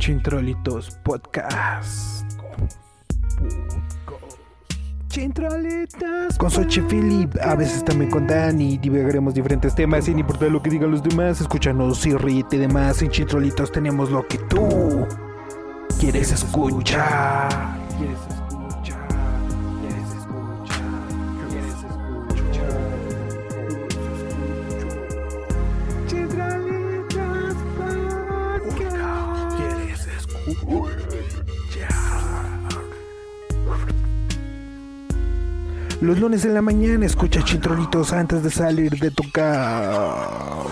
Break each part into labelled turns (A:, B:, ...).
A: Chintrolitos Podcast. Chintrolitos. Con Sochi Philip, a veces también con Dani. Divagaremos diferentes temas sin importar lo que digan los demás. Escúchanos y ríete de más. En Chintrolitos tenemos lo que tú quieres escuchar. Quieres escuchar. Los lunes en la mañana escucha chintrolitos antes de salir de tu cama.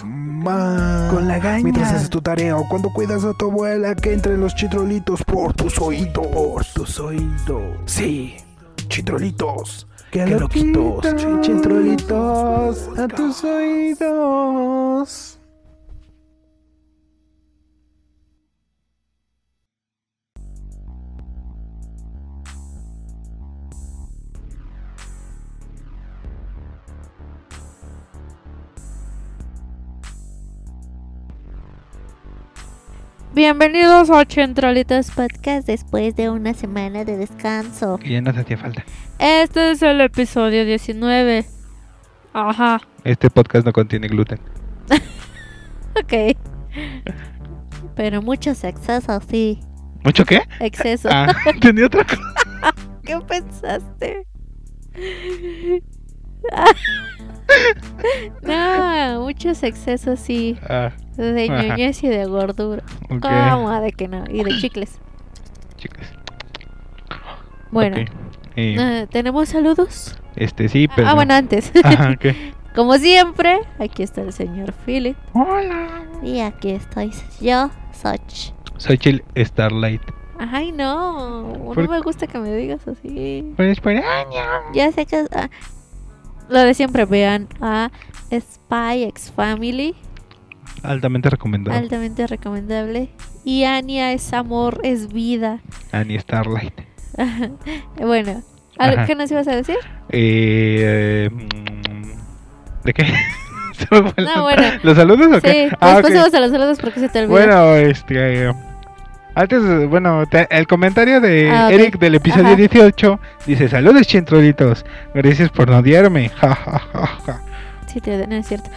A: Con la gaña. Mientras haces tu tarea o cuando cuidas a tu abuela que entre los chitrolitos por tus oídos. Por tus oídos. Sí, chitrolitos. Que loquitos. Chitrolitos a tus oídos.
B: Bienvenidos a Centralitas Podcast después de una semana de descanso.
C: Que ya nos hacía falta.
B: Este es el episodio 19. Ajá,
C: Este podcast no contiene gluten.
B: ok. Pero muchos excesos, sí.
C: ¿Mucho qué?
B: Excesos.
C: Ah, entendí otra cosa.
B: ¿Qué pensaste? no, muchos excesos, sí.
C: Ah,
B: De ñoñez y de gordura.
C: ok.
B: ¿Cómo? De que no. Y de chicles.
C: Chicas.
B: Bueno,
C: ok. Eh,
B: eh, ¿tenemos saludos?
C: este sí, pero.
B: Ah, bueno, antes.
C: Ajá, ok.
B: Como siempre, aquí está el señor Philip.
C: Hola.
B: Y aquí estoy yo, Soch.
C: Soy Chill Starlight.
B: Ay, no. No
C: ¿Por-
B: me gusta que me digas así.
C: Pues por.
B: Ya sé que. ah, lo de siempre, vean a Spy X Family.
C: Altamente recomendado.
B: Altamente recomendable. Y Anya es amor, es vida.
C: Annie Starlight.
B: bueno, ¿algo
C: Ajá.
B: que nos ibas a decir?
C: Eh, mm, ¿De qué?
B: No, bueno.
C: ¿Los saludos o
B: Sí,
C: qué? Ah,
B: después
C: ok.
B: vamos a los saludos porque se te olvidó.
C: Bueno, este. Antes, eh, bueno, te- el comentario de
B: Ah, ok.
C: Eric del episodio
B: Ajá.
C: 18 dice: Saludos, chintrolitos. Gracias por no odiarme. Ja, ja, ja, ja.
B: Sí, te no es cierto.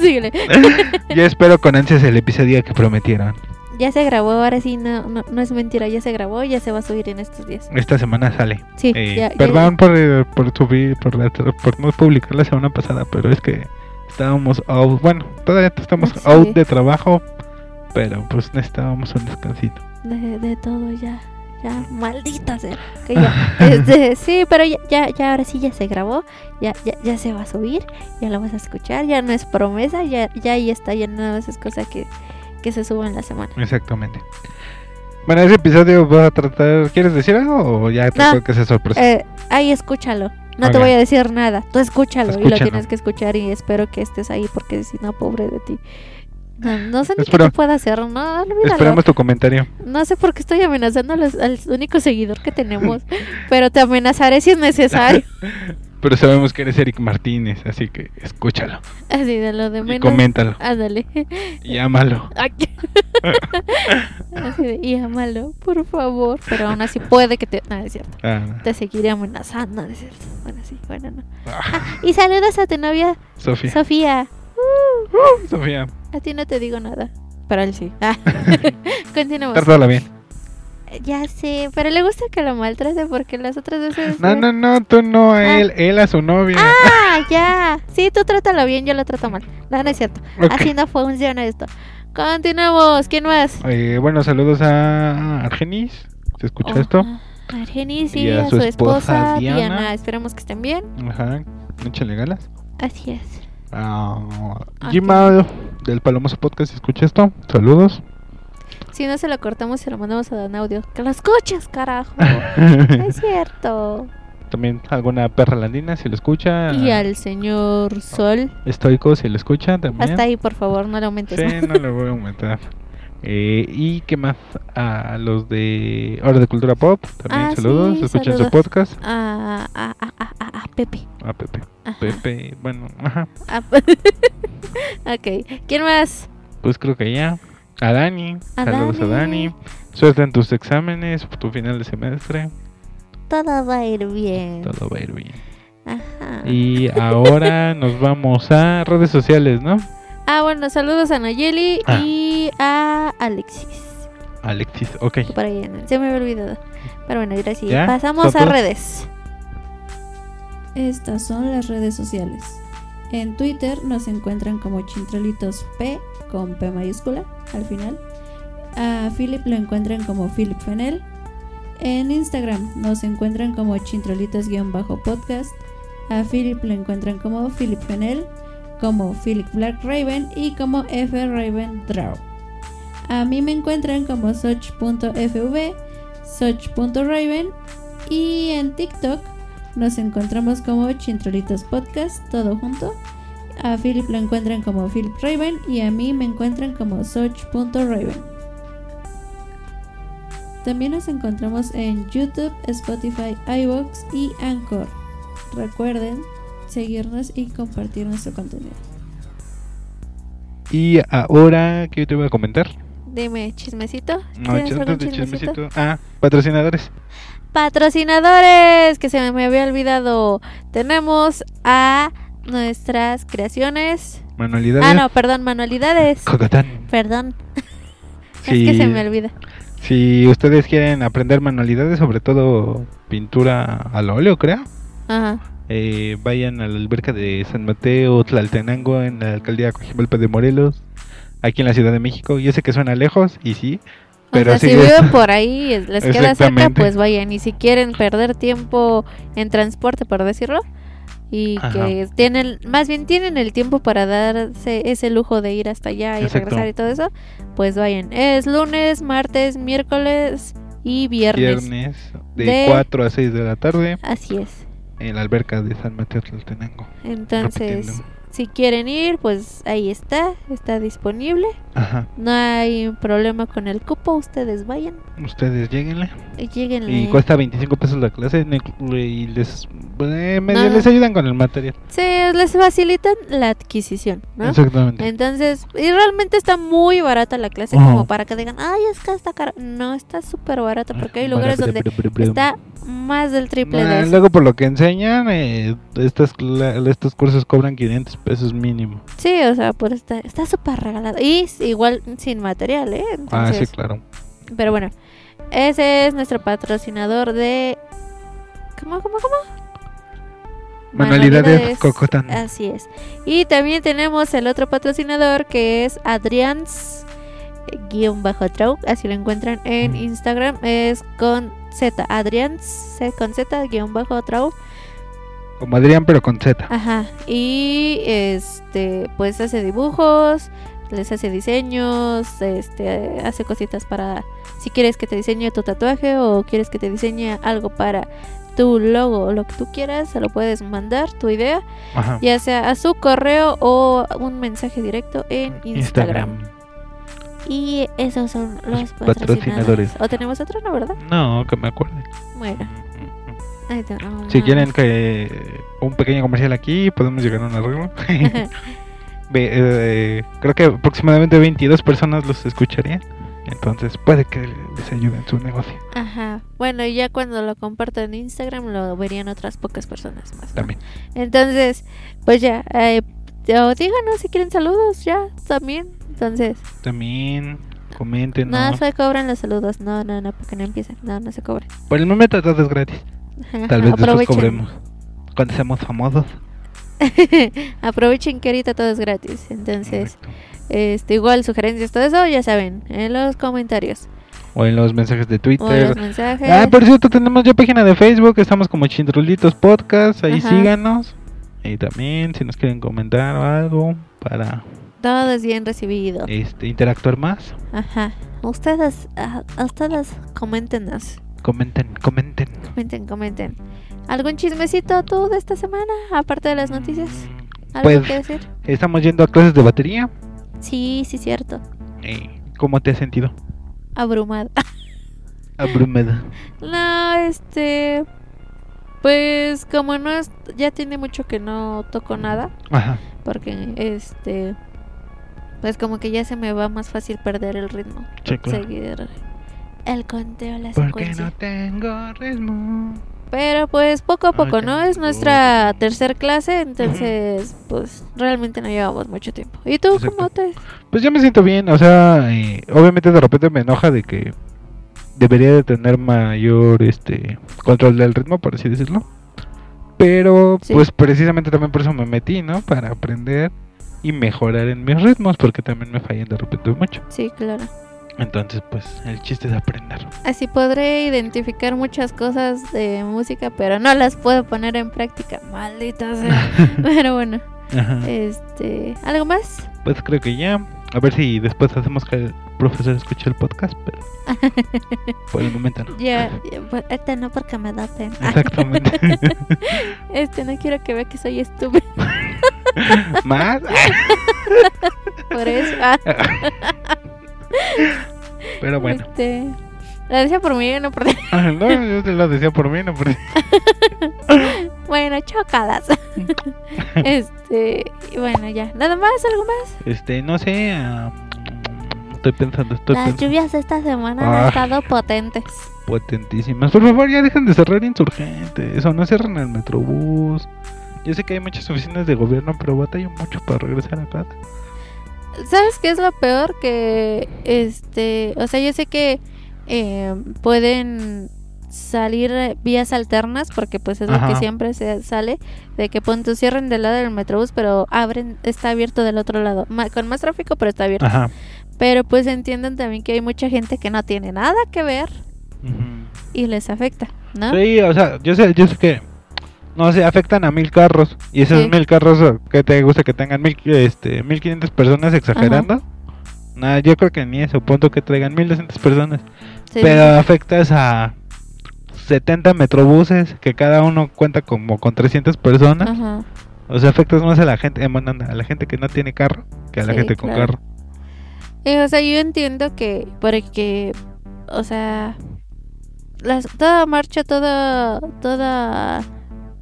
B: Síguele.
C: Yo espero con ansias el episodio que prometieron.
B: Ya se grabó, ahora sí, no, no, no es mentira, ya se grabó, ya se va a subir en estos días.
C: Esta semana sale.
B: Sí,
C: Eh,
B: ya, ya-
C: perdón por, por subir, por, la- por no publicar la semana pasada, pero es que estábamos out. Bueno, todavía estamos
B: Sí.
C: out de trabajo, pero pues necesitábamos un descansito.
B: de, de todo ya, ya, maldita sea. que ya, este, sí, pero ya, ya, ya, ahora sí ya se grabó, ya, ya, ya se va a subir, ya lo vas a escuchar, ya no es promesa, ya, ya ahí está, ya nada más es cosa que, que se suba en la semana.
C: Exactamente. Bueno, ese episodio va a tratar. ¿Quieres decir algo o ya te
B: No.
C: que sea sorpresa?
B: Eh, ahí escúchalo. No te voy a decir nada. Tú escúchalo, y lo tienes que escuchar y espero que estés ahí porque si no, pobre de ti. No, no sé ni qué
C: Espero-
B: te pueda hacer, no, olvídalo.
C: Esperamos tu comentario.
B: No sé por qué estoy amenazando al único seguidor que tenemos, pero te amenazaré si es necesario.
C: Pero sabemos que eres Eric Martínez, así que escúchalo.
B: Así de lo de
C: Y
B: menos.
C: coméntalo.
B: Ándale.
C: Y ámalo.
B: Así de, y ámalo, por favor. Pero aún así puede que te. No, es cierto.
C: Ah,
B: Te seguiré amenazando, es cierto. Bueno, sí, bueno, no.
C: ah,
B: Y saludos a tu novia,
C: Sofía.
B: Sofía.
C: Sofía.
B: A ti no te digo nada. Pero a él sí. Ah. Continuamos.
C: Trátala bien.
B: Ya sé, pero le gusta que lo maltrate porque las otras veces.
C: No, no, no, tú no a
B: Ah.
C: él, él a su novia.
B: Ah, ya. Sí, tú trátalo bien, yo lo trato mal. No, no es cierto. Así no funciona esto. Continuamos. ¿Quién más?
C: Eh, bueno, saludos a Argenis. ¿Se escucha esto?
B: Oh, A Argenis y,
C: Y a
B: a,
C: su
B: su
C: esposa
B: esposa,
C: Diana.
B: Diana. Esperemos que estén bien.
C: Ajá. Échale ganas.
B: Así es.
C: Gmail del Palomoso Podcast, ¿escucha esto? Saludos.
B: Si no se lo cortamos, se lo mandamos a Dan Audio. Que lo escuches, carajo. Es cierto.
C: También alguna perra landina, si lo escucha.
B: Y al señor Sol.
C: Estoico, si lo escucha también.
B: Hasta ahí, por favor, no le aumentes.
C: Sí, no le voy a aumentar. Eh, y qué más a los de Hora de Cultura Pop también
B: Ah,
C: saludos
B: sí,
C: escuchen
B: saludos.
C: su podcast
B: A, a, a, a, Pepe.
C: a Pepe
B: Ajá.
C: Pepe bueno ajá
B: A- ok. ¿Quién más?
C: pues creo que ya A Dani. Saludos a
B: Dani.
C: Dani. Suerte en tus exámenes, tu final de semestre.
B: Todo va a ir bien.
C: Todo va a ir bien.
B: Ajá.
C: Y ahora nos vamos a redes sociales, ¿no?
B: Ah, bueno, saludos a Nayeli
C: Ah.
B: y a Alexis.
C: Alexis, ok.
B: Por ahí se me había olvidado. Pero bueno, ahora sí.
C: ¿Ya?
B: Pasamos
C: ¿Son
B: a redes.
D: Estas son las redes sociales. En Twitter nos encuentran como Chintrolitos P con P mayúscula al final. A Philip lo encuentran como Philip Fenel. En Instagram nos encuentran como Chintrolitos-podcast. A Philip lo encuentran como Philip Fenel, como Philip Black Raven y como F Raven Draw. A mí me encuentran como Soch.fv, Soch.raven y en TikTok nos encontramos como Chintrolitos Podcast, todo junto. A Philip lo encuentran como Philip Raven y a mí me encuentran como Soch.raven. También nos encontramos en YouTube, Spotify, iVoox y Anchor. Recuerden seguirnos y compartir nuestro contenido.
C: Y ahora, ¿qué te voy a comentar?
B: Dime, chismecito.
C: No,
B: chismecito.
C: Ah, patrocinadores.
B: Patrocinadores, que se me había olvidado. Tenemos a nuestras creaciones.
C: Manualidades.
B: Ah, no, perdón, manualidades.
C: Cocotán.
B: Perdón,
C: Sí.
B: es que se me olvida.
C: Si ustedes quieren aprender manualidades, sobre todo pintura al óleo, creo,
B: Ajá.
C: Eh, vayan a la alberca de San Mateo, Tlaltenango, en la alcaldía Coajimalpa de Morelos, aquí en la Ciudad de México. Yo sé que suena lejos, y sí, pero
B: o sea,
C: sí
B: si viven por ahí, es- les queda cerca, pues vayan. Y si quieren perder tiempo en transporte, por decirlo, y
C: Ajá.
B: que tienen, más bien tienen el tiempo para darse ese lujo de ir hasta allá y
C: Exacto.
B: regresar y todo eso, pues vayan. Es lunes, martes, miércoles y viernes.
C: viernes de,
B: de-
C: 4 a 6 de la tarde
B: Así es.
C: En la alberca de San Mateo, Tlaltenango.
B: Entonces,
C: Repitiendo.
B: Si quieren ir, pues ahí está, está disponible.
C: Ajá,
B: No hay problema con el cupo, ustedes vayan
C: ustedes lleguenle.
B: y lleguen.
C: Y cuesta 25 pesos la clase y les, eh, medio
B: No.
C: les ayudan con el material.
B: Sí, les facilitan la adquisición, ¿no?
C: Exactamente.
B: Entonces, y realmente está muy barata la clase como para que digan, ay, es que está cara. No, está súper barata porque hay lugares donde está más del triple
C: Nah,
B: de eso.
C: luego por lo que enseñan, eh, estas, cla- estos cursos cobran 500 pesos mínimo.
B: Sí, o sea, pues está está súper regalado. Y igual sin material, ¿eh?
C: Ah, sí, claro.
B: Pero bueno, ese es nuestro patrocinador de... ¿Cómo, cómo, cómo?
C: Manualidades Cocotán.
B: Así es. Y también tenemos el otro patrocinador que es Adrians guion bajo así lo encuentran en
C: Mm.
B: Instagram, es con Z, Adrians con Z guion bajo
C: Como Adrián, pero con Z.
B: ajá, y este pues hace dibujos, les hace diseños, este hace cositas para si quieres que te diseñe tu tatuaje o quieres que te diseñe algo para tu logo o lo que tú quieras, se lo puedes mandar tu idea
C: Ajá.
B: ya sea a su correo o un mensaje directo en Instagram. Y esos son los
C: patrocinadores.
B: patrocinadores. ¿O tenemos otro, no, verdad?
C: No, que me acuerde.
B: Bueno,
C: Si quieren que un pequeño comercial aquí, podemos llegar a un arreglo. Eh, creo que aproximadamente 22 personas los escucharían. Entonces puede que les ayude en su negocio
B: Ajá. Bueno, y ya cuando lo comparto en Instagram lo verían otras pocas personas más. ¿no?
C: también.
B: Entonces, pues ya, eh, o díganos si quieren saludos, ya, también. Entonces,
C: También comenten.
B: no
C: ¿no?
B: se cobran los saludos, no, no, no, porque no empiezan, no, no se cobran.
C: Por el momento todo es gratis. Tal vez después
B: Aprovechen.
C: cobremos. Cuando seamos famosos.
B: Aprovechen que ahorita todo es gratis. Entonces,
C: Correcto.
B: este igual sugerencias, todo eso, ya saben, en los comentarios.
C: O en los mensajes de
B: O en
C: Twitter.
B: los mensajes.
C: Ah, por cierto, tenemos ya página de Facebook. Estamos como Chintrolitos Podcast. Ahí
B: Ajá.
C: síganos. Y también, si nos quieren comentar o algo para
B: Todo es bien recibido.
C: este interactuar más,
B: Ajá. Ustedes, ah, ustedes coméntenos.
C: Comenten, comenten.
B: Comenten, comenten. ¿Algún chismecito tú de esta semana? Aparte de las noticias.
C: Mm,
B: ¿Algo
C: Pues
B: que decir?
C: estamos yendo a clases de batería.
B: Sí, sí, cierto.
C: Eh, ¿Cómo te has sentido?
B: Abrumada.
C: Abrumada.
B: no, este. Pues como no es. Ya tiene mucho que no toco nada.
C: Ajá.
B: Porque este. pues como que ya se me va más fácil perder el ritmo.
C: Sí, claro.
B: Seguir el conteo, la
C: Porque
B: secuencia.
C: no tengo ritmo.
B: Pero pues poco a poco, ¿no? Es nuestra tercer clase, entonces pues realmente no llevamos mucho tiempo. ¿Y tú
C: Exacto.
B: cómo te...?
C: Pues yo me siento bien, o sea, eh, obviamente de repente me enoja de que debería de tener mayor este control del ritmo, por así decirlo. Pero
B: Sí.
C: pues precisamente también por eso me metí, ¿no? Para aprender y mejorar en mis ritmos, porque también me fallan de repente mucho.
B: Sí, claro.
C: Entonces, pues el chiste es aprender.
B: Así podré identificar muchas cosas de música, pero no las puedo poner en práctica. Maldita sea. pero bueno,
C: Ajá.
B: este... ¿Algo más?
C: Pues creo que ya. A ver si después hacemos que el profesor escuche el podcast, pero por el momento no.
B: Ya, ahorita no porque me da pena.
C: Exactamente.
B: Este, no quiero que vea que soy estúpido
C: Más.
B: por eso. Ah,
C: Pero bueno.
B: Este, la decía por mí, no por ti.
C: Ah, No, yo te lo decía por mí, no por ti.
B: Bueno, chócalas. este, y bueno, ya. Nada más, algo más.
C: Este, no sé. ah, estoy pensando, estoy
B: Las
C: pensando.
B: lluvias esta semana
C: Ah.
B: han estado potentes.
C: Potentísimas. Por favor, ya dejen de cerrar insurgentes. O no cierran el metrobús. Yo sé que hay muchas oficinas de gobierno, pero batallo mucho para regresar a casa.
B: ¿Sabes qué es lo peor? Que, este, o sea, yo sé que eh, pueden salir eh, vías alternas, porque pues es lo que siempre se sale, de que pon tu cierren del lado del metrobús, pero abren, está abierto del otro lado, con más tráfico, pero está abierto.
C: Ajá.
B: Pero pues entiendan también que hay mucha gente que no tiene nada que ver y les afecta, ¿no?
C: Sí, o sea, yo sé, yo sé que no sé, afectan a mil carros y esos
B: Sí.
C: mil carros que te gusta que tengan mil, este, mil quinientas personas exagerando. Nada, yo creo que ni eso, punto que traigan mil doscientas personas,
B: Sí,
C: pero
B: sí,
C: afectas a 70 metrobuses que cada uno cuenta como con 300 personas.
B: Ajá.
C: O sea, afectas más a la gente, eh, bueno, a la gente que no tiene carro que a la
B: Sí,
C: gente con
B: claro.
C: carro.
B: Eh, o sea, yo entiendo que porque, o sea, las, toda marcha, toda, toda,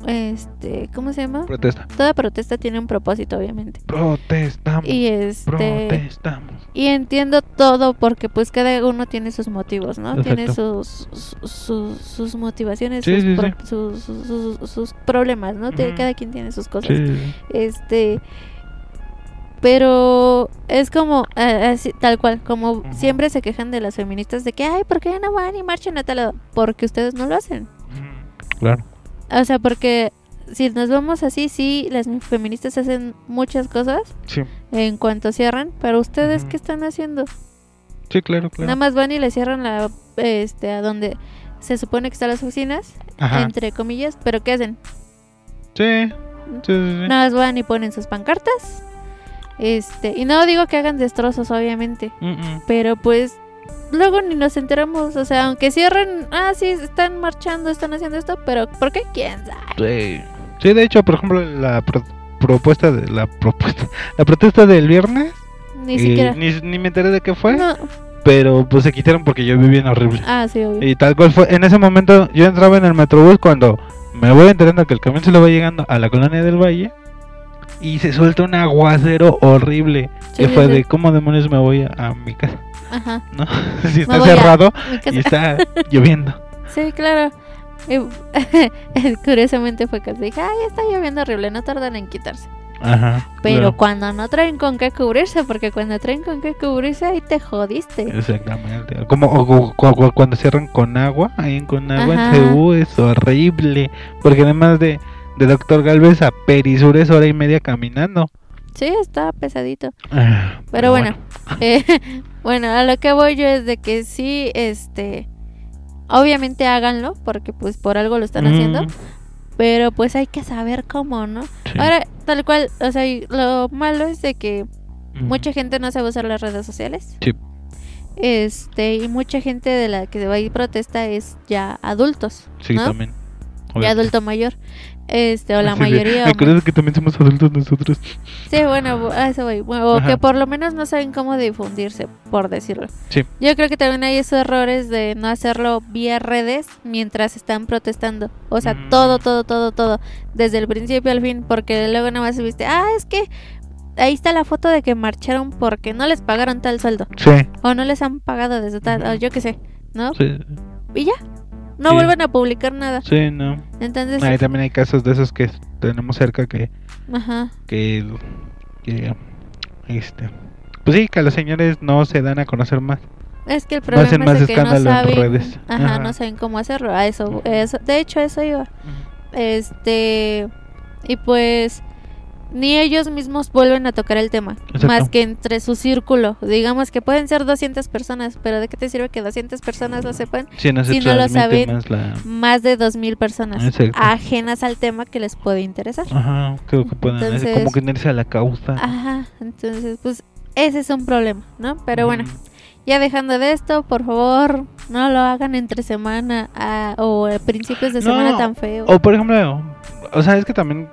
B: este, ¿cómo se llama?
C: Protesta.
B: Toda protesta tiene un propósito, obviamente.
C: Protestamos.
B: Y este,
C: Protestamos.
B: y entiendo todo porque pues cada uno tiene sus motivos, ¿no? Tiene
C: Exacto.
B: sus, sus, sus- sus motivaciones,
C: Sí,
B: sus,
C: sí,
B: pro-
C: sí.
B: sus, sus- problemas, ¿no? Cada quien tiene sus cosas. Este. Pero es como, así, tal cual, como siempre se quejan de las feministas de que, ay, ¿por qué no van y marchan a tal lado? Porque ustedes no lo hacen.
C: Claro.
B: O sea, porque si nos vamos así, sí, las feministas hacen muchas cosas
C: Sí.
B: en cuanto cierran, pero ustedes. ¿qué están haciendo?
C: Sí, claro, claro.
B: Nada más van y le cierran la, este, a donde se supone que están las oficinas,
C: Ajá.
B: entre comillas, pero ¿qué hacen?
C: Sí. Sí, sí, sí.
B: Nada más van y ponen sus pancartas. Este, y no digo que hagan destrozos, obviamente.
C: Mm, mm.
B: Pero pues luego ni nos enteramos, o sea, aunque cierren, ah, sí, están marchando, están haciendo esto, pero ¿por qué? ¿Quién sabe?
C: Sí. Sí, de hecho, por ejemplo, la pro- propuesta de la propuesta, la protesta del viernes,
B: Ni
C: eh,
B: siquiera.
C: ni, ni me enteré de qué fue,
B: No.
C: pero pues se quitaron porque yo vi bien horrible.
B: Ah, sí, obvio.
C: Y tal cual fue, en ese momento yo entraba en el metrobús cuando me voy enterando que el camión se lo va llegando a la colonia del Valle y se suelta un aguacero horrible.
B: Sí,
C: que fue
B: sí.
C: de cómo demonios me voy a, a mi casa,
B: Ajá.
C: ¿no? si está cerrado y está lloviendo.
B: Sí, claro. Curiosamente fue que dije, ay, está lloviendo horrible, no tardan en quitarse.
C: Ajá.
B: Pero
C: claro.
B: cuando no traen con qué cubrirse, porque cuando traen con qué cubrirse, ahí te jodiste.
C: Exactamente. Como o- o- cuando cierran con agua, ahí con agua
B: Ajá.
C: en CU es horrible. Porque además de, de Doctor Galvez a Perisur es hora y media caminando.
B: Sí, está pesadito.
C: Ah,
B: Pero bueno, eh, bueno, a lo que voy yo es de que sí, este, obviamente háganlo, porque pues por algo lo están
C: Mm,
B: haciendo, pero pues hay que saber cómo, ¿no?
C: sí.
B: Ahora, tal cual, o sea, y lo malo es de que
C: Ujú.
B: mucha gente no sabe usar las redes sociales.
C: Sí.
B: Este, y mucha gente de la que va a ir protesta es ya adultos,
C: Sí,
B: ¿no?
C: también.
B: ya adulto mayor. Este, o la
C: Así de,
B: mayoría.
C: "Ay,
B: o
C: creo que también somos adultos nosotros.
B: Sí, bueno, a eso voy. Bueno, o que por lo menos no saben cómo difundirse, por decirlo.
C: Sí.
B: Yo creo que también hay esos errores de no hacerlo vía redes mientras están protestando. O sea,
C: Mm.
B: todo, todo, todo, todo. Desde el principio al fin, porque luego nada más viste, ah, es que ahí está la foto de que marcharon porque no les pagaron tal sueldo.
C: Sí,
B: O no les han pagado desde tal, o yo qué sé, ¿no?
C: sí,
B: Y ya. No
C: Sí.
B: vuelven a publicar nada.
C: sí, no.
B: Entonces,
C: Ahí también hay casos de esos que tenemos cerca que,
B: ajá.
C: que, que, este, pues sí, que los señores no se dan a conocer más.
B: Es que el
C: No
B: problema
C: hacen
B: es
C: más
B: de que no saben,
C: redes.
B: ajá,
C: Ajá.
B: no saben cómo hacerlo. A eso, eso, de hecho, a eso iba. Este, y pues ni ellos mismos vuelven a tocar el tema,
C: Exacto.
B: más que entre su círculo. Digamos que pueden ser 200 personas, pero ¿de qué te sirve que 200 personas lo sepan?
C: Sí, no
B: Si no lo saben,
C: más la...
B: Más de 2000 personas
C: Exacto.
B: ajenas al tema que les puede interesar.
C: Ajá, creo que pueden
B: Entonces-
C: como que unirse a la causa.
B: Ajá, entonces, pues ese es un problema, ¿no? Pero bueno, ya dejando de esto, por favor, no lo hagan entre semana ah, o a principios de
C: No,
B: semana tan feo.
C: O por ejemplo, o sea, es que también,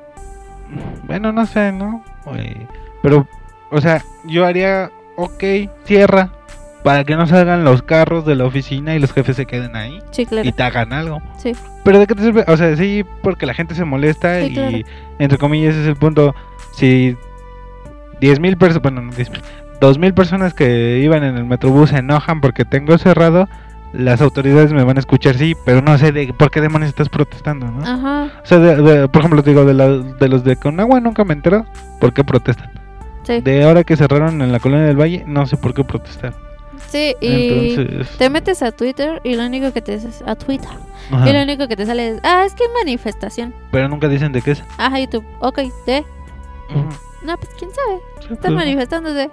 C: bueno, no sé, ¿no? Eh, Pero, o sea, yo haría, ok, cierra, para que no salgan los carros de la oficina y los jefes se queden ahí
B: Sí, claro.
C: y te hagan algo.
B: Sí.
C: Pero de qué te sirve, o sea, sí, porque la gente se molesta
B: Sí,
C: y,
B: claro.
C: entre comillas, ese es el punto. Si 10.000 mil personas, bueno, no 10 mil, 2.000 personas que iban en el metrobús se enojan porque tengo cerrado, las autoridades me van a escuchar, sí, pero no sé de por qué demonios estás protestando, ¿no?
B: Ajá,
C: O sea, de- de- por ejemplo, digo, de, la- de los de Conagua nunca me entero por qué protestan.
B: sí.
C: De ahora que cerraron en la colonia del Valle, no sé por qué protestar.
B: Sí, y
C: Entonces,
B: te metes a Twitter y lo único que te a Twitter
C: ajá.
B: y lo único que te sale es, ah, es que es manifestación.
C: pero nunca dicen de qué es.
B: Ajá, YouTube. Ok, de.
C: Ujú.
B: No, pues quién sabe. Están
C: pues,
B: manifestándose.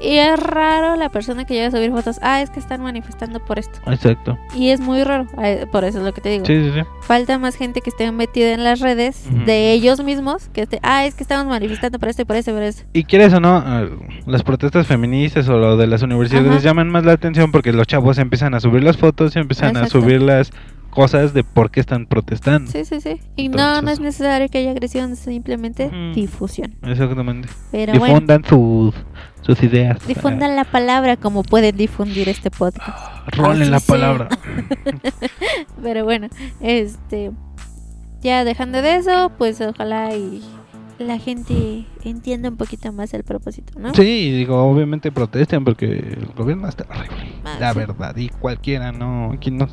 B: Y es raro la persona que llega a subir fotos. Ah, es que están manifestando por esto.
C: Exacto.
B: Y es muy raro. eh, Por eso es lo que te digo.
C: Sí, sí, sí.
B: Falta más gente que esté metida en las redes de ellos mismos. Que esté, ah, es que estamos manifestando por esto y por esto y por esto.
C: Y quieres o no, eh, las protestas feministas o lo de las universidades
B: Ajá.
C: llaman más la atención porque los chavos empiezan a subir las fotos y empiezan a subir las cosas de por qué están protestando.
B: Sí, sí, sí. Y no, no es
C: Entonces-
B: necesario que haya agresión, simplemente difusión.
C: Exactamente.
B: Pero bueno,
C: Difundan sus, sus ideas.
B: difundan la palabra como pueden difundir este podcast.
C: Ah, rolen la palabra.
B: Pero bueno, este. Ya dejando de eso, pues ojalá y la gente entienda un poquito más el propósito, ¿no?
C: Sí, digo, obviamente protesten porque el gobierno está horrible.
B: Ah,
C: la
B: sí.
C: verdad, y cualquiera, ¿no? Aquí no-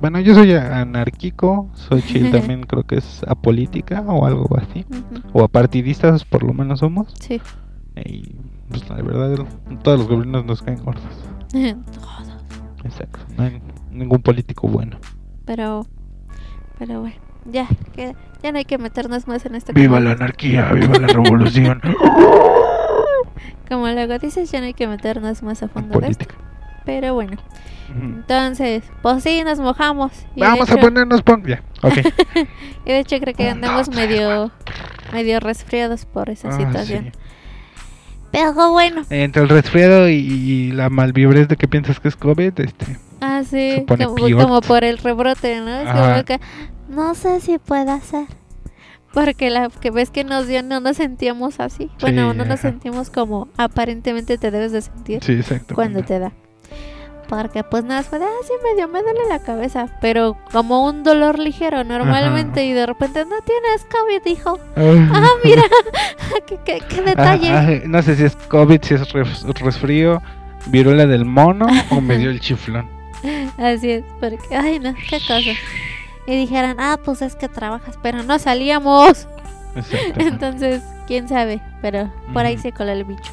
C: Bueno, yo soy anárquico, soy chill también, creo que es apolítica o algo así.
B: Ujú,
C: O apartidistas, por lo menos somos.
B: Sí.
C: Y pues la verdad, todos los gobiernos nos caen gordos.
B: Todos.
C: Exacto. No hay ningún político bueno.
B: Pero, pero bueno, ya, que, ya no hay que meternos más en este
C: Viva la anarquía, viva la revolución.
B: Como luego dices, ya no hay que meternos más a fondo de esto. Pero bueno, entonces, pues sí, nos mojamos. Y
C: Vamos a ponernos pon... Ya, ok.
B: Y de hecho creo que andamos medio, medio resfriados por esa
C: Ah,
B: situación.
C: sí.
B: Pero bueno,
C: Entre el resfriado y, y la malvibrez de que piensas que es COVID, este...
B: ah sí, como, por el rebrote, ¿no? Es que no sé si pueda ser. Porque la que ves que nos dio no nos sentíamos así. Bueno,
C: Sí,
B: no nos
C: ajá.
B: sentimos como aparentemente te debes de sentir
C: Sí, exacto.
B: cuando te da. Porque pues nada, fue de, ah, sí, medio me duele la cabeza. Pero como un dolor ligero normalmente y de repente, no tienes COVID, hijo. Ah, mira, qué, qué, qué detalle.
C: Ah, no sé si es COVID, si es res- resfrío, viruela del mono o me dio el chiflón.
B: Así es, porque, ay no, qué cosa. Y dijeran, ah, pues es que trabajas, pero no salíamos. Entonces, quién sabe, pero por ahí se coló el bicho.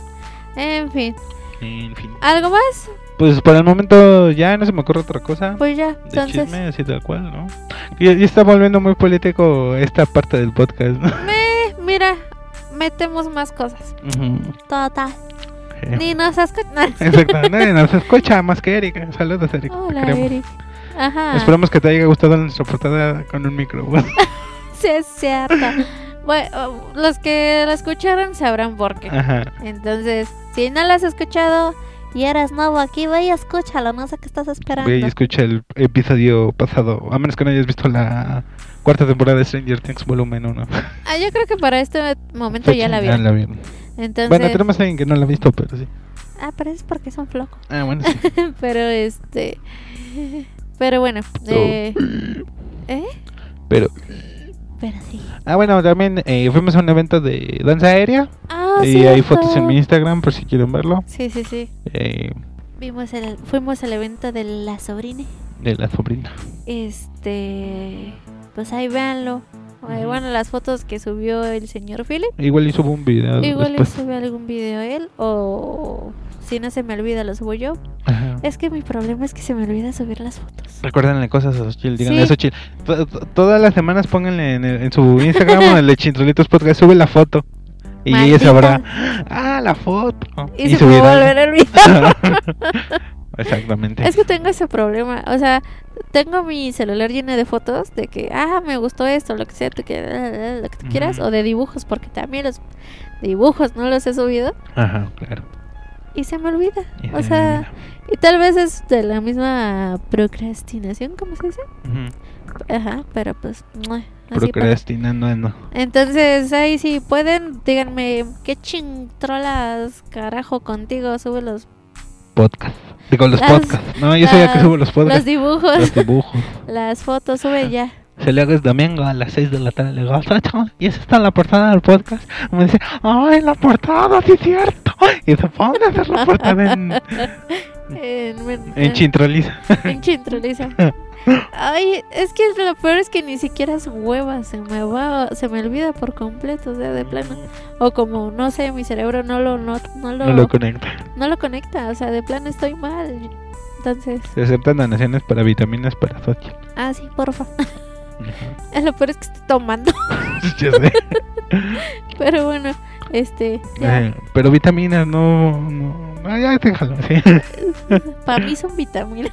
B: En fin,
C: En fin.
B: ¿algo más?
C: Pues por el momento ya no se me ocurre otra cosa.
B: Pues ya,
C: de
B: entonces,
C: chisme, así tal cual, ¿no? Y, y está volviendo muy político esta parte del podcast, ¿no?
B: eh, mira, metemos más cosas.
C: Ujú.
B: Total.
C: Eh,
B: Ni nos escuchan.
C: Exacto, nadie nos escucha más que Erika. Saludos, Erika.
B: Hola. Eric. Ajá.
C: Esperamos que te haya gustado nuestra portada con un micro.
B: Sí, es cierto. bueno, los que la escucharon sabrán por qué.
C: Ajá.
B: Entonces, si no lo has escuchado y eres nuevo aquí, ve y escúchalo. No sé qué estás esperando.
C: Ve y escucha el episodio pasado. A menos que no hayas visto la cuarta temporada de Stranger Things volumen 1.
B: Ah, yo creo que para este momento ya la vieron.
C: vieron.
B: Entonces,
C: Bueno, tenemos a alguien que no la ha visto, pero sí.
B: ah, pero es porque son flocos.
C: Ah, bueno, sí.
B: pero este, pero bueno, eh, ¿eh?
C: Pero,
B: Pero sí.
C: ah, bueno, también eh, fuimos a un evento de danza aérea.
B: Ah,
C: y hay fotos en mi Instagram por si quieren verlo.
B: Sí, sí, sí.
C: Eh,
B: Vimos el, fuimos al evento de la sobrina.
C: de la sobrina.
B: Este, pues ahí véanlo.
C: Ujú.
B: Bueno, las fotos que subió el señor Philip.
C: Igual y subo un video
B: Igual
C: después.
B: sube algún video él o si no se me olvida lo subo yo.
C: Ajá.
B: Es que mi problema es que se me olvida subir las fotos.
C: Recuérdenle cosas a Xochitl, díganle
B: Sí.
C: a Xochitl. To- to- Todas las semanas pónganle en, el- en su Instagram o en el de Chintrolitos Podcast, sube la foto. Y ella
B: Maldita.
C: sabrá, ah, la foto.
B: Y, se me volver a olvidar.
C: Exactamente.
B: Es que tengo ese problema. O sea, tengo mi celular lleno de fotos de que, ah, me gustó esto, lo que sea, tú que, lo que tú quieras. O de dibujos, porque también los dibujos no los he subido.
C: Ajá, claro.
B: Y se me olvida.
C: Y
B: O
C: se
B: sea,
C: olvida.
B: y tal vez es de la misma procrastinación, ¿cómo se dice? Ajá, pero pues.
C: Procrastinando, no.
B: Entonces, ahí si pueden, díganme, ¿qué chintrolas carajo contigo? Sube los,
C: Podcast. Digo, los
B: Las-
C: podcasts. No, yo el que subo los
B: los
C: podcasts.
B: dibujos,
C: Los dibujos.
B: las fotos, sube ya.
C: Se le haga es domingo a las 6 de la tarde. Le digo, "Sacho, y esa está en la portada del podcast. Me dice, ay, la portada, sí es cierto. Y se pone a hacer la portada en,
B: En, en,
C: en Chintroliza.
B: en Chintroliza. Ay, es que lo peor es que ni siquiera es hueva, se me va, se me olvida por completo, o sea, de plano. O como, no sé, mi cerebro no lo, no, no lo,
C: No lo conecta.
B: no lo conecta, o sea, de plano estoy mal. Entonces,
C: Se aceptan donaciones para vitaminas para Xochitl.
B: ah, sí, porfa. Lo peor es que estoy tomando.
C: Ya sé.
B: Pero bueno, este,
C: Eh, Pero vitaminas no. no ah, ya déjalo
B: para mí son vitaminas.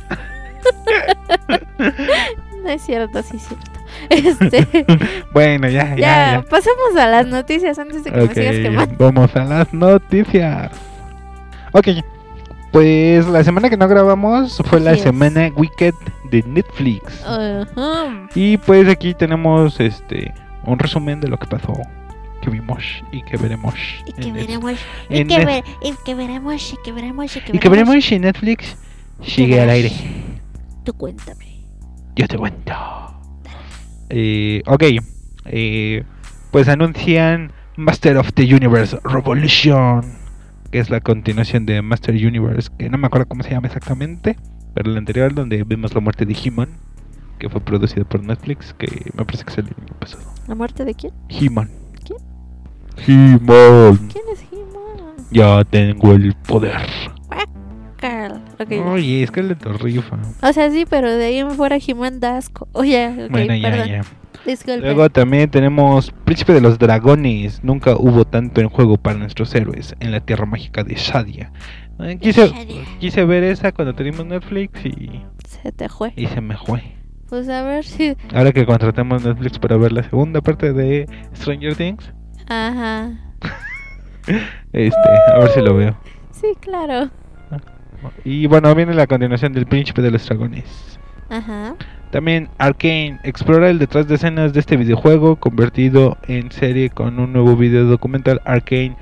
B: no es cierto, sí es cierto. Este,
C: bueno, ya, ya.
B: ya,
C: ya.
B: pasemos a las noticias antes de que me sigas quemando.
C: vamos a las noticias. Ok, pues la semana que no grabamos fue la
B: es.
C: semana Wicked de Netflix.
B: Ajá.
C: Y pues aquí tenemos este un resumen de lo que pasó, que vimos y que veremos.
B: Y que veremos, y que, ver, y que veremos, y que veremos, y que
C: y que veremos si Netflix sigue al aire.
B: Tú cuéntame.
C: Yo te cuento. Eh, ok, eh, pues anuncian Master of the Universe Revolution, que es la continuación de Master Universe, que no me acuerdo cómo se llama exactamente, pero la anterior donde vemos la muerte de He-Man, que fue producida por Netflix, que me parece que es el año pasado.
B: ¿La muerte de quién?
C: He-Man.
B: ¿Quién?
C: He-Man.
B: ¿Quién es He-Man?
C: Ya tengo el poder.
B: Carl. Ok.
C: Oye, es que le rifa.
B: O sea, sí, pero de ahí en fuera He-Man da asco. Oye, ok,
C: bueno, ya, ya.
B: Disculpe.
C: Luego también tenemos Príncipe de los Dragones. Nunca hubo tanto en juego para nuestros héroes en la tierra mágica de Shadia. Eh, Quise, quise ver esa cuando teníamos Netflix y,
B: Se te fue.
C: y se me fue.
B: Pues a ver si.
C: Ahora que contratamos Netflix para ver la segunda parte de Stranger Things,
B: Ajá.
C: este, a ver si lo veo.
B: Sí, claro.
C: Y bueno, viene la continuación del Príncipe de los Dragones.
B: Ajá.
C: También Arkane explora el detrás de escenas de este videojuego convertido en serie con un nuevo video documental Arkane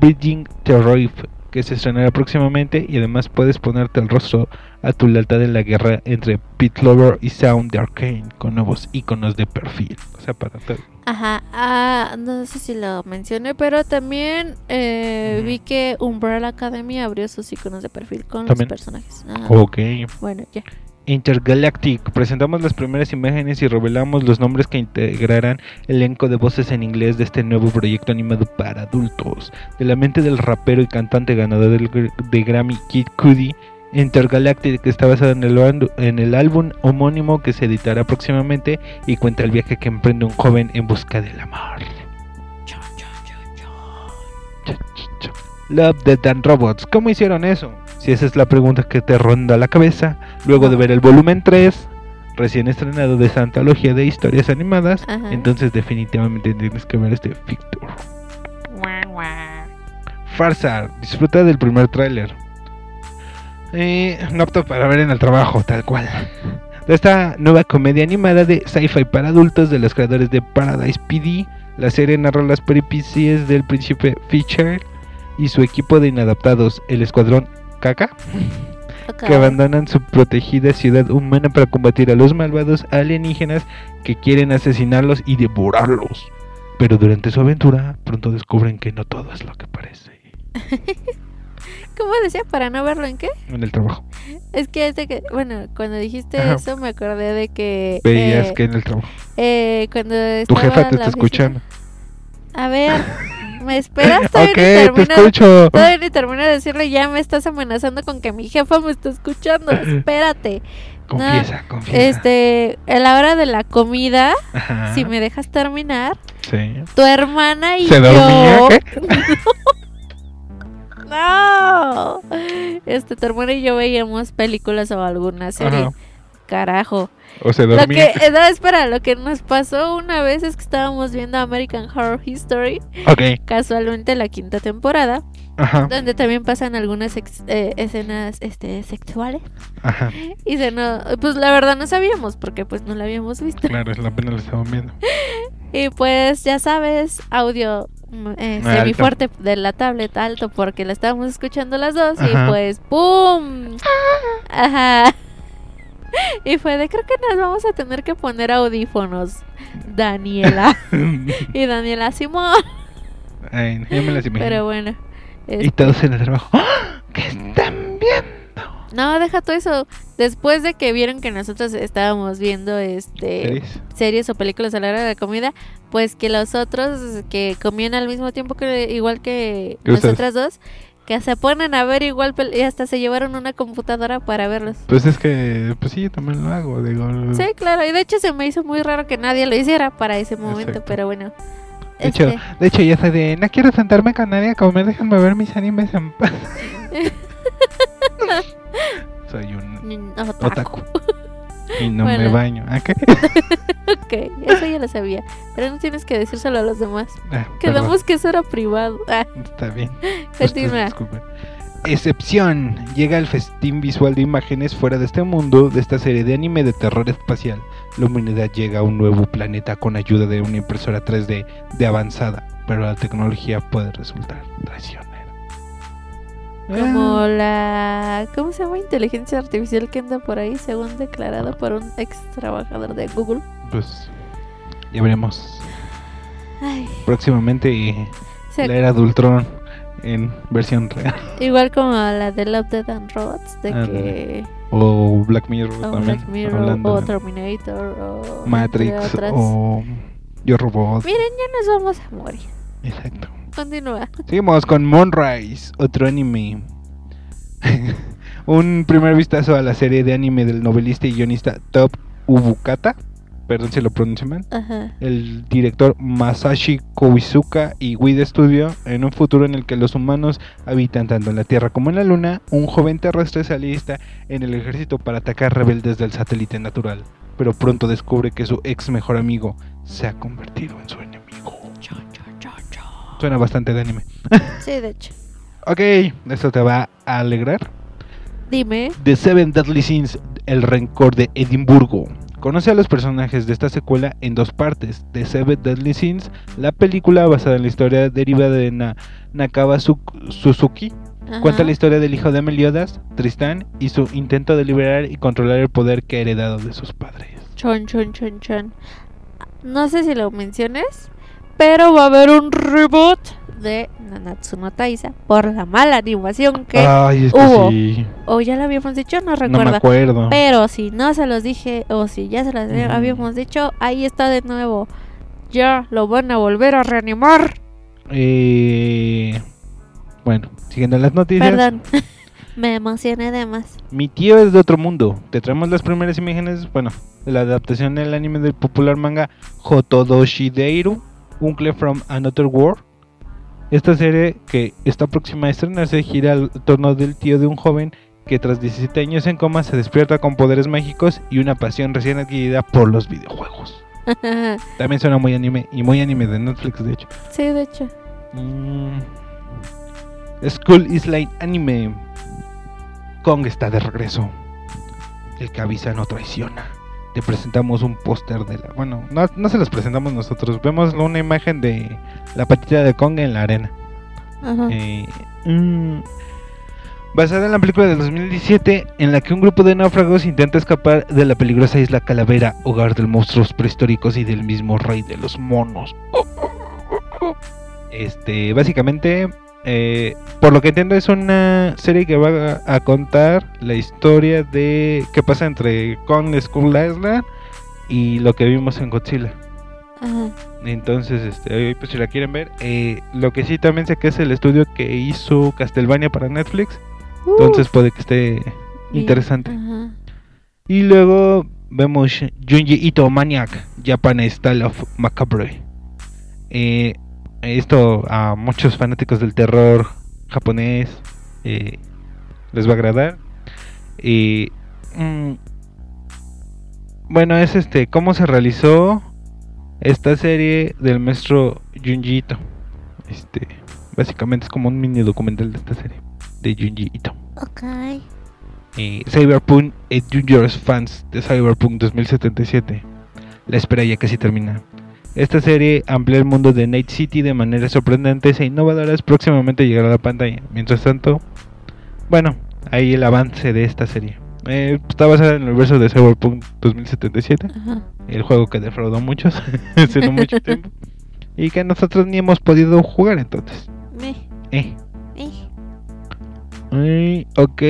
C: Bridging the Rift que se estrenará próximamente y además puedes ponerte el rostro a tu lealtad en la guerra entre Pit Lover y Sound de Arkane con nuevos iconos de perfil. O sea, para todo.
B: Ajá. Ah, no sé si lo mencioné, pero también eh, vi que Umbrella Academy abrió sus iconos de perfil con
C: También.
B: los personajes. Ajá.
C: Ok.
B: Bueno, ya.
C: Intergalactic. Presentamos las primeras imágenes y revelamos los nombres que integrarán el elenco de voces en inglés de este nuevo proyecto animado para adultos. De la mente del rapero y cantante ganador de Grammy Kid Cudi, Intergalactic está basado en el, en el álbum homónimo que se editará próximamente y cuenta el viaje que emprende un joven en busca del amor. Love, Death and Robots. ¿Cómo hicieron eso? Si esa es la pregunta que te ronda la cabeza, luego de ver el volumen 3, recién estrenado de esa antología de historias animadas,
B: Ajá.
C: entonces definitivamente tienes que ver este Victor. Farsar, disfruta del primer tráiler. Eh, no apto para ver en el trabajo, tal cual. De esta nueva comedia animada de sci-fi para adultos de los creadores de Paradise PD, la serie narra las peripecias del príncipe Fisher y su equipo de inadaptados, el escuadrón Kaka,
B: Ok.
C: que abandonan su protegida ciudad humana para combatir a los malvados alienígenas que quieren asesinarlos y devorarlos. Pero durante su aventura, pronto descubren que no todo es lo que parece
B: ¿Cómo decía? ¿Para no verlo en qué?
C: en el trabajo.
B: Es que, es de que bueno, cuando dijiste
C: Ajá.
B: eso me acordé de que...
C: Veías
B: eh,
C: que en el trabajo.
B: eh, cuando
C: Tu jefa te está
B: oficina-
C: escuchando.
B: A ver, ¿me esperas? Todavía ni
C: te
B: termino-
C: escucho.
B: Todavía ni termino de decirle, ya me estás amenazando con que mi jefa me está escuchando. Espérate.
C: Confiesa, confiesa.
B: Este, a la hora de la comida,
C: Ajá,
B: si me dejas terminar,
C: Sí.
B: tu hermana y
C: ¿Se
B: yo.
C: dormía? ¿Qué?
B: No. Este, tu hermana y yo veíamos películas o alguna serie.
C: Ajá.
B: Carajo.
C: O se
B: Lo que, eh, no, espera, lo que nos pasó una vez es que estábamos viendo American Horror History,
C: Ok.
B: casualmente la quinta temporada,
C: Ajá.
B: donde también pasan algunas ex- eh, escenas este, sexuales.
C: Ajá.
B: Y se no, pues la verdad no sabíamos porque pues no la habíamos visto.
C: Claro, es la pena estaban viendo.
B: Y pues ya sabes, audio mm, eh,
C: Alto.
B: semi fuerte de la tablet alto porque la estábamos escuchando las dos
C: Ajá.
B: y pues ¡pum! Ajá. Y fue de creo que nos vamos a tener que poner audífonos, Daniela. y Daniela Simón.
C: Ay, me las imagino.
B: Pero bueno.
C: Y
B: este,
C: todos en el trabajo. ¡Ah! ¿Qué están viendo?
B: no, deja todo eso. Después de que vieron que nosotros estábamos viendo este
C: ¿Series?
B: series o películas a la hora de la comida, pues que los otros que comían al mismo tiempo que igual que nosotras dos, que se ponen a ver igual y hasta se llevaron una computadora para verlos.
C: Pues es que, pues sí, yo también lo hago. Digo,
B: Sí, claro, y de hecho se me hizo muy raro que nadie lo hiciera para ese momento,
C: Exacto.
B: pero bueno.
C: De hecho,
B: Este,
C: de hecho, ya soy de, no quiero sentarme con nadie a comer, déjenme ver mis animes en paz. Soy un
B: otaku.
C: otaku. Y no me baño. ¿A qué?
B: Ok, eso ya lo sabía, pero no tienes que decírselo a los demás.
C: Ah,
B: Quedamos que eso era privado. Ah,
C: Está bien.
B: Continúa.
C: Excepción. Llega el festín visual de imágenes fuera de este mundo de esta serie de anime de terror espacial. La humanidad llega a un nuevo planeta con ayuda de una impresora 3D de avanzada, pero la tecnología puede resultar traicionera.
B: Como la... ¿Cómo se llama? Inteligencia artificial que anda por ahí, según declarado por un ex trabajador de Google.
C: Pues ya veremos
B: Ay,
C: próximamente
B: se-
C: la era de Ultron en versión real.
B: igual como la de Love, Death and Robots, de que...
C: O Black Mirror
B: O
C: también.
B: Black Mirror,
C: hablando
B: o Terminator, o...
C: Matrix o Yo Robot.
B: Miren, ya nos vamos a morir.
C: Exacto.
B: Continúa.
C: Seguimos con Moonrise, otro anime. Un primer vistazo a la serie de anime del novelista y guionista Top Ubukata. Perdón si lo pronuncio mal.
B: Ajá.
C: El director Masashi Koizuka y Wii Studio. En un futuro en el que los humanos habitan tanto en la Tierra como en la Luna, un joven terrestre se alista en el ejército para atacar rebeldes del satélite natural. Pero pronto descubre que su ex mejor amigo se ha convertido en su enemigo. Suena bastante de anime.
B: Sí, de hecho.
C: Ok, esto te va a alegrar.
B: Dime.
C: The Seven Deadly Sins, el rencor de Edimburgo. Conoce a los personajes de esta secuela en dos partes. The Seven Deadly Sins, la película basada en la historia derivada de Na- Nakaba Su- Suzuki, cuenta la historia del hijo de Meliodas, Tristán, y su intento de liberar y controlar el poder que ha heredado de sus padres.
B: Chon, chon, chon, chon. No sé si lo menciones, pero va a haber un reboot de Nanatsu no Taisa por la mala animación que...
C: Ay, es que
B: hubo?
C: sí.
B: O ya lo habíamos dicho, no
C: No me
B: recuerdo.
C: acuerdo.
B: pero si no se los dije, o si ya se los habíamos dicho, ahí está de nuevo. Ya lo van a volver a reanimar.
C: Eh, Bueno, siguiendo las noticias.
B: Perdón. Me emocioné de más.
C: Mi tío es de otro mundo. Te traemos las primeras imágenes, bueno, de la adaptación del anime del popular manga Hotodoshideiru, Uncle from Another World. Esta serie que está próxima a estrenarse gira al torno del tío de un joven que tras 17 años en coma se despierta con poderes mágicos y una pasión recién adquirida por los videojuegos. También suena muy anime y muy anime de Netflix de hecho.
B: sí, de hecho.
C: Mm. School is Like Anime. Kong está de regreso. El avisa no traiciona. Te presentamos un póster de la. Bueno, no, no se los presentamos nosotros. Vemos una imagen de la patita de Kong en la arena.
B: Ajá.
C: Eh, mm, basada en la película del 2017, en la que un grupo de náufragos intenta escapar de la peligrosa isla Calavera, hogar de monstruos prehistóricos y del mismo rey de los monos. Este, básicamente, eh, por lo que entiendo, es una serie que va a, a contar la historia de qué pasa entre Kong Skull Island y lo que vimos en Godzilla.
B: Ajá.
C: Entonces, este, pues si la quieren ver, eh, lo que sí también sé que es el estudio que hizo Castlevania para Netflix, entonces puede que esté interesante.
B: Ajá.
C: Y luego vemos Junji Ito Maniac, Japan Style of Macabre. Eh, esto a muchos fanáticos del terror japonés eh, les va a agradar. Y mm, bueno, es este cómo se realizó esta serie del maestro Junji Ito. Este, básicamente es como un mini documental de esta serie de Junji Ito
B: Ok.
C: eh, Cyberpunk et Juniors fans de Cyberpunk 2077. La espera ya casi termina. Esta serie amplía el mundo de Night City de maneras sorprendentes e innovadoras. Próximamente llegará a la pantalla. Mientras tanto, bueno, ahí el avance de esta serie. Eh, está basada en el universo de Cyberpunk 2077,
B: Ajá.
C: el juego que defraudó a muchos hace no mucho tiempo y que nosotros ni hemos podido jugar entonces.
B: Me,
C: Eh. Ay, ok,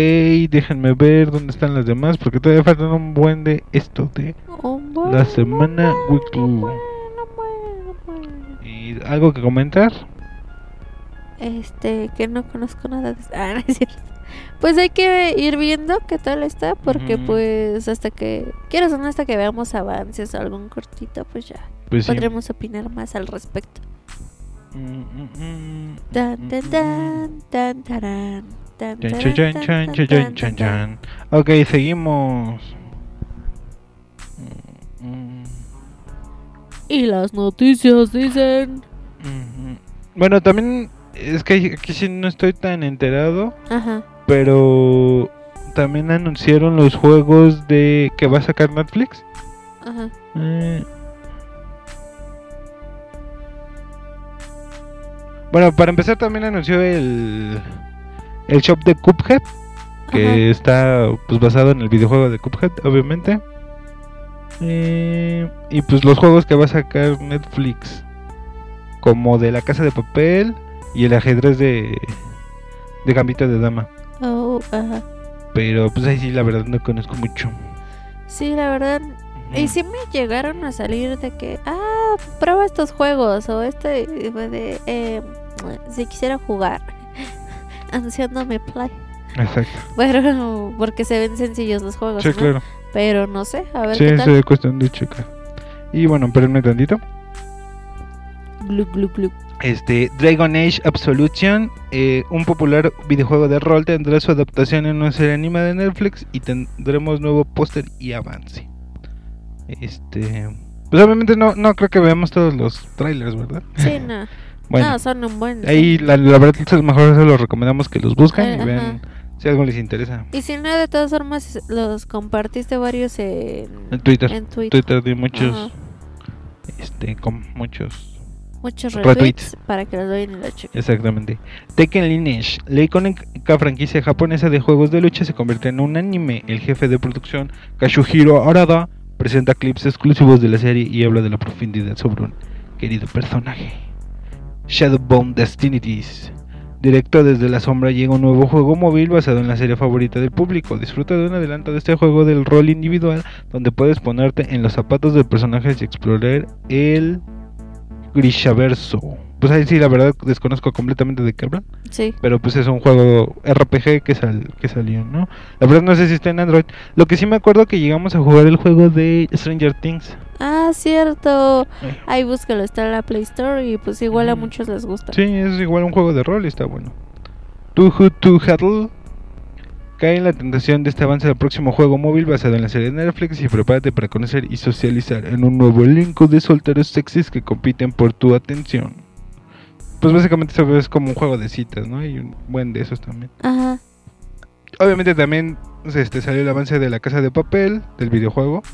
C: déjenme ver dónde están las demás porque todavía faltan un buen de esto de
B: Oh,
C: la semana weekly.
B: bueno, bueno, bueno.
C: ¿Y algo que comentar?
B: Este, que no conozco nada de Ah, no es cierto. Pues hay que ir viendo qué tal está, porque
C: Ujú.
B: pues hasta que, quieras o no, hasta que veamos avances o algún cortito, pues ya
C: Pues sí.
B: podremos opinar más al respecto.
C: Mm, mm, mm,
B: Tan,
C: mm,
B: tan,
C: mm,
B: tan, tan, tarán, tan,
C: Chan,
B: tarán,
C: chan,
B: tan,
C: chan,
B: tan,
C: chan,
B: tan,
C: chan,
B: tan,
C: chan,
B: tan.
C: chan. Ok, seguimos. Mm, mm,
B: Y las noticias dicen...
C: Bueno, también es que aquí sí no estoy tan enterado,
B: Ajá.
C: pero también anunciaron los juegos de que va a sacar Netflix.
B: Ajá.
C: Eh. Bueno, para empezar también anunció el el shop de Cuphead, que
B: Ajá.
C: está pues basado en el videojuego de Cuphead, obviamente. Eh, y pues los juegos que va a sacar Netflix, como de la Casa de Papel y el ajedrez de de Gambito de Dama.
B: Oh, ajá.
C: Pero pues ahí sí la verdad no conozco mucho.
B: Sí, la verdad. Y sí me llegaron a salir de que, ah, prueba estos juegos o este de, eh, si quisiera jugar, anunciándome play.
C: Exacto.
B: Pero porque se ven sencillos los juegos,
C: Sí,
B: ¿no?
C: claro.
B: Pero no sé, a ver
C: Sí,
B: qué tal.
C: es cuestión de checar. Y bueno, espérenme tantito. Este, Dragon Age Absolution, eh, un popular videojuego de rol, tendrá su adaptación en una serie animada de Netflix y tendremos nuevo póster y avance. Este, pues obviamente no, no creo que veamos todos los trailers, ¿verdad?
B: Sí, no.
C: Bueno,
B: No, son un buen.
C: ahí la, la verdad es mejor se los recomendamos que los busquen
B: Eh,
C: y
B: ajá.
C: vean si algo les interesa.
B: Y si no, de todas formas, los compartiste varios en,
C: En Twitter,
B: en Twitter.
C: Twitter de muchos,
B: Ajá.
C: este, con muchos
B: Muchos
C: Retweets.
B: retweets para que los vayan y lo chequen.
C: Exactamente. Tekken Lineage, la icónica franquicia japonesa de juegos de lucha, se convierte en un anime. El jefe de producción, Kazuhiro Arada, presenta clips exclusivos de la serie y habla de la profundidad sobre un querido personaje. Shadowbound Destinities. Directo desde la sombra llega un nuevo juego móvil basado en la serie favorita del público. Disfruta de un adelanto de este juego del rol individual donde puedes ponerte en los zapatos del personaje y explorar el Grishaverso. Pues ahí sí, la verdad desconozco completamente de qué hablan.
B: Sí.
C: Pero pues es un juego RPG que, sal, que salió, ¿no? La verdad no sé si está en Android. Lo que sí me acuerdo que llegamos a jugar el juego de Stranger Things.
B: Ah, cierto.
C: Eh.
B: Ahí búscalo, está en la Play Store y pues igual a muchos les gusta.
C: Sí, es igual un juego de rol y está bueno. To Huddle. Cae en la tentación de este avance del próximo juego móvil basado en la serie de Netflix y prepárate para conocer y socializar en un nuevo elenco de solteros sexys que compiten por tu atención. Pues básicamente eso es como un juego de citas, ¿no? Y un buen de esos también.
B: Ajá.
C: Obviamente también pues, este, salió el avance de la casa de papel del videojuego.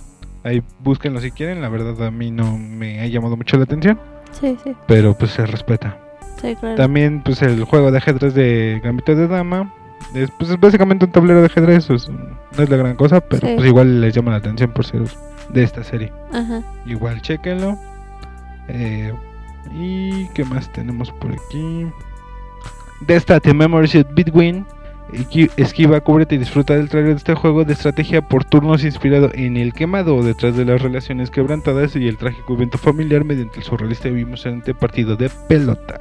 C: Ahí búsquenlo si quieren. La verdad a mí no me ha llamado mucho la atención.
B: Sí, sí.
C: Pero pues se respeta.
B: Sí, claro.
C: También pues el juego de ajedrez de Gambito de Dama. Es, pues, es básicamente un tablero de ajedrez. pues, no es la gran cosa. Pero
B: Sí.
C: pues igual les llama la atención por ser de esta serie.
B: Ajá.
C: Igual chequenlo. Eh, ¿Y qué más tenemos por aquí? Destate Memories of Bitwin. Esquiva, cúbrete y disfruta del trailer de este juego de estrategia por turnos inspirado en el quemado detrás de las relaciones quebrantadas y el trágico evento familiar mediante el surrealista y emocionante partido de pelota.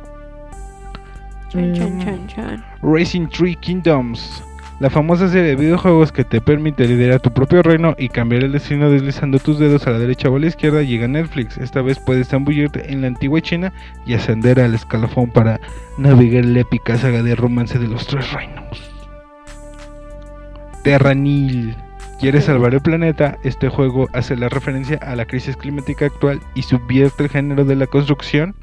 B: Chan, chan, chan, chan.
C: Racing Tree Kingdoms, la famosa serie de videojuegos que te permite liderar tu propio reino y cambiar el destino deslizando tus dedos a la derecha o a la izquierda, llega a Netflix. Esta vez puedes zambullirte en la antigua China y ascender al escalafón para navegar la épica saga de romance de los tres reinos. Terranil. ¿Quieres salvar el planeta? Este juego hace la referencia a la crisis climática actual y subvierte el género de la construcción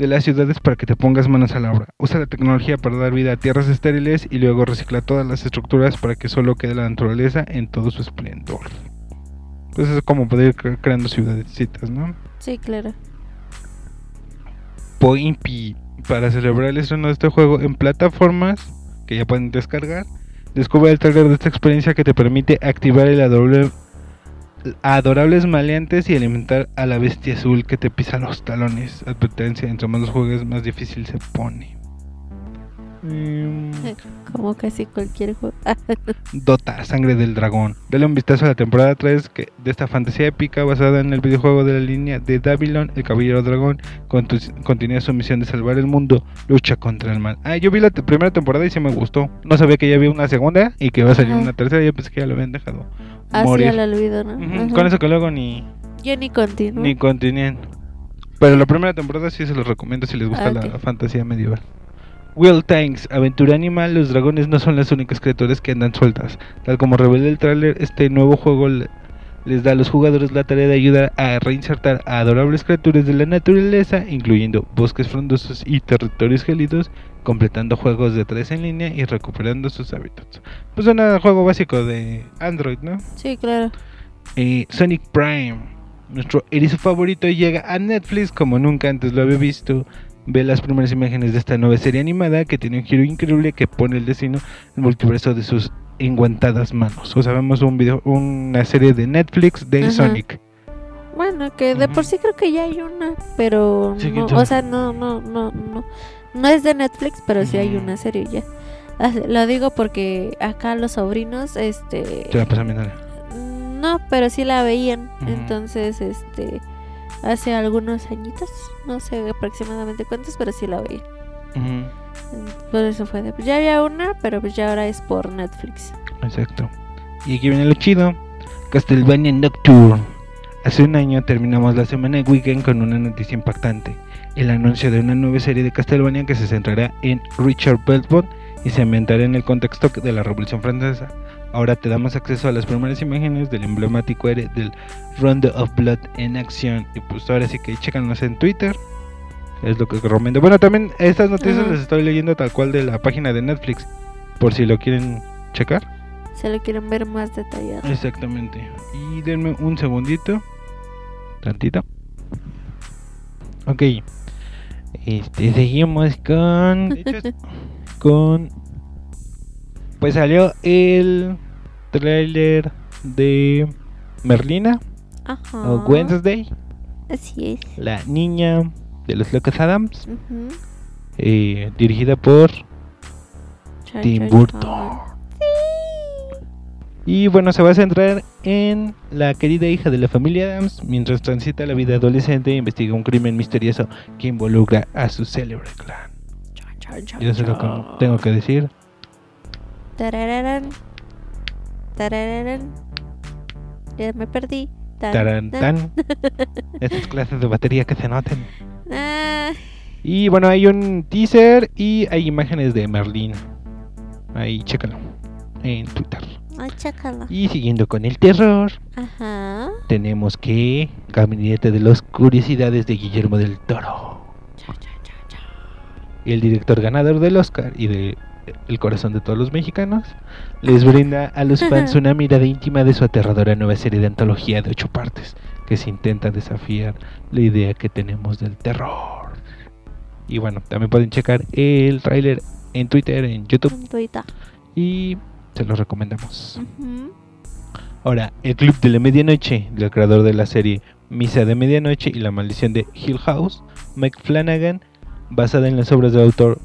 C: de las ciudades para que te pongas manos a la obra. Usa la tecnología para dar vida a tierras estériles y luego recicla todas las estructuras para que solo quede la naturaleza en todo su esplendor. Entonces es como poder ir cre- creando ciudadecitas, ¿no?
B: Sí, claro.
C: Poimpi para celebrar el estreno de este juego en plataformas que ya pueden descargar. Descubre el trailer de esta experiencia que te permite activar el adorables maleantes y alimentar a la bestia azul que te pisa los talones. Advertencia, entre más los juegues más difícil se pone. Em,
B: Como casi cualquier juego.
C: Dota, Sangre del Dragón. Dale un vistazo a la temporada 3 que- de esta fantasía épica basada en el videojuego de la línea de Babylon, El Caballero Dragón. Continúa su misión de salvar el mundo, lucha contra el mal. Ah, yo vi la primera temporada y sí me gustó. No sabía que ya había una segunda y que iba a salir
B: Ajá.
C: una tercera. Yo pensé que ya lo habían dejado
B: Así
C: morir.
B: al olvido, ¿no?
C: Con eso que luego ni,
B: Yo ni continúo.
C: ni continúen. Pero la primera temporada sí se los recomiendo si les gusta
B: Ah,
C: la fantasía medieval. Will Tanks, aventura animal, los dragones no son las únicas criaturas que andan sueltas. Tal como revela el tráiler, este nuevo juego le- les da a los jugadores la tarea de ayudar a reinsertar a adorables criaturas de la naturaleza, incluyendo bosques frondosos y territorios gélidos, completando juegos de tres en línea y recuperando sus hábitats. Pues un juego básico de Android, ¿no?
B: Sí, claro.
C: Eh, Sonic Prime, nuestro erizo favorito, llega a Netflix como nunca antes lo había visto. Ve las primeras imágenes de esta nueva serie animada que tiene un giro increíble que pone el destino el multiverso de sus enguantadas manos. O sea, vemos un video, una serie de Netflix de
B: Ajá.
C: Sonic.
B: Bueno, que de por sí creo que ya hay una, pero
C: Sí,
B: no, o sea, no, no, no, no, no es de Netflix, pero sí hay una serie ya. Ah, Lo digo porque acá los sobrinos, este,
C: Te la nena.
B: no, pero sí la veían, entonces, este, hace algunos añitos, no sé aproximadamente cuántos, pero sí la veían.
C: Ujú,
B: Por eso fue de, ya había una, pero pues ya ahora es por Netflix.
C: Exacto. Y aquí viene lo chido. Castlevania Nocturne. Hace un año terminamos la semana de weekend con una noticia impactante. El anuncio de una nueva serie de Castlevania que se centrará en Richard Belmont y se ambientará en el contexto de la Revolución Francesa. Ahora te damos acceso a las primeras imágenes del emblemático héroe del Rondo of Blood en acción. Y pues ahora sí que chécanos en Twitter. Es lo que recomiendo. Bueno, también estas noticias
B: Ajá.
C: las estoy leyendo tal cual de la página de Netflix. Por si lo quieren checar.
B: Se lo quieren ver más detallado.
C: Exactamente. Y denme un segundito. Tantito. Ok. Este, seguimos con. con. Pues salió el trailer de Merlina
B: Ajá.
C: o Wednesday,
B: Así es.
C: la niña de los locos Adams, eh, dirigida por Tim Burton.
B: chan.
C: Y bueno, se va a centrar en la querida hija de la familia Adams mientras transita la vida adolescente e investiga un crimen misterioso que involucra a su célebre clan.
B: Chan, chan, chan,
C: Y eso es lo que tengo que decir.
B: Tarararán. Tarararán. Ya me perdí. Tan,
C: Tarán,
B: tan.
C: Estas clases de batería que se noten.
B: Ah,
C: Y bueno, hay un teaser y hay imágenes de Merlín. Ahí, chécalo. En Twitter.
B: ay, chácala.
C: Y siguiendo con el terror,
B: Ajá.
C: tenemos que Gabinete de las Curiosidades de Guillermo del Toro.
B: Chan, chan, chan.
C: el director ganador del Oscar y de El corazón de todos los mexicanos, les brinda a los fans una mirada íntima de su aterradora nueva serie de antología de ocho partes que se intenta desafiar la idea que tenemos del terror. Y bueno, también pueden checar el tráiler en Twitter, en YouTube y se los recomendamos. Ahora, El Club de la Medianoche, del creador de la serie Misa de Medianoche y La Maldición de Hill House, Mike Flanagan, basada en las obras del autor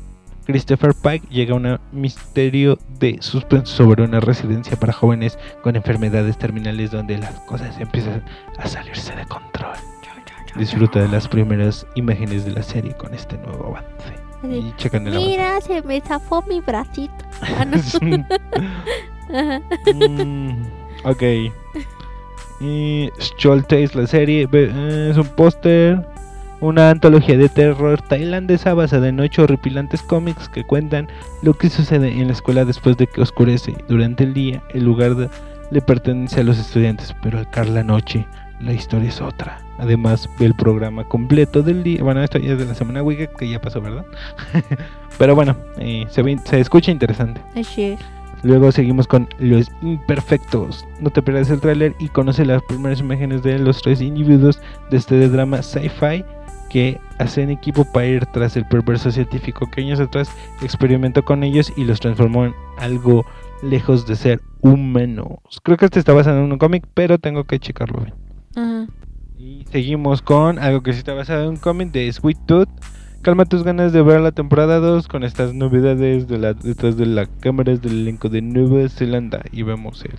C: Christopher Pike, llega a un misterio de suspenso sobre una residencia para jóvenes con enfermedades terminales donde las cosas empiezan a salirse de control. Disfruta de las primeras imágenes de la serie con este nuevo avance. Y.
B: Mira, se me zafó mi bracito. Ah, no.
C: Mm, ok. Y Tales, la serie, es un póster. Una antología de terror tailandesa basada en ocho horripilantes cómics que cuentan lo que sucede en la escuela después de que oscurece. Durante el día, el lugar de- le pertenece a los estudiantes, pero al caer la noche, la historia es otra. Además, ve el programa completo del día. Bueno, esto ya es de la semana Wicca, que ya pasó, ¿verdad? pero bueno, eh, se, ve- se escucha interesante.
B: Así.
C: Luego seguimos con Los Imperfectos. No te pierdas el tráiler y conoce las primeras imágenes de los tres individuos de este drama sci-fi que hacen equipo para ir tras el perverso científico que años atrás experimentó con ellos y los transformó en algo lejos de ser humanos. Creo que este está basado en un cómic, pero tengo que checarlo bien. Y seguimos con algo que sí está basado en un cómic de Sweet Tooth. Calma tus ganas de ver la temporada 2 con estas novedades de la, detrás de la cámara del elenco de Nueva Zelanda. Y vemos el.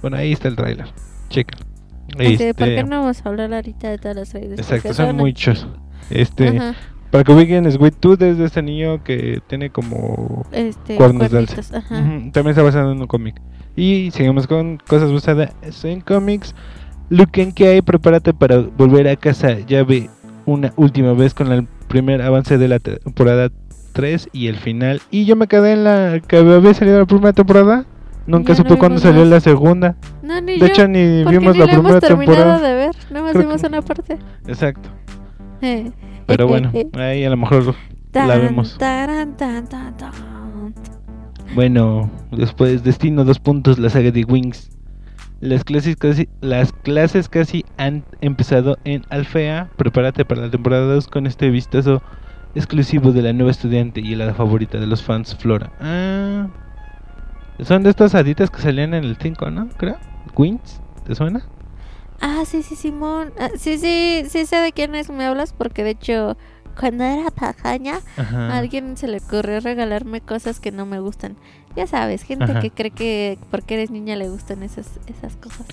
C: Bueno, ahí está el tráiler. Checa.
B: Así, ¿Por qué no vamos a hablar ahorita de todas las redes?
C: Exacto, son muchos. Este,
B: Ajá.
C: para que ubiquen, Sweet Tooth es de este niño que tiene como
B: Este,
C: cuernos de alce.
B: cuernitos, ajá.
C: También está basado en un cómic. Y seguimos con cosas basadas en cómics. Luke hay, prepárate para volver a casa. Ya ve una última vez con el primer avance de la temporada 3 y el final. Y yo me quedé en la que había salido la primera temporada. Nunca
B: Ya no
C: supe cuándo
B: vimos
C: salió
B: más.
C: la segunda.
B: No, ni
C: De
B: yo.
C: hecho, ni vimos
B: ni
C: la
B: hemos
C: primera
B: terminado
C: temporada.
B: de ver. Nada más
C: Creo
B: vimos
C: que-
B: una parte.
C: Exacto.
B: Eh.
C: Pero bueno, ahí a lo mejor la vemos. Bueno, después Destino dos puntos, la saga de Wings. Las clases casi, las clases casi han empezado en Alfea. Prepárate para la temporada 2 con este vistazo exclusivo de la nueva estudiante y la favorita de los fans, Flora. Ah, son de estas haditas que salían en el 5, ¿no? Creo. Wings, ¿te suena?
B: Ah, sí, sí, Simón. Ah, sí, sí, sí sé de quiénes me hablas porque de hecho cuando era
C: Ajá.
B: a alguien se le ocurrió regalarme cosas que no me gustan. Ya sabes, gente
C: Ajá.
B: que cree que porque eres niña le gustan esas esas cosas.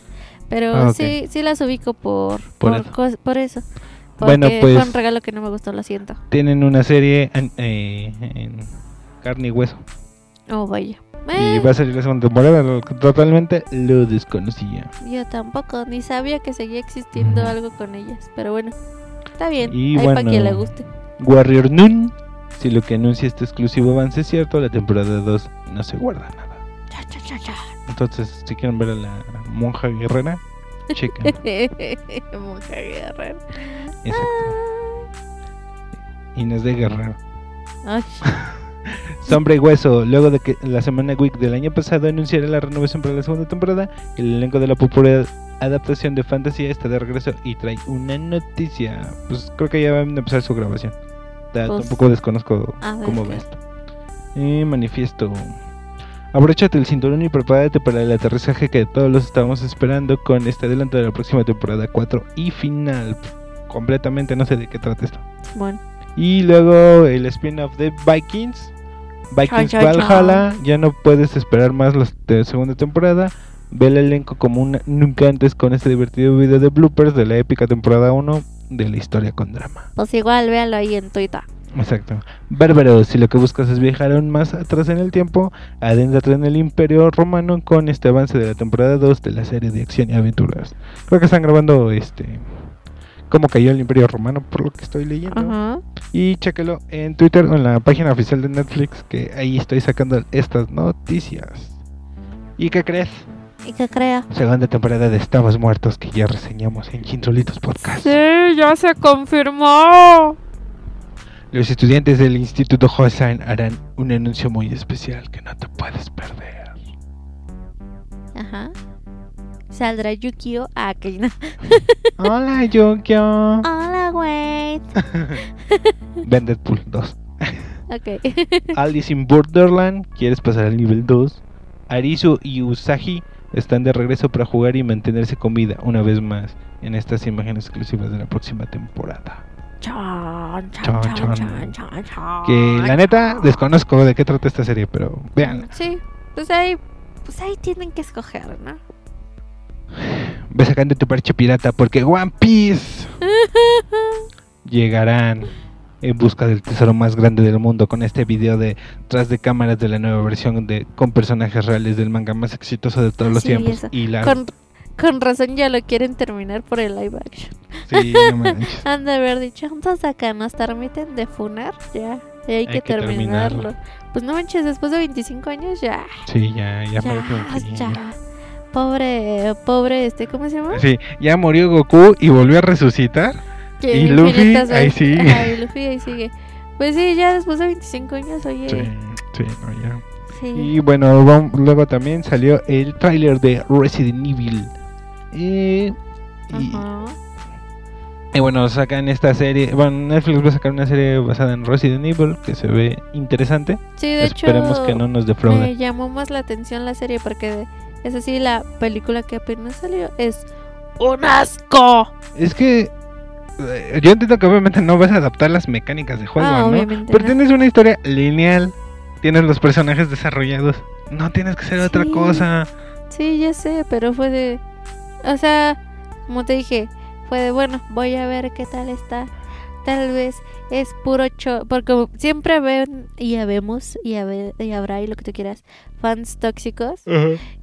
B: Pero
C: Ah,
B: sí, sí las ubico por
C: Por
B: por,
C: eso.
B: cos- por eso.
C: Bueno,
B: Porque
C: pues-
B: fue un regalo que no me gustó, lo siento.
C: Tienen una serie en, eh, en carne y hueso.
B: Oh, vaya.
C: Y
B: Eh,
C: va a salir la segunda temporada. lo- Totalmente lo desconocía.
B: Yo tampoco, ni sabía que seguía existiendo algo con ellas. Pero bueno, está bien.
C: Y
B: Ahí para
C: bueno.
B: quien le guste.
C: Warrior Noon. Si lo que anuncia este exclusivo avance es cierto, la temporada 2 no se guarda nada.
B: Cha, cha, cha, cha.
C: Entonces, si quieren ver a la monja guerrera, chequen.
B: Monja guerrera.
C: Exacto. Inés de Guerrero.
B: Ay,
C: Sombra y Hueso. Luego de que la semana Week del año pasado anunciara la renovación para la segunda temporada, el elenco de la popular adaptación de fantasía está de regreso y trae una noticia. Pues creo que ya van a empezar su grabación.
B: Pues,
C: tampoco desconozco cómo va esto. Y manifiesto. Abróchate el cinturón y prepárate para el aterrizaje que todos los estábamos esperando con este adelanto de la próxima temporada 4 y final. Completamente no sé de qué trata esto.
B: bueno.
C: Y luego el spin-off de Vikings. Vikings Valhalla. Ya no puedes esperar más la segunda temporada. Ve el elenco como una- nunca antes con este divertido video de bloopers de la épica temporada 1 de la historia con drama.
B: Pues igual, véalo ahí en Twitter.
C: Exacto. Bárbaro, si lo que buscas es viajar aún más atrás en el tiempo, adéntrate en el Imperio Romano con este avance de la temporada 2 de la serie de acción y aventuras. Creo que están grabando este cómo cayó el Imperio Romano por lo que estoy leyendo.
B: Ajá.
C: Y chéquelo en Twitter o en la página oficial de Netflix, que ahí estoy sacando estas noticias. ¿Y qué crees?
B: ¿Y qué crea?
C: Segunda temporada de Estamos Muertos que ya reseñamos en Chintrolitos Podcast.
B: Sí, ya se confirmó.
C: Los estudiantes del Instituto Hohenstein harán un anuncio muy especial que no te puedes perder.
B: Ajá. Saldrá Yukio. Que no.
C: Hola, Yukio.
B: Hola, güey.
C: Ven Deadpool 2.
B: Ok.
C: Alice in Borderland, ¿quieres pasar al nivel 2? Arisu y Usagi están de regreso para jugar y mantenerse con vida una vez más en estas imágenes exclusivas de la próxima temporada.
B: Chan, chan,
C: chan, Que la neta desconozco de qué trata esta serie, pero vean,
B: Sí, pues ahí, pues ahí tienen que escoger, ¿no?
C: Ve sacando tu parche pirata porque One Piece llegarán en busca del tesoro más grande del mundo con este video de tras de cámaras de la nueva versión de con personajes reales del manga más exitoso de todos los
B: Sí,
C: tiempos
B: eso.
C: y la
B: Con, con razón ya lo quieren terminar por el live action.
C: sí, no.
B: Han de haber dicho, entonces acá nos permiten de funar, ya, ya hay, que,
C: que
B: terminarlo.
C: terminarlo.
B: Pues no manches, después de 25 años ya,
C: Sí, ya ya,
B: ya, ya. Pobre, pobre, este, ¿cómo se llama?
C: Sí, ya murió Goku y volvió a resucitar. Y Luffy, ahí sigue.
B: Ajá, y Luffy ahí sigue. Pues sí, ya después de 25 años, oye.
C: Sí,
B: Sí.
C: no, ya. Y bueno, luego también salió el tráiler de Resident Evil. Eh, y,
B: Ajá.
C: y bueno, sacan esta serie. Bueno, Netflix va a sacar una serie basada en Resident Evil que se ve interesante.
B: Sí, de
C: Esperemos
B: hecho,
C: que no nos
B: me
C: defraude.
B: llamó más la atención la serie porque es así, la película que apenas salió es un asco.
C: Es que eh, yo entiendo que obviamente no vas a adaptar las mecánicas de juego,
B: ah,
C: ¿no? Pero
B: no.
C: tienes una historia lineal. Tienes los personajes desarrollados. No tienes que hacer otra cosa.
B: Sí, ya sé, pero fue de... O sea, como te dije, fue de, bueno, voy a ver qué tal está. Tal vez es puro cho... Porque siempre ven y habemos y, habe- y habrá y lo que tú quieras fans tóxicos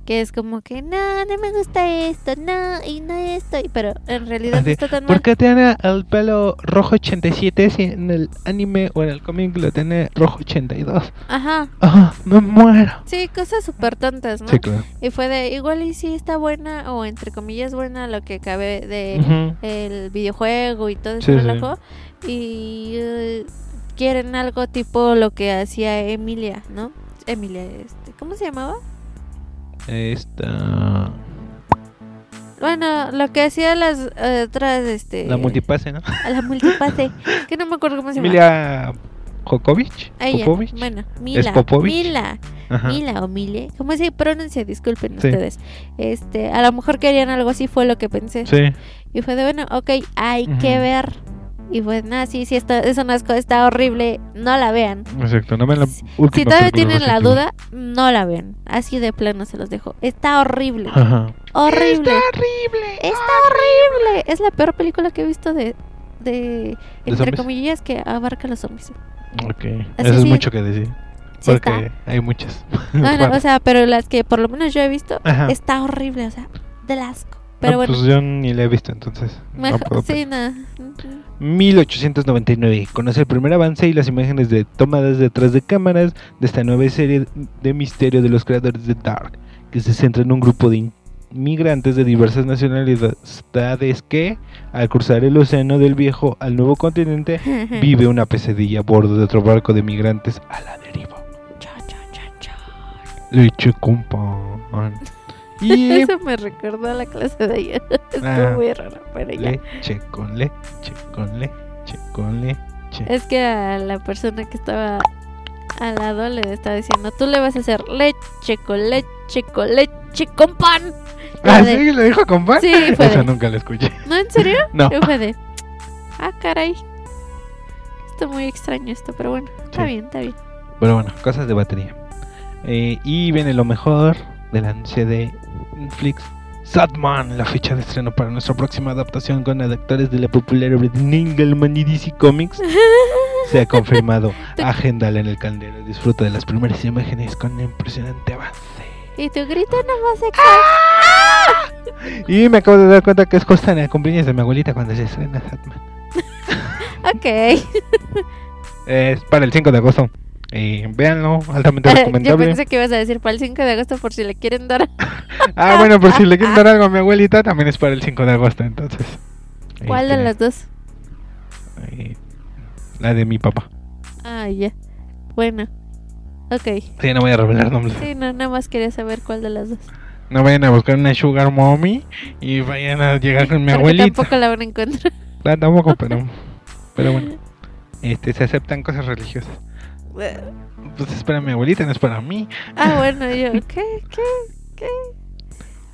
B: que es como que no, no me gusta esto, no, y no esto, y- pero en realidad no está tan
C: ¿Por
B: mal.
C: qué tiene el pelo rojo 87 si en el anime o en el cómic lo tiene rojo 82?
B: Ajá,
C: ¡Ah! ¡Me muero!
B: sí, cosas súper tontas, ¿no?
C: Sí, claro.
B: Y fue de, igual y sí está buena, o entre comillas buena, lo que cabe de
C: Ujú.
B: el videojuego y todo
C: Sí,
B: ese
C: sí.
B: relajo. Y eh, quieren algo tipo lo que hacía Emilia, ¿no? Emilia, este, ¿cómo se llamaba?
C: Esta.
B: Bueno, lo que hacía las eh, otras, este...
C: La multipase, ¿no?
B: A la multipase, que no me acuerdo cómo se llama.
C: Emilia Jokovic.
B: Ella,
C: Popovich.
B: Bueno, Mila. Mila.
C: Ajá.
B: Mila o Mile. ¿Cómo se pronuncia? Disculpen
C: Sí.
B: ustedes. Este, a lo mejor querían algo así, fue lo que pensé.
C: Sí.
B: Y fue de, bueno, ok, hay que ver. Y pues, nada, sí, sí, está, es un asco, está horrible. No la vean.
C: Exacto. No ven la
B: Si-
C: última
B: Si todavía
C: de
B: tienen la duda, no la vean. Así de plano se los dejo. Está horrible.
C: Ajá.
B: Horrible.
C: horrible.
B: Está horrible. Es la peor película que he visto de, de entre comillas, que abarca los zombies.
C: Ok.
B: Así
C: Eso es
B: sí.
C: mucho que decir.
B: Sí
C: Porque
B: está.
C: hay muchas.
B: No, no,
C: Bueno.
B: o sea, pero las que por lo menos yo he visto,
C: Ajá.
B: está horrible, o sea, del asco. Pero
C: No,
B: bueno,
C: Pues yo ni la he visto entonces. no
B: mejor-
C: puedo
B: sí, nada.
C: 1899. Conoce el primer avance y las imágenes de tomadas detrás de cámaras de esta nueva serie de misterio de los creadores de Dark, que se centra en un grupo de inmigrantes de diversas nacionalidades que, al cruzar el océano del viejo al nuevo continente, vive una pesadilla a bordo de otro barco de migrantes a la deriva.
B: Cha, cha, cha, cha.
C: Leche con pan. Y
B: Eso me recordó a la clase de ayer. Estuvo
C: Ah.
B: muy raro, pero ya.
C: leche con leche con leche con leche.
B: Es que a la persona que estaba al lado le estaba diciendo, tú le vas a hacer leche con leche con leche con pan.
C: Ah,
B: yo de,
C: sí, lo dijo con pan.
B: Sí, fue
C: Eso
B: de-
C: nunca lo escuché.
B: ¿No, en serio?
C: No.
B: Y fue de, ah, caray. Está muy extraño esto, pero bueno, está
C: Sí.
B: bien, está bien.
C: Pero bueno, cosas de batería. Eh, y viene lo mejor del de Netflix. Sadman, la fecha de estreno para nuestra próxima adaptación con adaptores de la popular obra de y DC Comics se ha confirmado. Agéndala en el caldero. Disfruta de las primeras imágenes con un impresionante avance.
B: Y tu grito no más extra.
C: Y me acabo de dar cuenta que es justo en el cumpleaños de mi abuelita cuando se estrena Sadman.
B: Ok.
C: Es para el 5 de agosto. Eh, véanlo, altamente
B: Yo
C: recomendable.
B: pensé que ibas a decir para el 5 de agosto por si le quieren dar.
C: Ah, bueno, por si le quieren dar algo a mi abuelita, también es para el 5 de agosto, entonces.
B: ¿Cuál de
C: tienen.
B: las dos?
C: Eh, la de mi papá.
B: Ah, ya. Bueno. Ok.
C: Sí, no voy a revelar nombres.
B: Sí, no, nada más quería saber cuál de las dos.
C: No vayan a buscar una sugar mommy y vayan a llegar con mi
B: Porque
C: abuelita.
B: tampoco la van a encontrar.
C: Ah, tampoco, pero, pero bueno. Este, se aceptan cosas religiosas. Pues es para mi abuelita, no es para mí.
B: Ah, bueno, yo, ¿qué? ¿Qué? ¿Qué?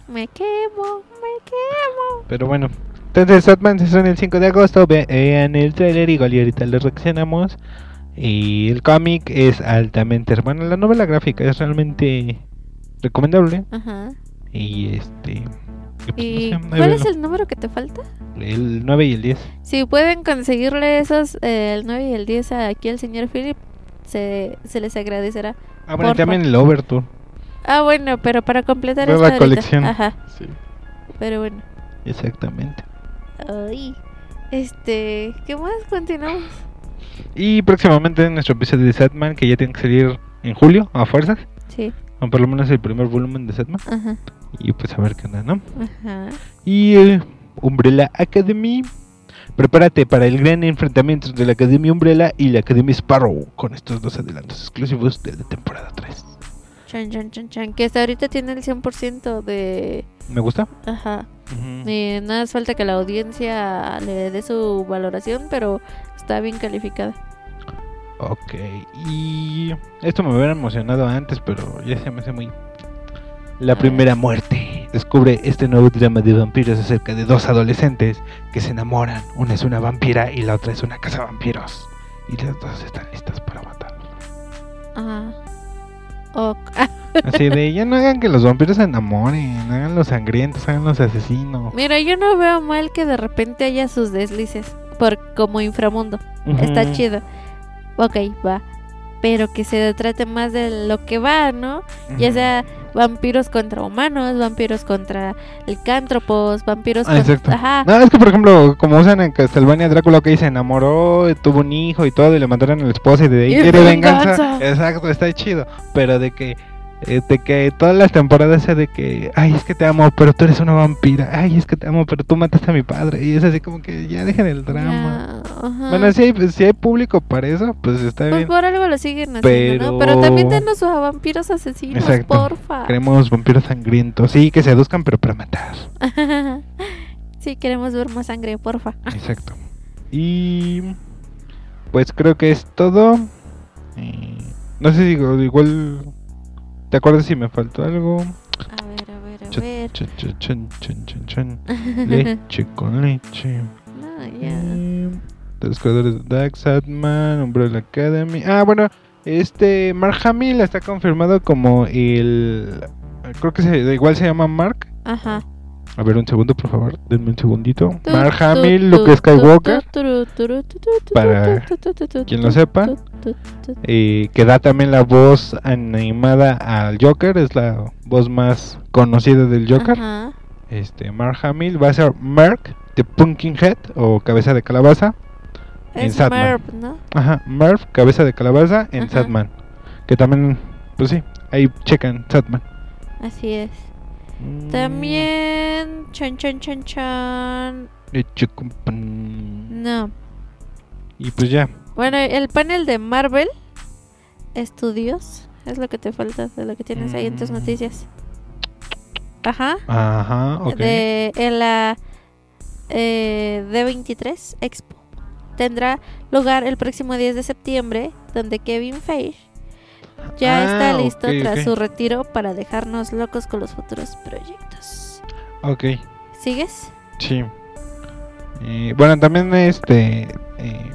B: Me quemo, me quemo.
C: Pero bueno, entonces Satman se estrena el 5 de agosto. Vean el trailer, igual y ahorita le reaccionamos. Y el cómic es altamente hermano. La novela gráfica es realmente recomendable.
B: Ajá.
C: Y este. pues,
B: ¿Y
C: no sé, ahí
B: cuál es el número que te falta?
C: El 9 y el 10.
B: Si pueden conseguirle esos, eh, el 9 y el 10 aquí al señor Philip, se, se les agradecerá.
C: Ah, bueno, también el Overture.
B: Ah, bueno, pero para completar
C: Nueva
B: ahorita.
C: colección.
B: Ajá,
C: Sí,
B: pero bueno.
C: exactamente.
B: Ay, este, ¿qué más? Continuamos.
C: Y próximamente nuestro episodio de Satman, que ya tiene que salir en julio, a fuerzas.
B: Sí,
C: O por lo menos el primer volumen de Satman.
B: ajá,
C: Y pues a ver qué onda, ¿no?
B: ajá.
C: Y eh, Umbrella Academy. Prepárate para el gran enfrentamiento entre la Academia Umbrella y la Academia Sparrow con estos dos adelantos exclusivos de la temporada 3.
B: Chan, chan, chan, chan. Que hasta ahorita tiene el 100% de...
C: ¿Me gusta?
B: Ajá.
C: Ujú.
B: Y nada más falta que la audiencia le dé su valoración, pero está bien calificada.
C: Ok, y esto me hubiera emocionado antes, pero ya se me hace muy... La primera muerte. Descubre este nuevo drama de vampiros acerca de dos adolescentes que se enamoran. Una es una vampira y la otra es una casa vampiros. Y las dos están listas para matar.
B: Ah,
C: Así de, ya no hagan que los vampiros se enamoren, hagan los sangrientos, hagan los asesinos.
B: Mira, yo no veo mal que de repente haya sus deslices por como inframundo. Está chido. Ok, va. Pero que se trate más de lo que va, ¿no? Ya sea vampiros contra humanos, vampiros contra licántropos, vampiros
C: Ah,
B: contra... Ajá.
C: No, es que por ejemplo, como usan en Castlevania Drácula que se enamoró, tuvo un hijo y todo, y le mataron a la esposa y de ahí quiere venganza.
B: venganza.
C: Exacto, está chido. Pero de que eh, de que todas las temporadas sea de que, ay, es que te amo, pero tú eres una vampira. Ay, es que te amo, pero tú mataste a mi padre. Y es así como que ya dejen el drama. Bueno, si hay, si hay público para eso, pues está
B: Pues
C: bien.
B: por algo lo siguen haciendo,
C: Pero-
B: ¿no? Pero también denos a vampiros asesinos,
C: Exacto.
B: porfa.
C: Queremos vampiros sangrientos. Sí, que se aduzcan, pero para matar.
B: sí, queremos ver más sangre, porfa.
C: Exacto. Y pues creo que es todo. Eh, no sé si igual te acuerdas si me faltó algo.
B: A ver, a ver, a
C: Ch-
B: ver.
C: ch-. Leche con leche.
B: No, ya.
C: Eh, los creadores de Dark Sadman, Umbrella Academy. Ah, bueno, este Mark Hamill está confirmado como el. Creo que se, igual se llama Mark.
B: Ajá.
C: A ver, un segundo, por favor. Denme un segundito. Mark Hamill, Luke Skywalker. Para quien lo sepa. Eh, que da también la voz animada al Joker, es la voz más conocida del Joker.
B: Ajá.
C: Este Mark Hamill va a ser Mark de Pumpkinhead o cabeza de calabaza. En
B: Es
C: Sandman.
B: Merv, ¿no?
C: Ajá, Marv, cabeza de calabaza en
B: Ajá.
C: Satman. Que también, pues sí, ahí checan Satman.
B: Así es.
C: Mm,
B: También. Chan, chan, chan, chan.
C: y.
B: No.
C: Y pues ya.
B: Bueno, el panel de Marvel Studios es lo que te falta de lo que tienes ahí en tus
C: Mm.
B: noticias. Ajá.
C: Ajá, ok.
B: De en la eh, D23 Expo. Tendrá lugar el próximo 10 de septiembre, donde Kevin Feige ya
C: Ah,
B: está listo tras su retiro para dejarnos locos con los futuros proyectos.
C: Ok,
B: ¿Sigues?
C: sí. Eh, bueno, también este. eh,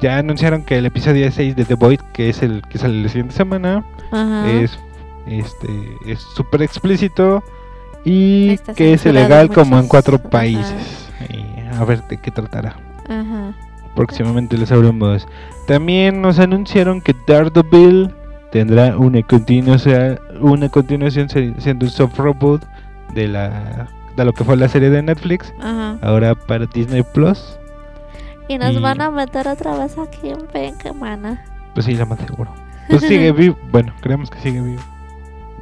C: ya anunciaron que el episodio 6 de The Void, que es el que sale la siguiente semana,
B: Ajá.
C: es este es súper explícito y
B: Está
C: que es ilegal como en cuatro países. Y a ver de qué tratará.
B: Ajá.
C: Próximamente les sabremos. También nos anunciaron que Daredevil tendrá una continuación, una continuación siendo un soft reboot de la de lo que fue la serie de Netflix,
B: Ajá.
C: ahora para Disney Plus.
B: Y nos
C: Y-
B: van a meter otra vez aquí en Penca, mana.
C: Pues sí, la más seguro. Pues sigue vivo. Bueno, creemos que sigue vivo.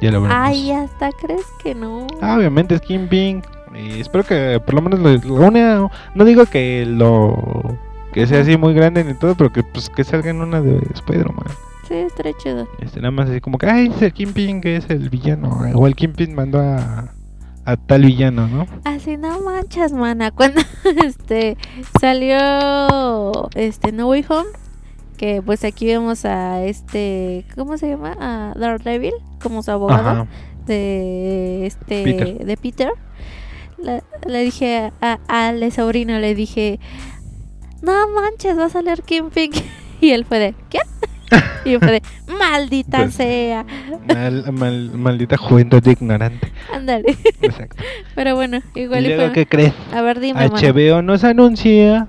C: Ya lo veremos.
B: Ay, hasta crees que no.
C: Ah, obviamente es Kingpin. Y espero que por lo menos lo, lo una. No digo que lo. Que sea así muy grande ni todo, pero que pues que salga en una de Spider-Man.
B: Sí, estaría chido.
C: Este, nada más así como que, ay, es el Kingpin que es el villano. O el Kingpin mandó a, a tal villano, ¿no?
B: Así no manchas, mana. Cuando este salió este No Way Home, que pues aquí vemos a este, ¿cómo se llama? A Daredevil como su abogado.
C: Ajá.
B: de este
C: Peter.
B: de Peter, le, le dije a, a la sobrino, le dije, no manches, va a salir Kingpin. Y él fue de, ¿qué? Y yo fue de, maldita
C: Pues-
B: sea.
C: Mal- mal- maldita juventud ignorante.
B: Ándale.
C: Exacto.
B: Pero bueno, igual
C: ¿Y luego
B: fue.
C: qué crees?
B: A ver, dime.
C: HBO nos anuncia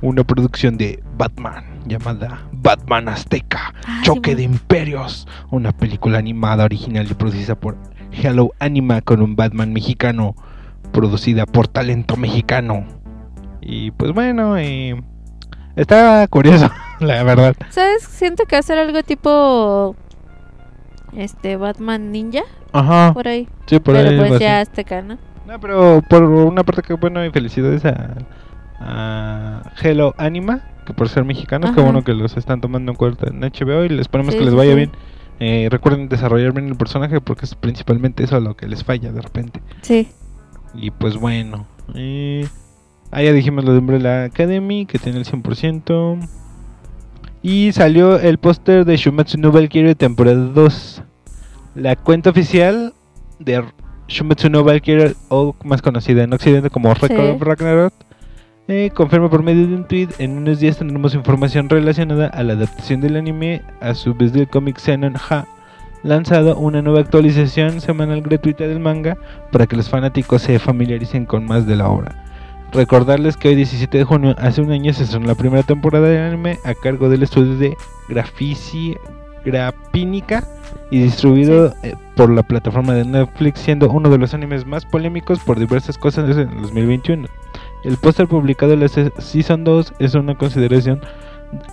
C: una producción de Batman llamada Batman Azteca,
B: Ay,
C: Choque de Imperios, una película animada original y producida por Hello Anima con un Batman mexicano, producida por talento mexicano. Y pues bueno, eh, está curioso, la verdad.
B: ¿Sabes? Siento que va a ser algo tipo. Este, Batman Ninja,
C: Ajá,
B: por ahí.
C: sí, por
B: Pero
C: ahí
B: pues ya azteca, ¿no?
C: No, pero por una parte que bueno y felicidades a, a Hello Anima, que por ser mexicanos, que
B: Ajá.
C: bueno que los están tomando en cuenta en HBO y les
B: Sí,
C: que les vaya
B: sí.
C: bien. Eh, recuerden desarrollar bien el personaje porque es principalmente eso lo que les falla de repente.
B: Sí.
C: Y pues bueno, eh, ah, ya dijimos lo de Umbrella Academy, que tiene el 100%. Y salió el póster de Shumatsu no Valkyrie temporada 2. La cuenta oficial de Shumatsu no Valkyrie, o más conocida en Occidente como Record
B: Sí.
C: of Ragnarok, eh, confirma por medio de un tweet, en unos días tendremos información relacionada a la adaptación del anime, a su vez del cómic Xenon Ha, lanzado una nueva actualización semanal gratuita del manga para que los fanáticos se familiaricen con más de la obra. Recordarles que hoy 17 de junio, hace un año, se estrenó la primera temporada del anime a cargo del estudio de Graphici Grapínica y distribuido eh, por la plataforma de Netflix, siendo uno de los animes más polémicos por diversas cosas en el 2021. El póster publicado en la se- Season 2 es una consideración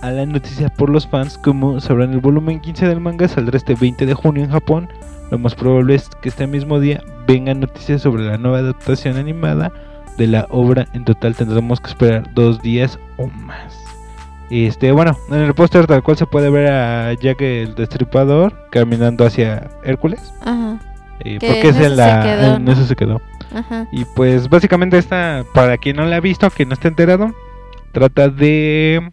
C: a la noticia por los fans, como sabrán el volumen 15 del manga saldrá este 20 de junio en Japón. Lo más probable es que este mismo día vengan noticias sobre la nueva adaptación animada de la obra. En total tendremos que esperar dos días o más. Este, bueno, en el póster tal cual se puede ver a Jack el Destripador caminando hacia Hércules.
B: Ajá.
C: eh,
B: Que
C: porque
B: en
C: es en la.
B: quedó,
C: en
B: ¿no?
C: eso se quedó.
B: Ajá.
C: Y pues básicamente esta, para quien no la ha visto, que no esté enterado, trata de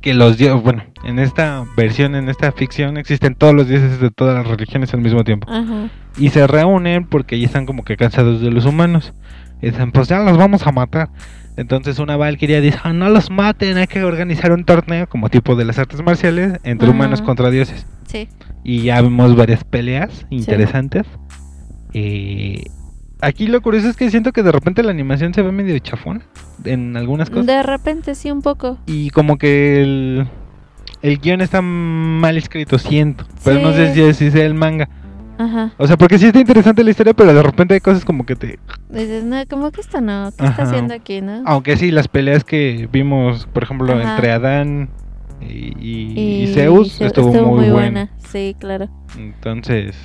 C: que los dioses, bueno, en esta versión, en esta ficción, existen todos los dioses de todas las religiones al mismo tiempo.
B: Ajá.
C: Y se reúnen porque ya están como que cansados de los humanos. Y dicen, pues ya los vamos a matar. Entonces una Valkyria dice, "Ah, no los maten, hay que organizar un torneo como tipo de las artes marciales entre humanos contra dioses.
B: Sí.
C: Y ya vemos varias peleas interesantes. Eh, aquí lo curioso es que siento que de repente la animación se ve medio chafón en algunas cosas.
B: De repente sí, un poco.
C: Y como que el, el guion está mal escrito, siento. Pero no sé si, si sea el manga.
B: Ajá.
C: O sea, porque sí está interesante la historia, pero de repente hay cosas como que te...
B: Dices, no, como que esto no. ¿Qué está haciendo aquí, no?
C: Aunque sí, las peleas que vimos, por ejemplo,
B: Ajá.
C: entre Adán y, y- y Zeus,
B: Ze-
C: estuvo, muy, buena.
B: Sí, claro.
C: Entonces,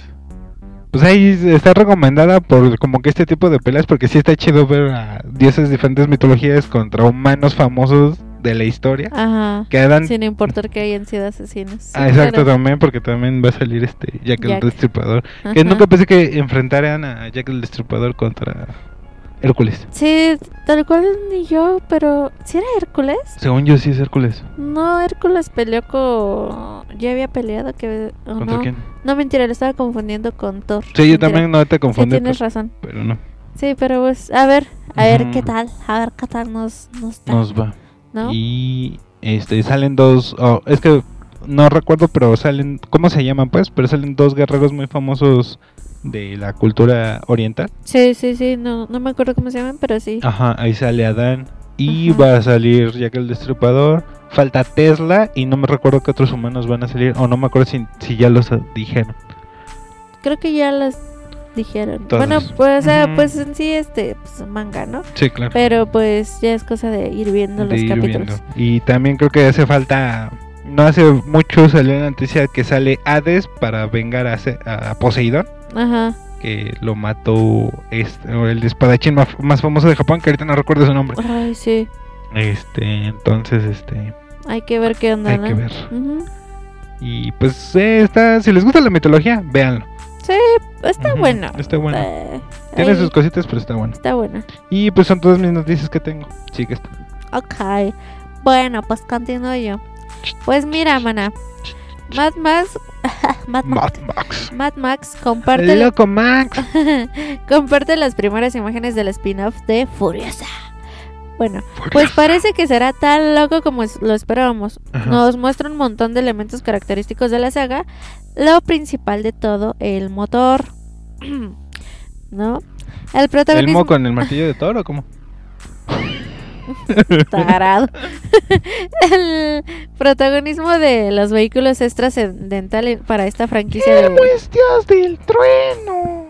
C: pues ahí está recomendada por como que este tipo de peleas, porque sí está chido ver a dioses de diferentes mitologías contra humanos famosos de la historia.
B: Ajá.
C: Que Adán...
B: Sin importar que hayan sido asesinos. Sí,
C: Ah, exacto,
B: claro.
C: también, porque también va a salir este Jack, el
B: Jack.
C: Destripador. Que
B: Ajá.
C: nunca pensé que enfrentaran a Jack el Destripador contra Hércules.
B: Sí, tal cual ni yo, pero ¿sí era Hércules?
C: Según yo sí es Hércules.
B: No, Hércules peleó con... Ya había peleado que...
C: ¿Contra
B: no.
C: quién?
B: No, mentira, lo estaba confundiendo con Thor.
C: Sí, yo
B: Mentira.
C: también no te
B: Sí,
C: confundí,
B: tienes
C: pero,
B: razón.
C: pero no.
B: Sí, pero pues, a ver, a ver
C: Ujú.
B: qué tal, a ver qué tal nos, nos
C: Nos va.
B: ¿No?
C: Y este salen dos, oh, es que no recuerdo, pero salen, ¿cómo se llaman pues? Pero salen dos guerreros muy famosos de la cultura oriental.
B: Sí, sí, sí, no, no me acuerdo cómo se llaman, pero sí.
C: Ajá, ahí sale Adán y
B: Ajá.
C: va a salir Jack el Destripador. Falta Tesla y no me recuerdo qué otros humanos van a salir o no me acuerdo si, si ya los dijeron.
B: Creo que ya las dijeron. Bueno, pues, o sea,
C: Ujú.
B: pues en sí, este, pues manga, ¿no?
C: Sí, claro.
B: Pero pues ya es cosa de ir viendo
C: de
B: los
C: ir
B: capítulos.
C: viendo. Y también creo que hace falta. No hace mucho salió la noticia que sale Hades para vengar a, a Poseidón.
B: Ajá.
C: Que lo mató este, el espadachín más, más famoso de Japón, que ahorita no recuerdo su nombre.
B: Ay, sí.
C: Este, entonces, este,
B: Hay que ver qué onda,
C: hay
B: ¿no?
C: que ver. Y pues, eh, está, si les gusta la mitología, véanlo.
B: Sí, está
C: Ujú,
B: bueno.
C: Está bueno.
B: Eh,
C: Tiene
B: ahí
C: sus cositas, pero está bueno.
B: Está bueno.
C: Y pues son todas mis noticias que tengo. Sí, que está.
B: Ok. Bueno, pues continúo yo. Pues mira, mana. Mad Max, Mad Max,
C: Mad Max.
B: Mad Max comparte,
C: loco Max.
B: comparte las primeras imágenes del spin-off de Furiosa. Bueno, pues parece que será tan loco como lo esperábamos.
C: Ajá.
B: Nos muestra un montón de elementos característicos de la saga. Lo principal de todo, el motor. ¿No? El
C: ¿El
B: protagonismo.
C: mo con el martillo de toro? ¿Cómo?
B: Tarado. el protagonismo de los vehículos es trascendental en- para esta franquicia de.
C: bestias del trueno!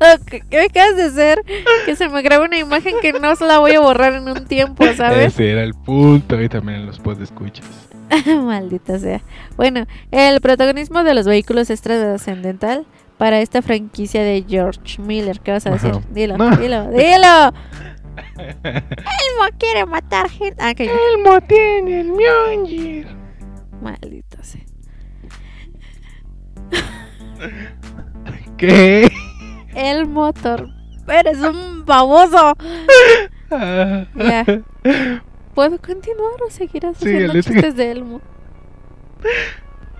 B: ¿Qué, qué acabas de hacer? Que se me graba una imagen que no se la voy a borrar en un tiempo, ¿sabes?
C: Ese era el punto y también en los post escuchas.
B: Maldita sea. Bueno, el protagonismo de los vehículos es trascendental para esta franquicia de George Miller. ¿Qué vas a decir?
C: Ajá.
B: Dilo,
C: No.
B: dilo, dilo. Elmo quiere matar gente. Ah, ya.
C: Elmo tiene el Mjolnir.
B: Maldita sea.
C: ¿Qué?
B: El motor. Eres un baboso. Ya. ¿Puedo continuar o seguirás haciendo
C: Síguele,
B: chistes de Elmo?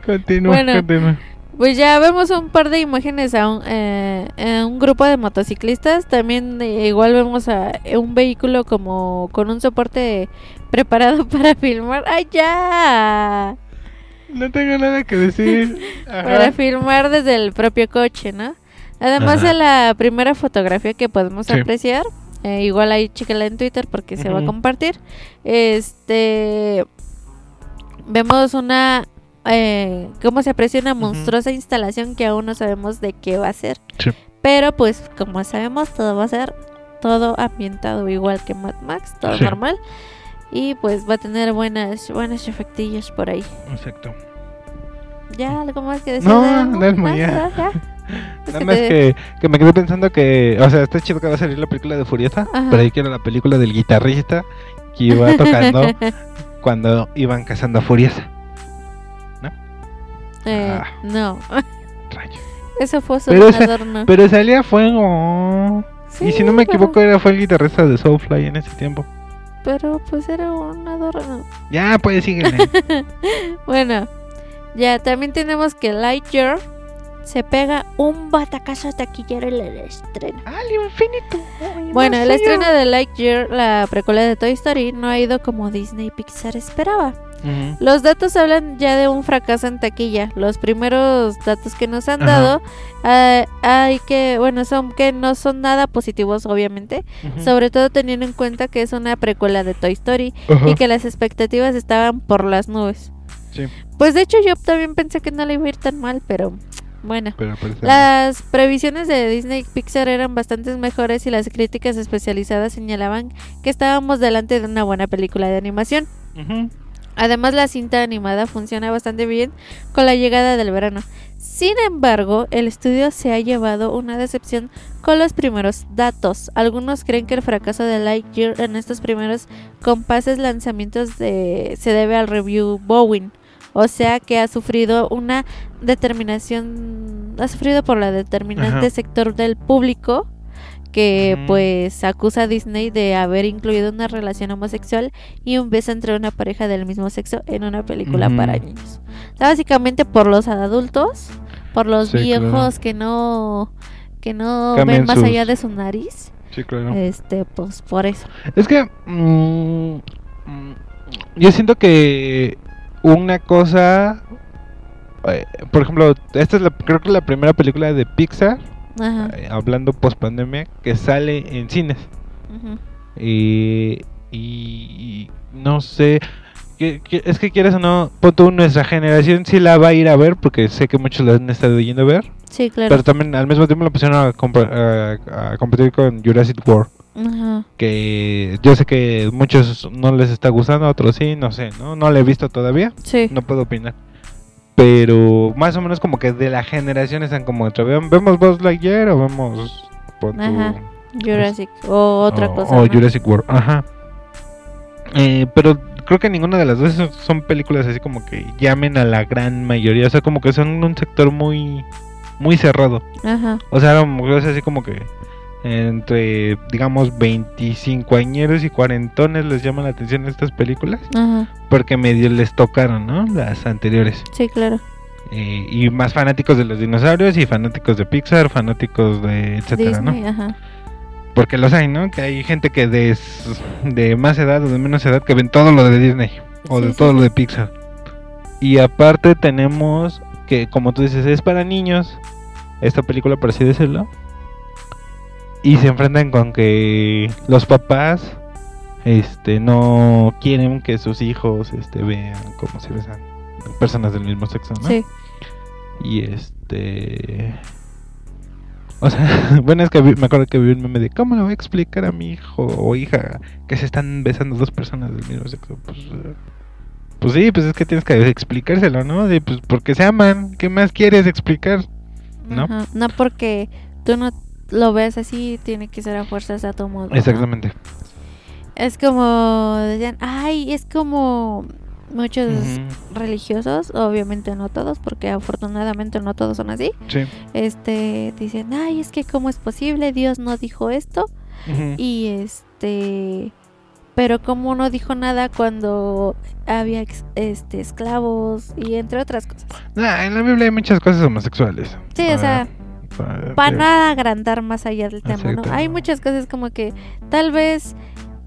C: Continúa,
B: Bueno.
C: continúa.
B: Pues ya vemos un par de imágenes a un, eh, a un grupo de motociclistas. También eh, igual vemos a un vehículo como con un soporte preparado para filmar. ¡Ay, ya!
C: No tengo nada que decir. Ajá.
B: Para filmar desde el propio coche, ¿no? Además
C: Ajá.
B: de la primera fotografía que podemos
C: Sí.
B: apreciar, eh, igual ahí chéquela en Twitter porque se va a compartir. Este vemos una eh, cómo se aprecia una monstruosa instalación que aún no sabemos de qué va a ser.
C: Sí.
B: Pero pues como sabemos todo va a ser todo ambientado igual que Mad Max, todo
C: Sí.
B: normal. Y pues va a tener buenas buenas efectillos por ahí.
C: Exacto.
B: ¿Ya algo más que decir?
C: No,
B: de
C: ya. Nada
B: que
C: más que, que me quedé pensando que, o sea, está chido que va a salir la película de Furiosa,
B: Ajá.
C: pero ahí quiero la película del guitarrista que iba tocando cuando iban cazando a Furiosa.
B: Eh,
C: Ah.
B: No,
C: Rayos.
B: eso fue solo
C: Pero
B: adorno.
C: Pero salía fuego. y si no me
B: pero-
C: equivoco, era fue el guitarrista de Soulfly en ese tiempo.
B: Pero pues era un adorno.
C: Ya, pues síguele.
B: Bueno, ya también tenemos que Lightyear se pega un batacazo taquillero en el estreno.
C: ¡Al infinito!
B: Bueno, el estreno de Lightyear, la precuela de Toy Story, no ha ido como Disney y Pixar esperaba. Los datos hablan ya de un fracaso en taquilla. Los primeros datos que nos han dado, ah, hay que, bueno, son que no son nada positivos, obviamente. Sobre todo teniendo en cuenta que es una precuela de Toy Story y que las expectativas estaban por las nubes.
C: Sí,
B: Pues de hecho yo también pensé que no le iba a ir tan mal, pero bueno. Las previsiones de Disney y Pixar eran bastante mejores y las críticas especializadas señalaban que estábamos delante de una buena película de animación. Además la cinta animada funciona bastante bien con la llegada del verano. Sin embargo, el estudio se ha llevado una decepción con los primeros datos. Algunos creen que el fracaso de Lightyear en estos primeros compases lanzamientos de- se debe al review Bowen. O sea que ha sufrido una determinación, ha sufrido por la determinante
C: Ajá.
B: sector del público que pues acusa a Disney de haber incluido una relación homosexual y un beso entre una pareja del mismo sexo en una película para niños. O sea, básicamente por los adultos, por los
C: Sí,
B: viejos
C: claro.
B: que no que no ven más
C: sus-
B: allá de su nariz,
C: Sí, claro.
B: este pues por eso.
C: Es que mm, mm, yo siento que una cosa, eh, por ejemplo, esta es la, creo que la primera película de Pixar,
B: Ajá.
C: eh, hablando post pandemia, que sale en cines. Y, y no sé, que- que- es que quieres o no, pon tú, nuestra generación sí la va a ir a ver, porque sé que muchos la han estado yendo a ver,
B: Sí, claro.
C: pero también al mismo tiempo la pusieron a- a competir con Jurassic World.
B: Ajá.
C: que yo sé que muchos no les está gustando, a otros sí, no sé, ¿no? No la he visto todavía,
B: Sí.
C: no puedo opinar. Pero más o menos como que de la generación están como "Vean- ¿vemos Buzz Lightyear o vemos
B: Ajá. Jurassic o otra
C: o-
B: cosa.
C: Jurassic World, ajá. Eh, pero creo que ninguna de las dos son- películas así como que llamen a la gran mayoría, o sea, como que son un sector muy muy cerrado.
B: Ajá.
C: O sea, es así como que entre, digamos, 25 añeros y cuarentones les llaman la atención estas películas.
B: Ajá.
C: Porque medio les tocaron, ¿no? Las anteriores.
B: Sí, claro.
C: Eh, y más fanáticos de los dinosaurios y fanáticos de Pixar, fanáticos de etcétera,
B: Disney,
C: ¿no?
B: ajá.
C: Porque los hay, ¿no? Que hay gente que de, de más edad o de menos edad que ven todo lo de Disney o
B: Sí,
C: de
B: sí,
C: todo lo de Pixar. Y aparte tenemos que, como tú dices, es para niños esta película, por así decirlo. Y se enfrentan con que los papás este no quieren que sus hijos este vean cómo se besan personas del mismo sexo, ¿no?
B: Sí.
C: Y este. O sea, bueno, es que me acuerdo que vi un meme de cómo le voy a explicar a mi hijo o hija que se están besando dos personas del mismo sexo. Pues, pues sí, pues es que tienes que explicárselo, ¿no? De, pues porque se aman, ¿qué más quieres explicar? ¿No?
B: Ajá. No porque tú no lo ves así, tiene que ser a fuerzas a tu modo.
C: Exactamente.
B: Es como decían, ay, es como muchos religiosos, obviamente no todos, porque afortunadamente no todos son así.
C: Sí.
B: Este dicen, ay, es que cómo es posible, Dios no dijo esto y este pero como no dijo nada cuando había este esclavos y entre otras cosas.
C: Nah, en la Biblia hay muchas cosas homosexuales.
B: Sí, o sea,
C: para-
B: agrandar más allá del tema, ¿no? Hay muchas cosas como que tal vez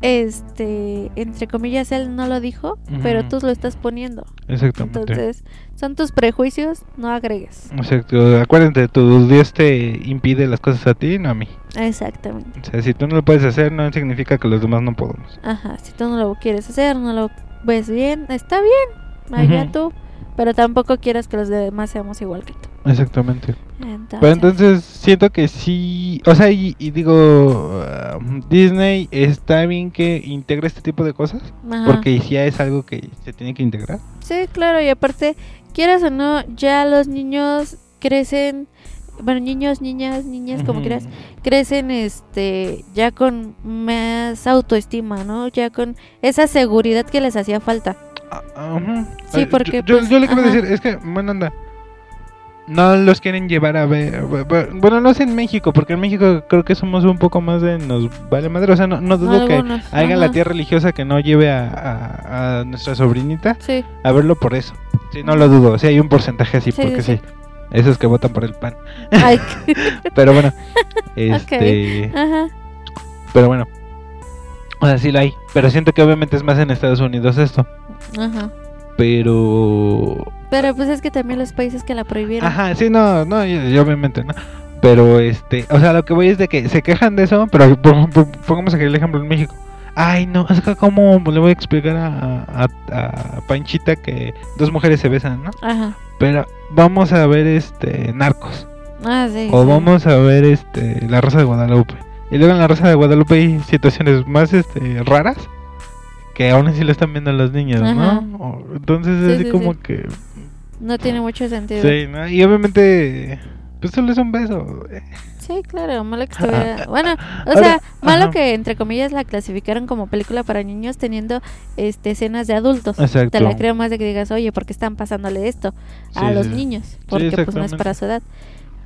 B: este entre comillas él no lo dijo, pero tú lo estás poniendo.
C: Exactamente.
B: Entonces, son tus prejuicios, no agregues.
C: Exacto. Acuérdate, tu Dios te impide las cosas a ti, no a mí.
B: Exactamente.
C: O sea, si tú no lo puedes hacer, no significa que los demás no podemos.
B: Ajá, si tú no lo quieres hacer, no lo ves bien, está bien, allá tú, pero tampoco quieras que los demás seamos igual que tú.
C: Exactamente.
B: Entonces,
C: Pero entonces siento que sí, o sea, y, y digo, ah, Disney está bien que integre este tipo de cosas,
B: ajá.
C: porque ya es algo que se tiene que integrar.
B: Sí, claro, y aparte, quieras o no, ya los niños crecen, bueno, niños, niñas, niñas, como quieras, crecen este ya con más autoestima, ¿no? Ya con esa seguridad que les hacía falta.
C: Ah.
B: Sí, porque,
C: yo, yo,
B: pues,
C: yo lo que quiero
B: ajá.
C: decir es que, bueno, anda. No los quieren llevar a ver. bu- bu- Bueno, no es en México, porque en México creo que somos un poco más de nos vale madre. O sea, no, no dudo que haya la tía religiosa que no lleve a, a- a nuestra sobrinita
B: Sí,
C: a verlo por eso. Sí, no lo dudo. Sí, hay un porcentaje así,
B: Sí,
C: porque
B: sí,
C: sí. Esos que votan por el pan.
B: ay,
C: Pero bueno, este.
B: ajá,
C: Pero bueno. O sea, sí lo hay. Pero siento que obviamente es más en Estados Unidos esto.
B: ajá.
C: Pero.
B: Pero pues es que también los países que la prohibieron.
C: Ajá, sí, no, no, y- y obviamente no. Pero este, o sea, lo que voy es de que se quejan de eso, pero po- po- pongamos aquí el ejemplo en México. Ay, no, es que cómo le voy a explicar a, a, a Panchita que dos mujeres se besan, ¿no?
B: Ajá.
C: Pero vamos a ver este Narcos
B: Ah, sí.
C: o
B: sí.
C: vamos a ver este La Rosa de Guadalupe. Y luego en La Rosa de Guadalupe hay situaciones más este raras que aún así lo están viendo los niños,
B: Ajá.
C: ¿no? O- Entonces
B: Sí,
C: es así
B: sí,
C: como
B: sí.
C: que
B: No tiene mucho sentido.
C: Sí, ¿no? Y obviamente, pues solo es un beso.
B: Sí, claro, malo que estuviera. Bueno, o
C: Ahora,
B: sea, malo
C: ajá.
B: que entre comillas la clasificaron como película para niños teniendo este escenas de adultos.
C: Exacto.
B: Te la creo más de que digas, oye, ¿por qué están pasándole esto a
C: Sí,
B: los
C: sí.
B: niños? Porque pues no es para su edad.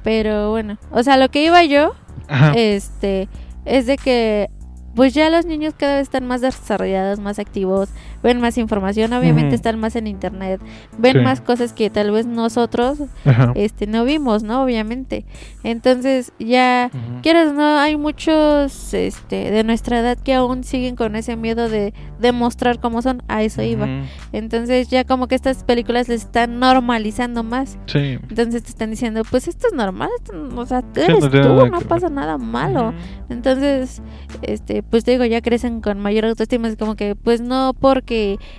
B: Pero bueno, o sea, lo que iba yo,
C: Ajá.
B: este, es de que pues ya los niños cada vez están más desarrollados, más activos, ven más información, obviamente están más en internet, ven
C: Sí.
B: más cosas que tal vez nosotros
C: Ajá.
B: este no vimos, ¿no? Obviamente. Entonces, ya o no hay muchos este de nuestra edad que aún siguen con ese miedo de demostrar cómo son, a eso iba. Entonces, ya como que estas películas les están normalizando más.
C: Sí.
B: Entonces te están diciendo, pues esto es normal, esto no- o sea,
C: no
B: eres
C: tiene
B: tú,
C: nada
B: no pasa nada malo. Entonces, este, pues te digo, ya crecen con mayor autoestima, es como que, pues no porque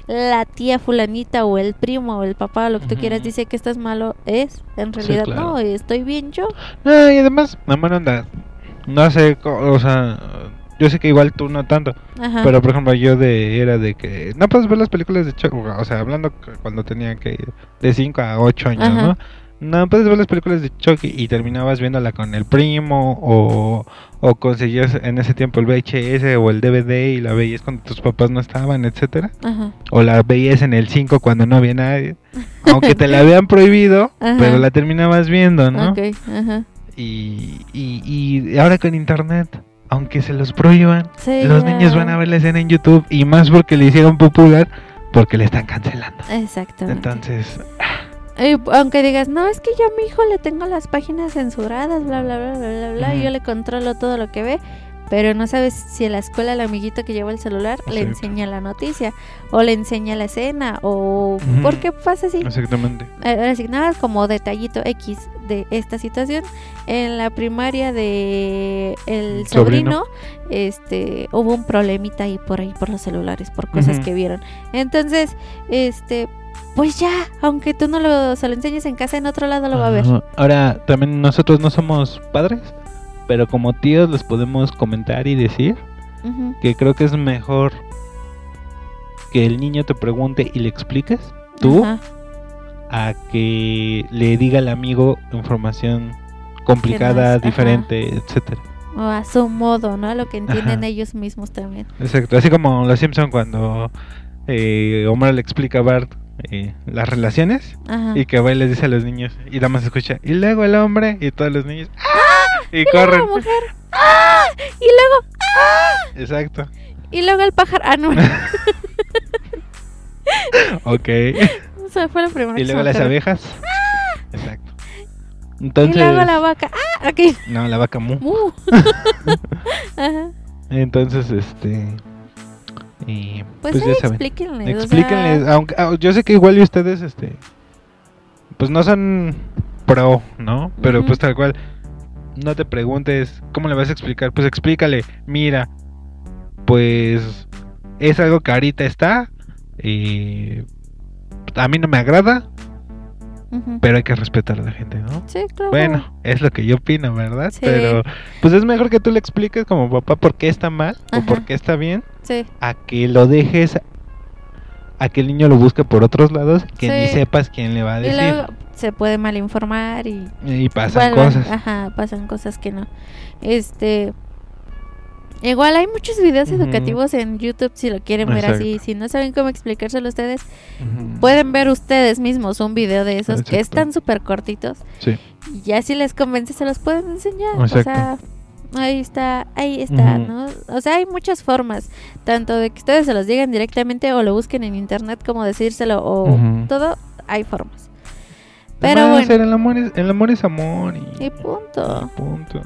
B: la tía fulanita o el primo o el papá o lo que tú quieras dice que estás malo, es, en realidad
C: claro.
B: no, estoy bien yo.
C: No, y además, no, anda, no sé, o sea, yo sé que igual tú no tanto,
B: Ajá.
C: pero por ejemplo yo de era de que no puedes ver las películas de Chuck, o sea, hablando cuando tenía que de 5 a 8 años,
B: Ajá.
C: ¿no? No puedes ver las películas de Chucky y terminabas viéndola con el primo o, o conseguías en ese tiempo el VHS o el DVD y la veías cuando tus papás no estaban, etcétera.
B: Ajá.
C: O la veías en el 5 cuando no había nadie. Aunque te la habían prohibido,
B: Ajá.
C: pero la terminabas viendo, ¿no?
B: Ok, ajá.
C: Y, y, y ahora con internet, aunque se los prohíban,
B: Sí,
C: los
B: ya.
C: niños van a ver la escena en YouTube y más porque le hicieron popular, porque le están cancelando.
B: Exactamente.
C: Entonces,
B: Aunque digas, no, es que yo a mi hijo le tengo las páginas censuradas, bla, bla, bla, bla, bla, bla, y
C: Ujú.
B: yo le controlo todo lo que ve, pero no sabes si en la escuela el amiguito que lleva el celular le enseña la noticia, o le enseña la escena, o
C: Ujú.
B: por qué pasa así.
C: exactamente.
B: Eh, más como detallito X de esta situación. En la primaria de el
C: Sobrino.
B: sobrino, este, hubo un problemita ahí por ahí por los celulares, por cosas que vieron. Entonces, este, pues ya, aunque tú no lo, se lo enseñes en casa, en otro lado lo va a ver.
C: Ahora, también nosotros no somos padres, pero como tíos les podemos comentar y decir que creo que es mejor que el niño te pregunte y le expliques tú
B: Ajá.
C: a que le diga al amigo información complicada, diferente, etcétera.
B: O a su modo, ¿no? Lo que entienden
C: Ajá.
B: ellos mismos también.
C: Exacto, así como los Simpson cuando eh, Homer le explica a Bart eh, las relaciones
B: Ajá.
C: y que va y les dice a los niños y nada más escucha y luego el hombre y todos los niños ¡ah! y,
B: Y luego
C: corren.
B: la mujer. ¡Ah! Y luego,
C: Exacto.
B: y luego el pájaro. Ah, no.
C: Ok.
B: O sea, fue la primera
C: y luego las abejas. Exacto.
B: Y
C: Entonces,
B: luego la vaca. Ah, ok.
C: no, la vaca mu.
B: Mu. Ajá.
C: Entonces, este y
B: Pues,
C: pues,
B: ahí
C: ya saben.
B: explíquenles. o sea,
C: aunque ah, yo sé que igual y ustedes este pues no son pro, ¿no? Pero pues tal cual no te preguntes cómo le vas a explicar, pues explícale, mira, pues es algo que ahorita está y a mí no me agrada, pero hay que respetar a la gente, ¿no?
B: Sí, claro.
C: Bueno, es lo que yo opino, ¿verdad?
B: Sí.
C: Pero pues es mejor que tú le expliques como papá por qué está mal o por qué está bien
B: Sí,
C: a que lo dejes a que el niño lo busque por otros lados que ni sepas quién le va a
B: y
C: decir
B: luego se puede mal informar y
C: y pasan
B: Bueno,
C: cosas
B: Ajá, pasan cosas que no. Este. Igual hay muchos videos educativos en YouTube si lo quieren ver así. Si no saben cómo explicárselo ustedes, pueden ver ustedes mismos un video de esos que
C: Exacto.
B: están súper cortitos.
C: sí
B: Y ya si les convence, se los pueden enseñar.
C: Exacto.
B: O sea, ahí está, ahí está. ¿no? O sea, hay muchas formas. Tanto de que ustedes se los digan directamente o lo busquen en internet, como decírselo o todo, hay formas. Pero
C: Además,
B: bueno,
C: el amor es, el amor es amor y,
B: y punto.
C: y punto.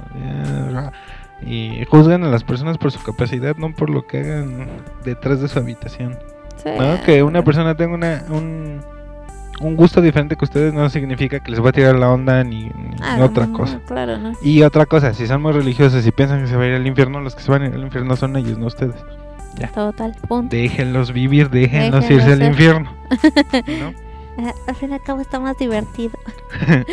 C: Y juzgan a las personas por su capacidad no por lo que hagan detrás de su habitación
B: Sí.
C: ¿no? que una persona tenga una un, un gusto diferente que ustedes no significa que les va a tirar la onda ni, ni
B: Ah,
C: otra
B: no,
C: cosa
B: no, claro, no.
C: Y otra cosa, si son muy religiosos y piensan que se va a ir al infierno, los que se van a ir al infierno son ellos, no ustedes.
B: Total, punto.
C: Déjenlos vivir, déjenlos
B: Déjenlos
C: irse al infierno. ¿no?
B: Al fin y al cabo está más divertido.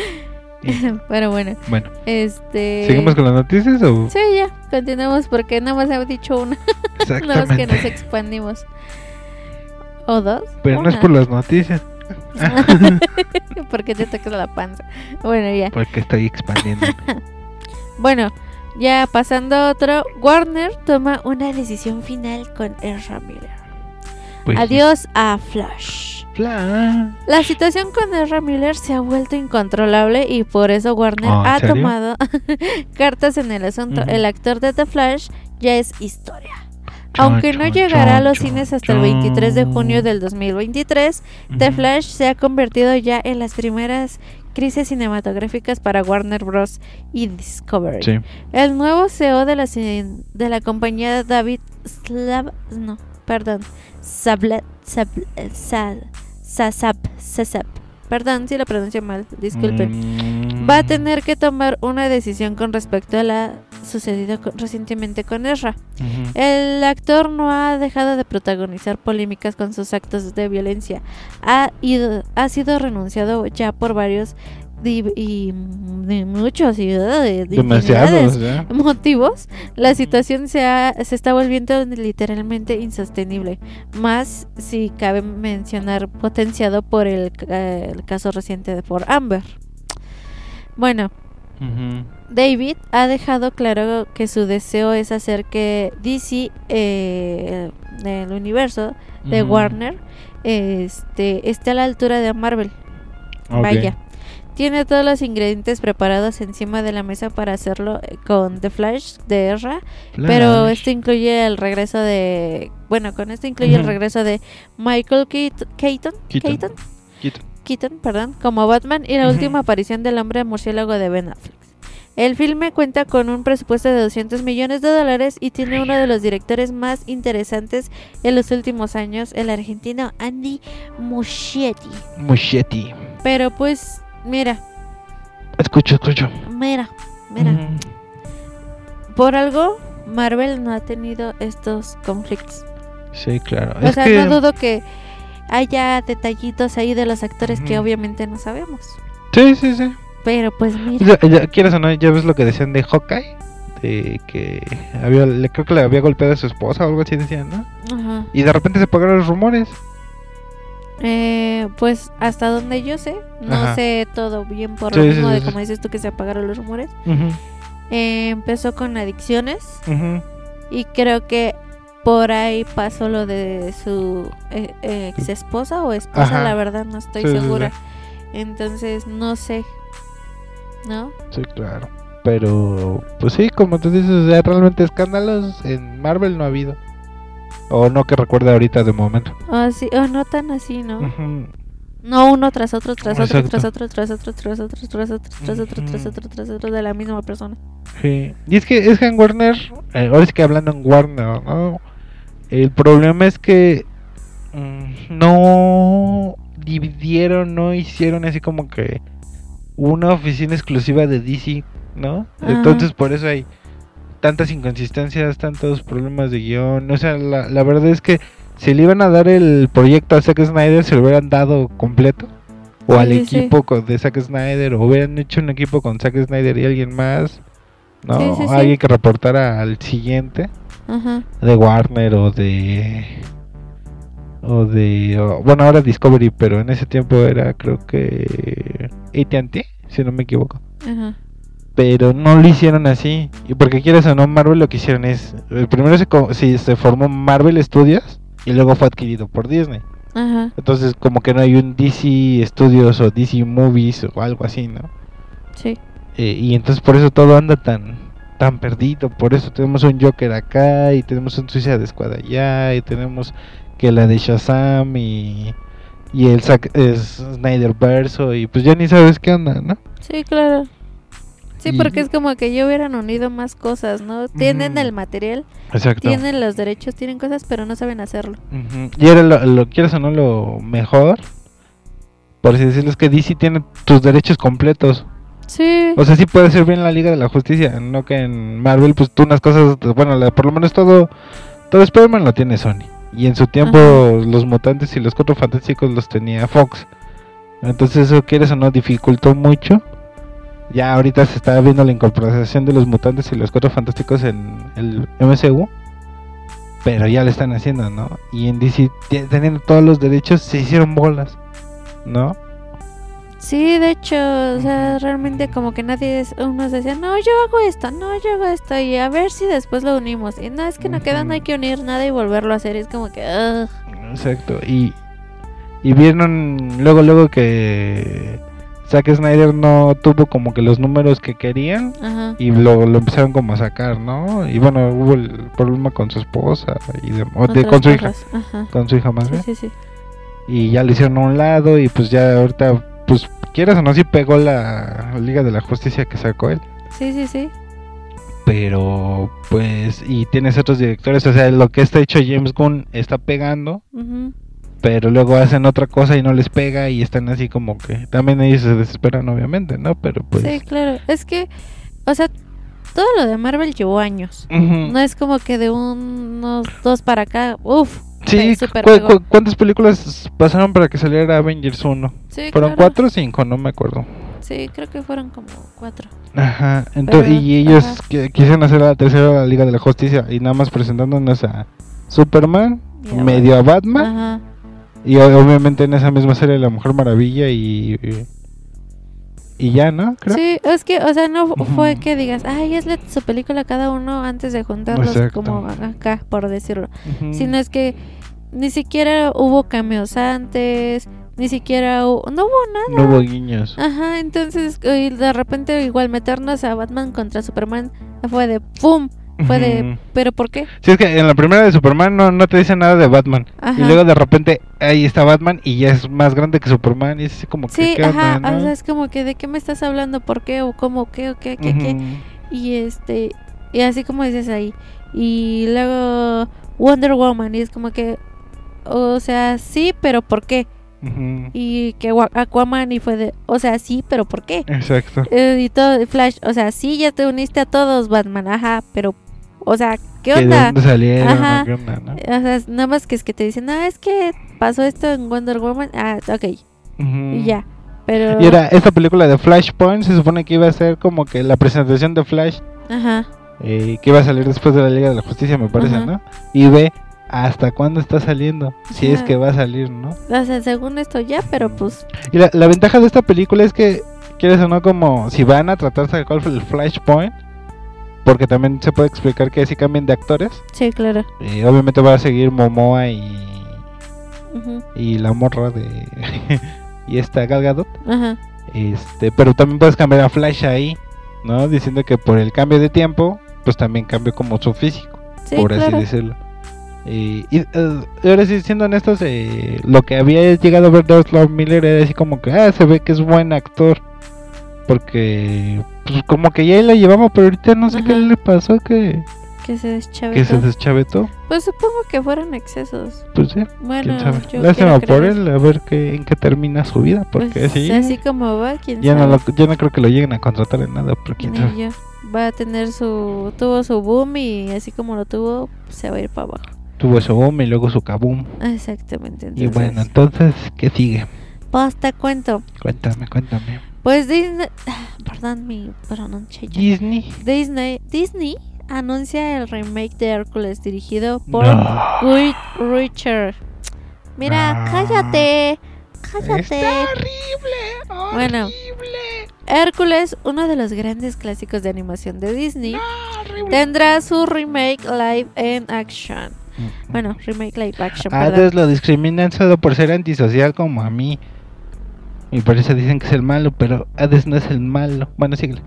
B: Pero bueno,
C: bueno,
B: este.
C: ¿seguimos con las noticias o...?
B: Sí, ya, continuamos porque nada más he dicho una. Nada más que nos
C: Exactamente.
B: expandimos. ¿O dos?
C: Pero no es
B: Una.
C: por las noticias,
B: porque te tocas la panza. Bueno, ya.
C: porque estoy expandiendo.
B: Bueno, ya pasando a otro. Warner toma una decisión final con Ezra Miller.
C: Pues sí.
B: Adiós a Flash. La situación con Ezra Miller se ha vuelto incontrolable y por eso Warner
C: Oh, ¿en
B: ha
C: serio?
B: tomado cartas en el asunto. El actor de The Flash ya es historia.
C: Chon,
B: Aunque no
C: chon,
B: llegará a los cines hasta el 23 de junio del 2023, The
C: Ujú.
B: Flash se ha convertido ya en las primeras crisis cinematográficas para Warner Bros. y Discovery.
C: Sí.
B: El nuevo CEO de la, de la compañía David Slav, no, perdón, Sablet, Sabl- eh, Sa- Sasap, Sasap, perdón si lo pronuncio mal, disculpen,
C: Mm.
B: va a tener que tomar una decisión con respecto a la sucedido con- recientemente con Ezra. El actor no ha dejado de protagonizar polémicas con sus actos de violencia. Ha, ido, ha sido renunciado ya por varios di- y de muchos y motivos. La situación se, ha- se está volviendo literalmente insostenible. Más si cabe mencionar potenciado por el, eh, el caso reciente de por Amber. Bueno. David ha dejado claro que su deseo es hacer que DC, eh, el universo de. Warner, este, esté a la altura de Marvel. Vaya. Tiene todos los ingredientes preparados encima de la mesa para hacerlo eh, con The Flash de Ezra, pero esto incluye el regreso de, bueno, con esto incluye el regreso de Michael Keat- Keaton,
C: Keaton.
B: Keaton, perdón, como Batman y la última aparición del hombre murciélago de Ben Affleck. El filme cuenta con un presupuesto de 200 millones de dólares y tiene uno de los directores más interesantes en los últimos años, el argentino Andy Muschietti.
C: Muschetti.
B: Pero pues, mira,
C: Escucho, escucho.
B: mira, mira, por algo Marvel no ha tenido estos conflictos.
C: Sí, claro.
B: O
C: es
B: sea,
C: que...
B: no dudo que haya detallitos ahí de los actores que obviamente no sabemos.
C: Sí, sí, sí.
B: Pero pues mira.
C: Ya, ya, quieras o no, ya ves lo que decían de Hawkeye. De que había, le, creo que le había golpeado a su esposa o algo así decían, ¿no?
B: Ajá.
C: Y de repente se apagaron los rumores.
B: Eh, pues hasta donde yo sé, no
C: Ajá.
B: sé todo bien por lo
C: sí,
B: mismo
C: sí,
B: de
C: sí.
B: como dices tú que se apagaron los rumores. Eh, empezó con adicciones y creo que por ahí pasó lo de su eh, eh, ex esposa o esposa,
C: Ajá.
B: la verdad no estoy segura. Entonces no sé, ¿no?
C: Sí, claro. Pero, pues sí, como tú dices, realmente escándalos en Marvel no ha habido. O no que recuerde ahorita de momento.
B: O, sí, o no tan así, ¿no? No uno tras otro, tras otro, tras otro, tras otro, tras otro, tras otro, tras otro, tras otro, tras otro de la misma persona.
C: Sí. Y es que, es que en Warner, eh, ahora sí que hablando en Warner, ¿no? El problema es que mm, no dividieron, no hicieron así como que una oficina exclusiva de DC, ¿no?
B: Ajá.
C: Entonces por eso hay tantas inconsistencias, tantos problemas de guion. O sea, la, la verdad es que si le iban a dar el proyecto a Zack Snyder, se lo hubieran dado completo. O al
B: Sí, sí.
C: equipo con- de Zack Snyder, o hubieran hecho un equipo con Zack Snyder y alguien más. ¿no?
B: Sí, sí, sí.
C: Alguien que reportara al siguiente
B: Ajá.
C: de Warner o de o de o- bueno ahora Discovery pero en ese tiempo era creo que AT&T si no me equivoco
B: Ajá.
C: Pero no lo hicieron así y porque quieres o no Marvel lo que hicieron es primero se, co- sí, se formó Marvel Studios y luego fue adquirido por Disney
B: Ajá.
C: entonces como que no hay un DC Studios o DC Movies o algo así no
B: Sí.
C: Eh, y entonces por eso todo anda tan tan perdido. Por eso tenemos un Joker acá y tenemos un Suicide Squad allá y tenemos que la de Shazam y y el Zack- es Snyder verso y pues ya ni sabes qué onda, ¿no?
B: Sí, claro. Sí, porque es como que ya hubieran unido más cosas, ¿no? Tienen el material,
C: Exacto.
B: tienen los derechos, tienen cosas, pero no saben hacerlo.
C: Y era lo, lo quieres o no lo mejor. Por así decirlo, es que DC tiene tus derechos completos.
B: Sí.
C: O sea, sí puede ser bien la Liga de la Justicia, no que en Marvel, pues tú unas cosas, bueno, la- por lo menos todo, todo Spider-Man lo tiene Sony. Y en su tiempo
B: Ajá.
C: los mutantes y los cuatro fantásticos los tenía Fox. Entonces eso quieres o no dificultó mucho. Ya ahorita se está viendo la incorporación de los mutantes y los cuatro fantásticos en el MCU. Pero ya lo están haciendo, ¿no? Y en DC, te- teniendo todos los derechos, se hicieron bolas, ¿no?
B: Sí, de hecho, o sea, realmente como que nadie, es, unos decían, no, yo hago esto, no, yo hago esto, y a ver si después lo unimos. Y no, es que no queda, no hay que unir nada y volverlo a hacer. Es como que, ugh.
C: Exacto. Y, y vieron luego, luego que Zack Snyder no tuvo como que los números que querían
B: Ajá.
C: y lo, lo empezaron como a sacar, ¿no? Y bueno, hubo el problema con su esposa y de, de- con su hija.
B: Ajá.
C: con su hija más
B: Sí,
C: bien.
B: sí, sí.
C: Y ya lo hicieron a un lado y pues ya ahorita, pues quieras o no, sí pegó la Liga de la Justicia que sacó él.
B: Sí, sí, sí.
C: Pero pues, y tienes otros directores, o sea, lo que está hecho James Gunn está pegando.
B: Ujú.
C: Pero luego hacen otra cosa y no les pega y están así como que también ellos se desesperan obviamente, ¿no? Pero pues
B: Sí, claro. Es que, o sea, todo lo de Marvel llevó años. No es como que de unos dos para acá, uff.
C: sí, ¿cu- ¿cuántas películas pasaron para que saliera Avengers 1?
B: Sí,
C: ¿Fueron
B: claro.
C: cuatro o cinco? No me acuerdo.
B: Sí, creo que fueron como cuatro.
C: Ajá, entonces,
B: Pero,
C: y ellos
B: ajá.
C: quisieron hacer la tercera la Liga de la Justicia y nada más presentándonos a Superman, medio a Batman
B: Ajá.
C: Y obviamente en esa misma serie La Mujer Maravilla y y ya, ¿no? Creo.
B: Sí, es que, o sea, no fu- fue que digas, ay, es la- su película cada uno antes de juntarlos
C: Exacto.
B: como acá, por decirlo. Sino es que ni siquiera hubo cameos antes, Ni siquiera hu- no hubo nada.
C: No hubo guiños.
B: Ajá, entonces eh, de repente igual meternos a Batman contra Superman fue de ¡pum! Fue de. ¿pero por qué?
C: Sí, es que en la primera de Superman no, no te dice nada de Batman.
B: Ajá.
C: Y luego de repente ahí está Batman y ya es más grande que Superman. Y es así como que.
B: Sí,
C: ¿qué
B: ajá,
C: onda, no?
B: o sea, es como que de qué me estás hablando, por qué o cómo, qué o qué, qué, qué.
C: Ujú.
B: Y este, y así como dices ahí. Y luego Wonder Woman, y es como que, o sea, sí, pero ¿por qué?
C: Ujú.
B: Y que Aquaman y fue de, o sea, sí, pero ¿por qué?
C: Exacto.
B: Eh, y todo, Flash, o sea, sí, ya te uniste a todos, Batman, ajá, pero, o sea, ¿qué
C: ¿Que ¿De
B: onda?
C: dónde salieron?
B: Ajá.
C: ¿Qué onda, no?
B: O sea, nada más que es que te dicen, ah, es que pasó esto en Wonder Woman, ah, ok, y ya. Pero,
C: Y era esta película de Flashpoint se supone que iba a ser como que la presentación de Flash
B: ajá,
C: eh, que iba a salir después de la Liga de la Justicia, me parece,
B: Ajá.
C: ¿no? Y ve hasta cuándo está saliendo, si es que va a salir, ¿no?
B: o sea, según esto ya, pero pues,
C: Y la, la ventaja de esta película es que, quieres o no, como si van a tratarse de fue el Flashpoint, porque también se puede explicar que si cambian de actores,
B: sí, claro.
C: eh, obviamente va a seguir Momoa y, y la morra de... y esta Gal Gadot.
B: Ajá,
C: Este, pero también puedes cambiar a Flash ahí, ¿no? Diciendo que por el cambio de tiempo, pues también cambió como su físico,
B: sí,
C: por así decirlo. Eh, y eh, ahora sí, siendo honestos, eh, lo que había llegado a ver de Oslo Miller era así como que, ah, se ve que es buen actor. Porque, pues como que ya la llevaba, pero ahorita no sé qué
B: Ajá.
C: le pasó, que,
B: Que se deschave
C: que se deschavetó.
B: Pues supongo que fueron excesos.
C: Pues sí,
B: Bueno,
C: Lástima por él, a ver qué, en qué termina su vida, porque
B: Pues,
C: así,
B: así como va, quién
C: ya, no
B: sabe.
C: lo- ya no creo que lo lleguen a contratar en nada, pero quién sabe.
B: yo. Va a tener su. Tuvo su boom y así como lo tuvo, se va a ir para abajo.
C: Tuvo su boom y luego su kaboom.
B: Exactamente.
C: Y
B: Entonces,
C: bueno, entonces, ¿qué sigue?
B: pues te cuento.
C: Cuéntame, cuéntame.
B: Pues Disney. Perdón mi pronunciación.
C: Disney.
B: Disney, Disney anuncia el remake de Hércules dirigido por
C: No.
B: Richard. Mira,
C: No.
B: cállate. Cállate.
C: Está horrible.
B: Bueno.
C: horrible,
B: Hércules, uno de los grandes clásicos de animación de Disney,
C: horrible.
B: tendrá su remake live en action. Bueno, remake live action.
C: Hades lo discriminan solo por ser antisocial como a mí. Y por eso dicen que es el malo, pero Hades no es el malo. Bueno, síguele.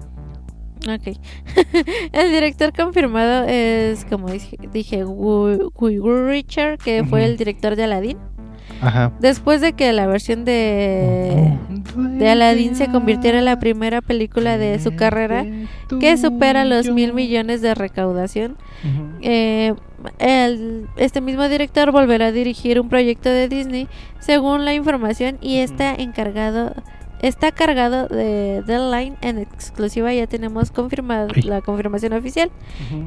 B: Ok. el director confirmado es, como dije, dije Gu- Guy Richard, que fue el director de Aladdin.
C: Ajá.
B: Después de que la versión de, de Aladdin se convirtiera en la primera película de su carrera que supera los mil millones de recaudación, eh, el- este mismo director volverá a dirigir un proyecto de Disney según la información y está encargado está cargado de Deadline en exclusiva ya tenemos confirmado
C: Ay.
B: la confirmación oficial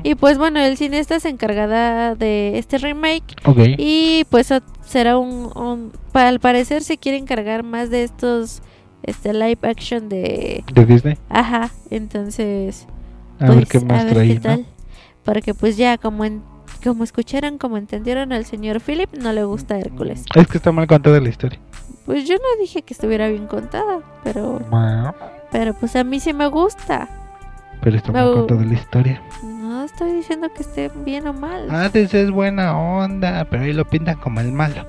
B: y pues bueno el cineasta se encargará de este remake
C: Ok.
B: y pues será un, un- al parecer se quiere encargar más de estos este live action de
C: De Disney.
B: ajá entonces
C: A ver
B: pues,
C: qué más
B: a ver
C: trae,
B: qué
C: ¿no?
B: tal. Porque pues ya como en, como escucharon, como entendieron al señor Philip, no le gusta Hércules.
C: Es que está mal contada la historia.
B: Pues yo no dije que estuviera bien contada, pero pero pues a mí sí me gusta.
C: Pero está mal contada la historia.
B: No estoy diciendo que esté bien o mal.
C: Hades es buena onda, pero ahí lo pintan como el malo.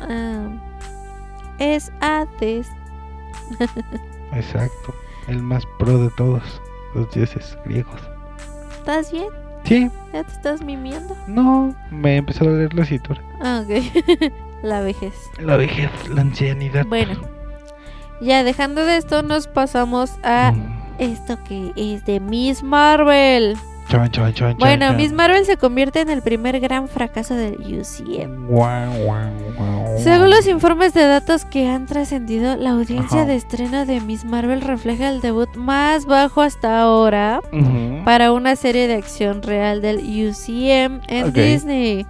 B: Ah, es Hades.
C: Exacto. El más pro de todos los dioses griegos.
B: ¿Estás bien?
C: Sí,
B: ¿Ya te estás mimiendo?
C: no, me empezó a doler la cintura.
B: Ah, ok. La vejez.
C: La vejez, la ancianidad.
B: Bueno, ya dejando de esto, nos pasamos a
C: Mm.
B: esto que es de Miss Marvel. Bueno, Miss. Marvel se convierte en el primer gran fracaso del UCM. Según los informes de datos que han trascendido, la audiencia
C: Ajá.
B: de estreno de Miss Marvel refleja el debut más bajo hasta ahora para una serie de acción real del UCM en. Disney.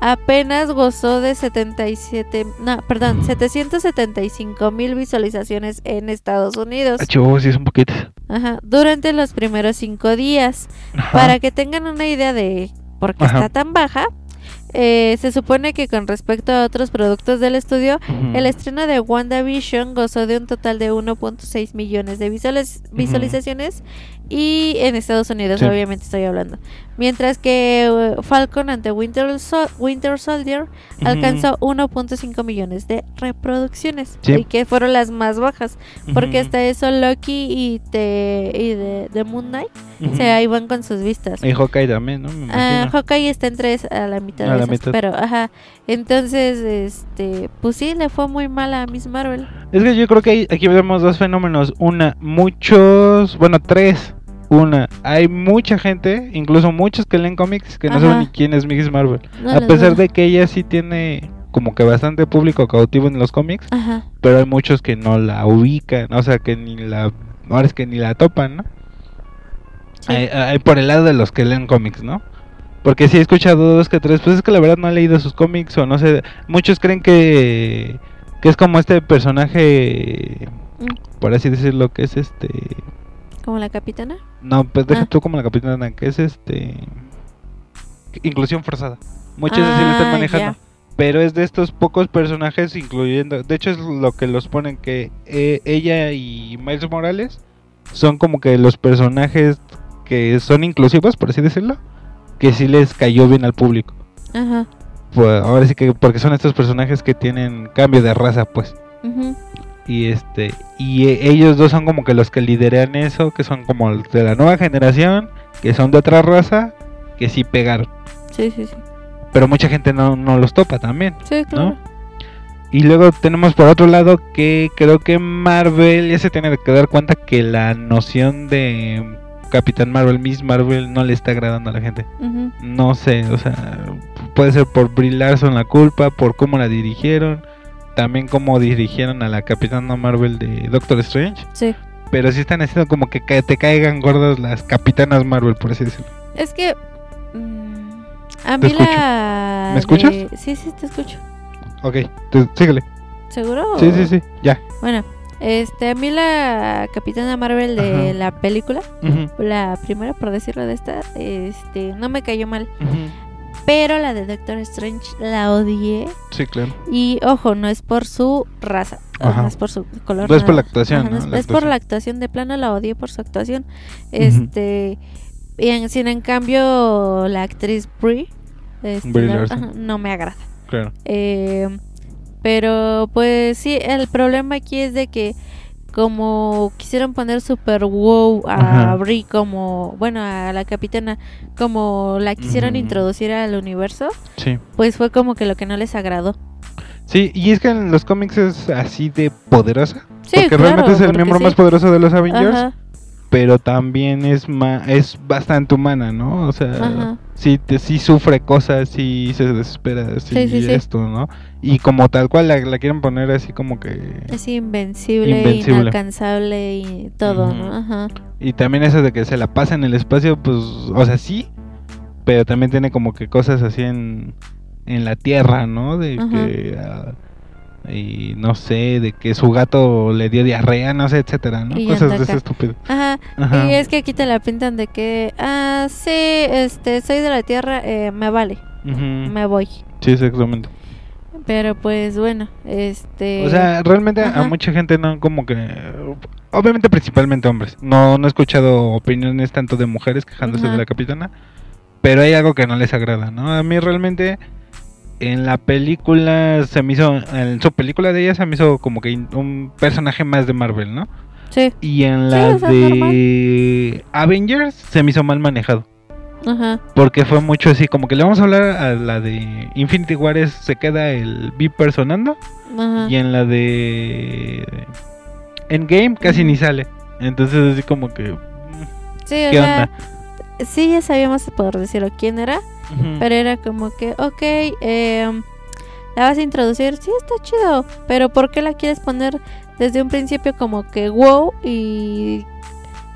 B: Apenas gozó de 77, no, perdón, 775 mil visualizaciones en Estados Unidos
C: Achó, sí es un poquito.
B: Ajá, durante los primeros cinco días.
C: Ajá.
B: Para que tengan una idea de por qué
C: Ajá.
B: está tan baja, eh, se supone que con respecto a otros productos del estudio, el estreno de WandaVision gozó de un total de 1.6 millones de visualiz- visualizaciones y en Estados Unidos
C: Sí.
B: obviamente estoy hablando. Mientras que eh, Falcon ante Winter, Winter Soldier alcanzó 1.5 millones de reproducciones
C: Sí.
B: y que fueron las más bajas porque
C: Ujú.
B: hasta eso Loki y, te, y de, de Moon Knight
C: Ujú.
B: se ahí van con sus vistas.
C: Y Hawkeye también, ¿no? Me
B: Ah. Hawkeye está en tres a la mitad
C: A
B: de
C: la
B: esas,
C: mitad.
B: pero ajá, entonces este, pues sí le fue muy mal a Miss Marvel.
C: Es que yo creo que hay- aquí vemos dos fenómenos. Una, muchos, bueno, tres. Una, hay mucha gente, incluso muchos que leen cómics que no
B: Ajá.
C: saben ni quién es Miss Marvel.
B: No
C: a pesar de que ella sí tiene como que bastante público cautivo en los cómics,
B: Ajá.
C: pero hay muchos que no la ubican, o sea, que ni la, ahora es que ni la topan, ¿no?
B: sí.
C: Hay, hay por el lado de los que leen cómics, ¿no? Porque sí he escuchado dos que tres, pues es que la verdad no he leído sus cómics o no sé, muchos creen que que es como este personaje
B: Mm,
C: por así decirlo, que es este
B: Como la capitana.
C: no, pues deja
B: Ah.
C: tú como la capitana, que es este inclusión forzada. Muchos así lo están
B: Ah,
C: manejando. Pero es de estos pocos personajes, incluyendo. De hecho, es lo que los ponen que eh, ella y Miles Morales son como que los personajes que son inclusivos, por así decirlo, que sí les cayó bien al público.
B: Ajá.
C: Pues ahora sí que, porque son estos personajes que tienen cambio de raza, pues.
B: ujú.
C: Y este y eh, ellos dos son como que los que lideran eso, que son como de la nueva generación, que son de otra raza, que sí pegaron.
B: Sí, sí, sí.
C: Pero mucha gente no, no los topa también.
B: Sí, claro.
C: Y luego tenemos por otro lado que creo que Marvel ya se tiene que dar cuenta que la noción de Capitán Marvel, Miss Marvel, no le está agradando a la gente. No sé, o sea, puede ser por Brie Larson la culpa, por cómo la dirigieron, también cómo dirigieron a la Capitana Marvel de Doctor Strange.
B: Sí.
C: Pero sí están haciendo como que te caigan gordas las Capitanas Marvel, por así decirlo.
B: Es que mm, a mí
C: escucho.
B: la
C: ¿Me escuchas?
B: de- Sí, sí, te escucho.
C: Ok, te- síguele.
B: ¿Seguro?
C: Sí, sí, sí, ya.
B: Bueno, este, a mí la Capitana Marvel de
C: Ajá.
B: la película, la primera por decirlo de esta, este, no me cayó mal.
C: ujú.
B: Pero la de Doctor Strange la odié.
C: Sí, claro.
B: Y ojo, no es por su raza,
C: Ajá.
B: no es por su color.
C: No es por la actuación,
B: Ajá,
C: ¿no?
B: es,
C: La
B: es por la actuación de plano, la odié por su actuación. Este, y en, sin en cambio la actriz Brie, este,
C: Brie
B: la-
C: Larson.
B: ajá, no me agrada.
C: Claro.
B: Eh, pero pues sí, el problema aquí es de que como quisieron poner super wow a
C: Ajá.
B: Brie como, bueno, a la capitana, como la quisieron introducir al universo,
C: Sí.
B: pues fue como que lo que no les agradó.
C: Sí, y es que en los cómics es así de poderosa.
B: Sí,
C: porque
B: claro,
C: realmente es el
B: porque
C: miembro
B: sí.
C: más poderoso de los Avengers.
B: Ajá,
C: pero también es ma es bastante humana, ¿no? O sea,
B: Ajá.
C: sí, te, sí sufre cosas, sí se desespera, sí,
B: Sí,
C: esto, ¿no? Y como tal cual la, la quieren poner así como que...
B: es invencible,
C: Invencible.
B: inalcanzable y todo, ¿no? Ajá.
C: Y también eso de que se la pasa en el espacio, pues, o sea, sí, pero también tiene como que cosas así en, en la Tierra, ¿no? De
B: Ajá.
C: que... ah, y no sé, de que su gato le dio diarrea, no sé, etcétera, ¿no?
B: Y
C: Cosas de ese estúpido.
B: Ajá.
C: Ajá.
B: Y es que aquí te la pintan de que, ah, sí, este, soy de la Tierra, eh, me vale, me voy.
C: Sí, exactamente.
B: Pero pues bueno, este...
C: O sea, realmente a mucha gente no como que... Obviamente principalmente hombres. No, no he escuchado opiniones tanto de mujeres quejándose
B: Ajá.
C: de la capitana. Pero hay algo que no les agrada, ¿no? A mí realmente en la película se me hizo... En su película de ella se me hizo como que un personaje más de Marvel, ¿no?
B: Sí,
C: Y en la
B: o
C: de Avengers se me hizo mal manejado.
B: ajá,
C: Porque fue mucho así, como que le vamos a hablar a la de Infinity War es- se queda el Viper sonando.
B: ajá.
C: Y en la de Endgame casi ni sale. Entonces así como que...
B: Sí, o
C: ¿Qué
B: sea,
C: onda?
B: sí ya sabíamos por decirlo quién era, Pero era como que, ok, em, la vas a introducir, sí está chido, pero ¿por qué la quieres poner desde un principio como que wow y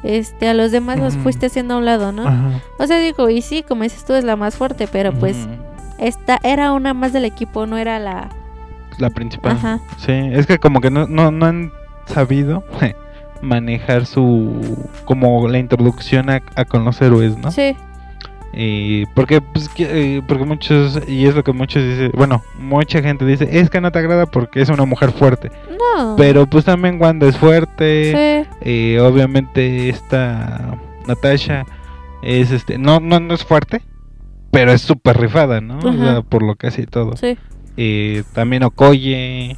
B: este a los demás los fuiste haciendo a un lado, ¿no?
C: Ajá.
B: O sea, digo, y sí, como dices tú, es la más fuerte, pero pues esta era una más del equipo, no era la...
C: La principal.
B: Ajá.
C: Sí, es que como que no, no, no han sabido manejar su... como la introducción a, a con los héroes, ¿no?
B: Sí,
C: Y porque, pues, que- eh, porque muchos, y es lo que muchos dicen, bueno, mucha gente dice, es que no te agrada porque es una mujer fuerte.
B: No.
C: Pero pues también Wanda es fuerte.
B: Sí.
C: eh, obviamente esta Natasha es este, no, no, no es fuerte, pero es súper rifada, ¿no? O
B: Ajá.
C: sea, por lo que hace y todo.
B: Sí.
C: Eh, también Okoye.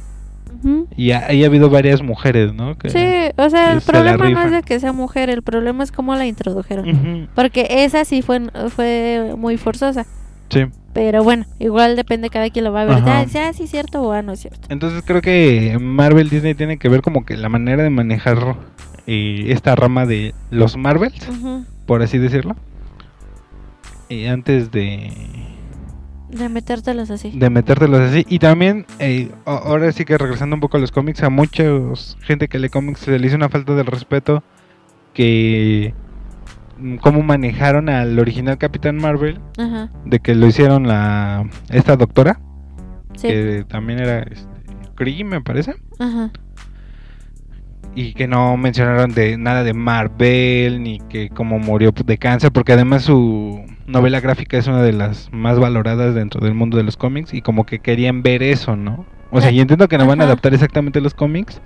C: Y ha, y ha habido varias mujeres, ¿no? Que-
B: Sí, o sea, el
C: se
B: problema no es de que sea mujer, el problema es cómo la introdujeron. Porque esa sí fue, fue muy forzosa.
C: sí.
B: Pero bueno, igual depende cada quien lo va a ver.
C: Ajá.
B: Ah, sí, cierto o ah, no es cierto.
C: Entonces creo que Marvel Disney tiene que ver como que la manera de manejar eh, esta rama de los Marvels, por así decirlo. Y antes de,
B: De metértelos así.
C: de metértelos así. Y también, eh, ahora sí que regresando un poco a los cómics, a mucha gente que lee cómics se le hizo una falta de respeto que mm, cómo manejaron al original Capitán Marvel,
B: Ajá.
C: de que lo hicieron la esta doctora,
B: Sí.
C: que también era este, Kree, me parece.
B: Ajá.
C: y que no mencionaron de nada de Marvel ni que cómo murió de cáncer porque además su novela gráfica es una de las más valoradas dentro del mundo de los cómics y como que querían ver eso, ¿no? O sea, y entiendo que no van a
B: Ajá.
C: adaptar exactamente los cómics,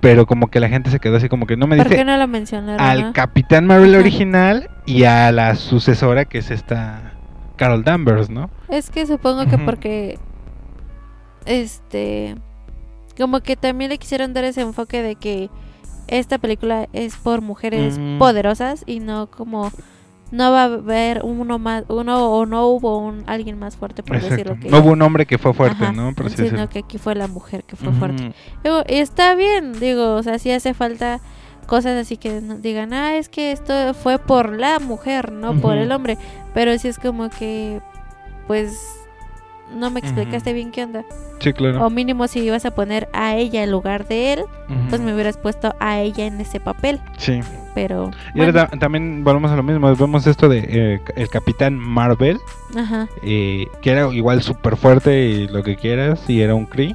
C: pero como que la gente se quedó así como que no me
B: ¿Por qué no lo mencionaron?
C: al
B: no?
C: Capitán Marvel
B: Ajá.
C: original y a la sucesora que es esta Carol Danvers, ¿no?
B: Es que supongo que
C: Ujú.
B: porque. Este. Como que también le quisieron dar ese enfoque de que esta película es por mujeres
C: Ujú.
B: poderosas y no como. No va a haber uno más. Uno o no hubo un alguien más fuerte, por
C: Exacto.
B: decirlo que.
C: No hubo un hombre que fue fuerte,
B: Ajá,
C: ¿no? Por
B: sino que aquí fue la mujer que fue fuerte. Digo, y está bien, digo, o sea, sí hace falta cosas así que digan, ah, es que esto fue por la mujer, no por el hombre. Pero sí es como que, pues, no me explicaste bien qué onda.
C: Sí, claro.
B: O mínimo si ibas a poner a ella en lugar de él,
C: Ujú.
B: pues me hubieras puesto a ella en ese papel.
C: Sí.
B: Pero,
C: Y
B: bueno,
C: también volvemos a lo mismo, vemos esto de eh, el Capitán Marvel,
B: ajá,
C: eh, que era igual súper fuerte y lo que quieras, y era un Kree,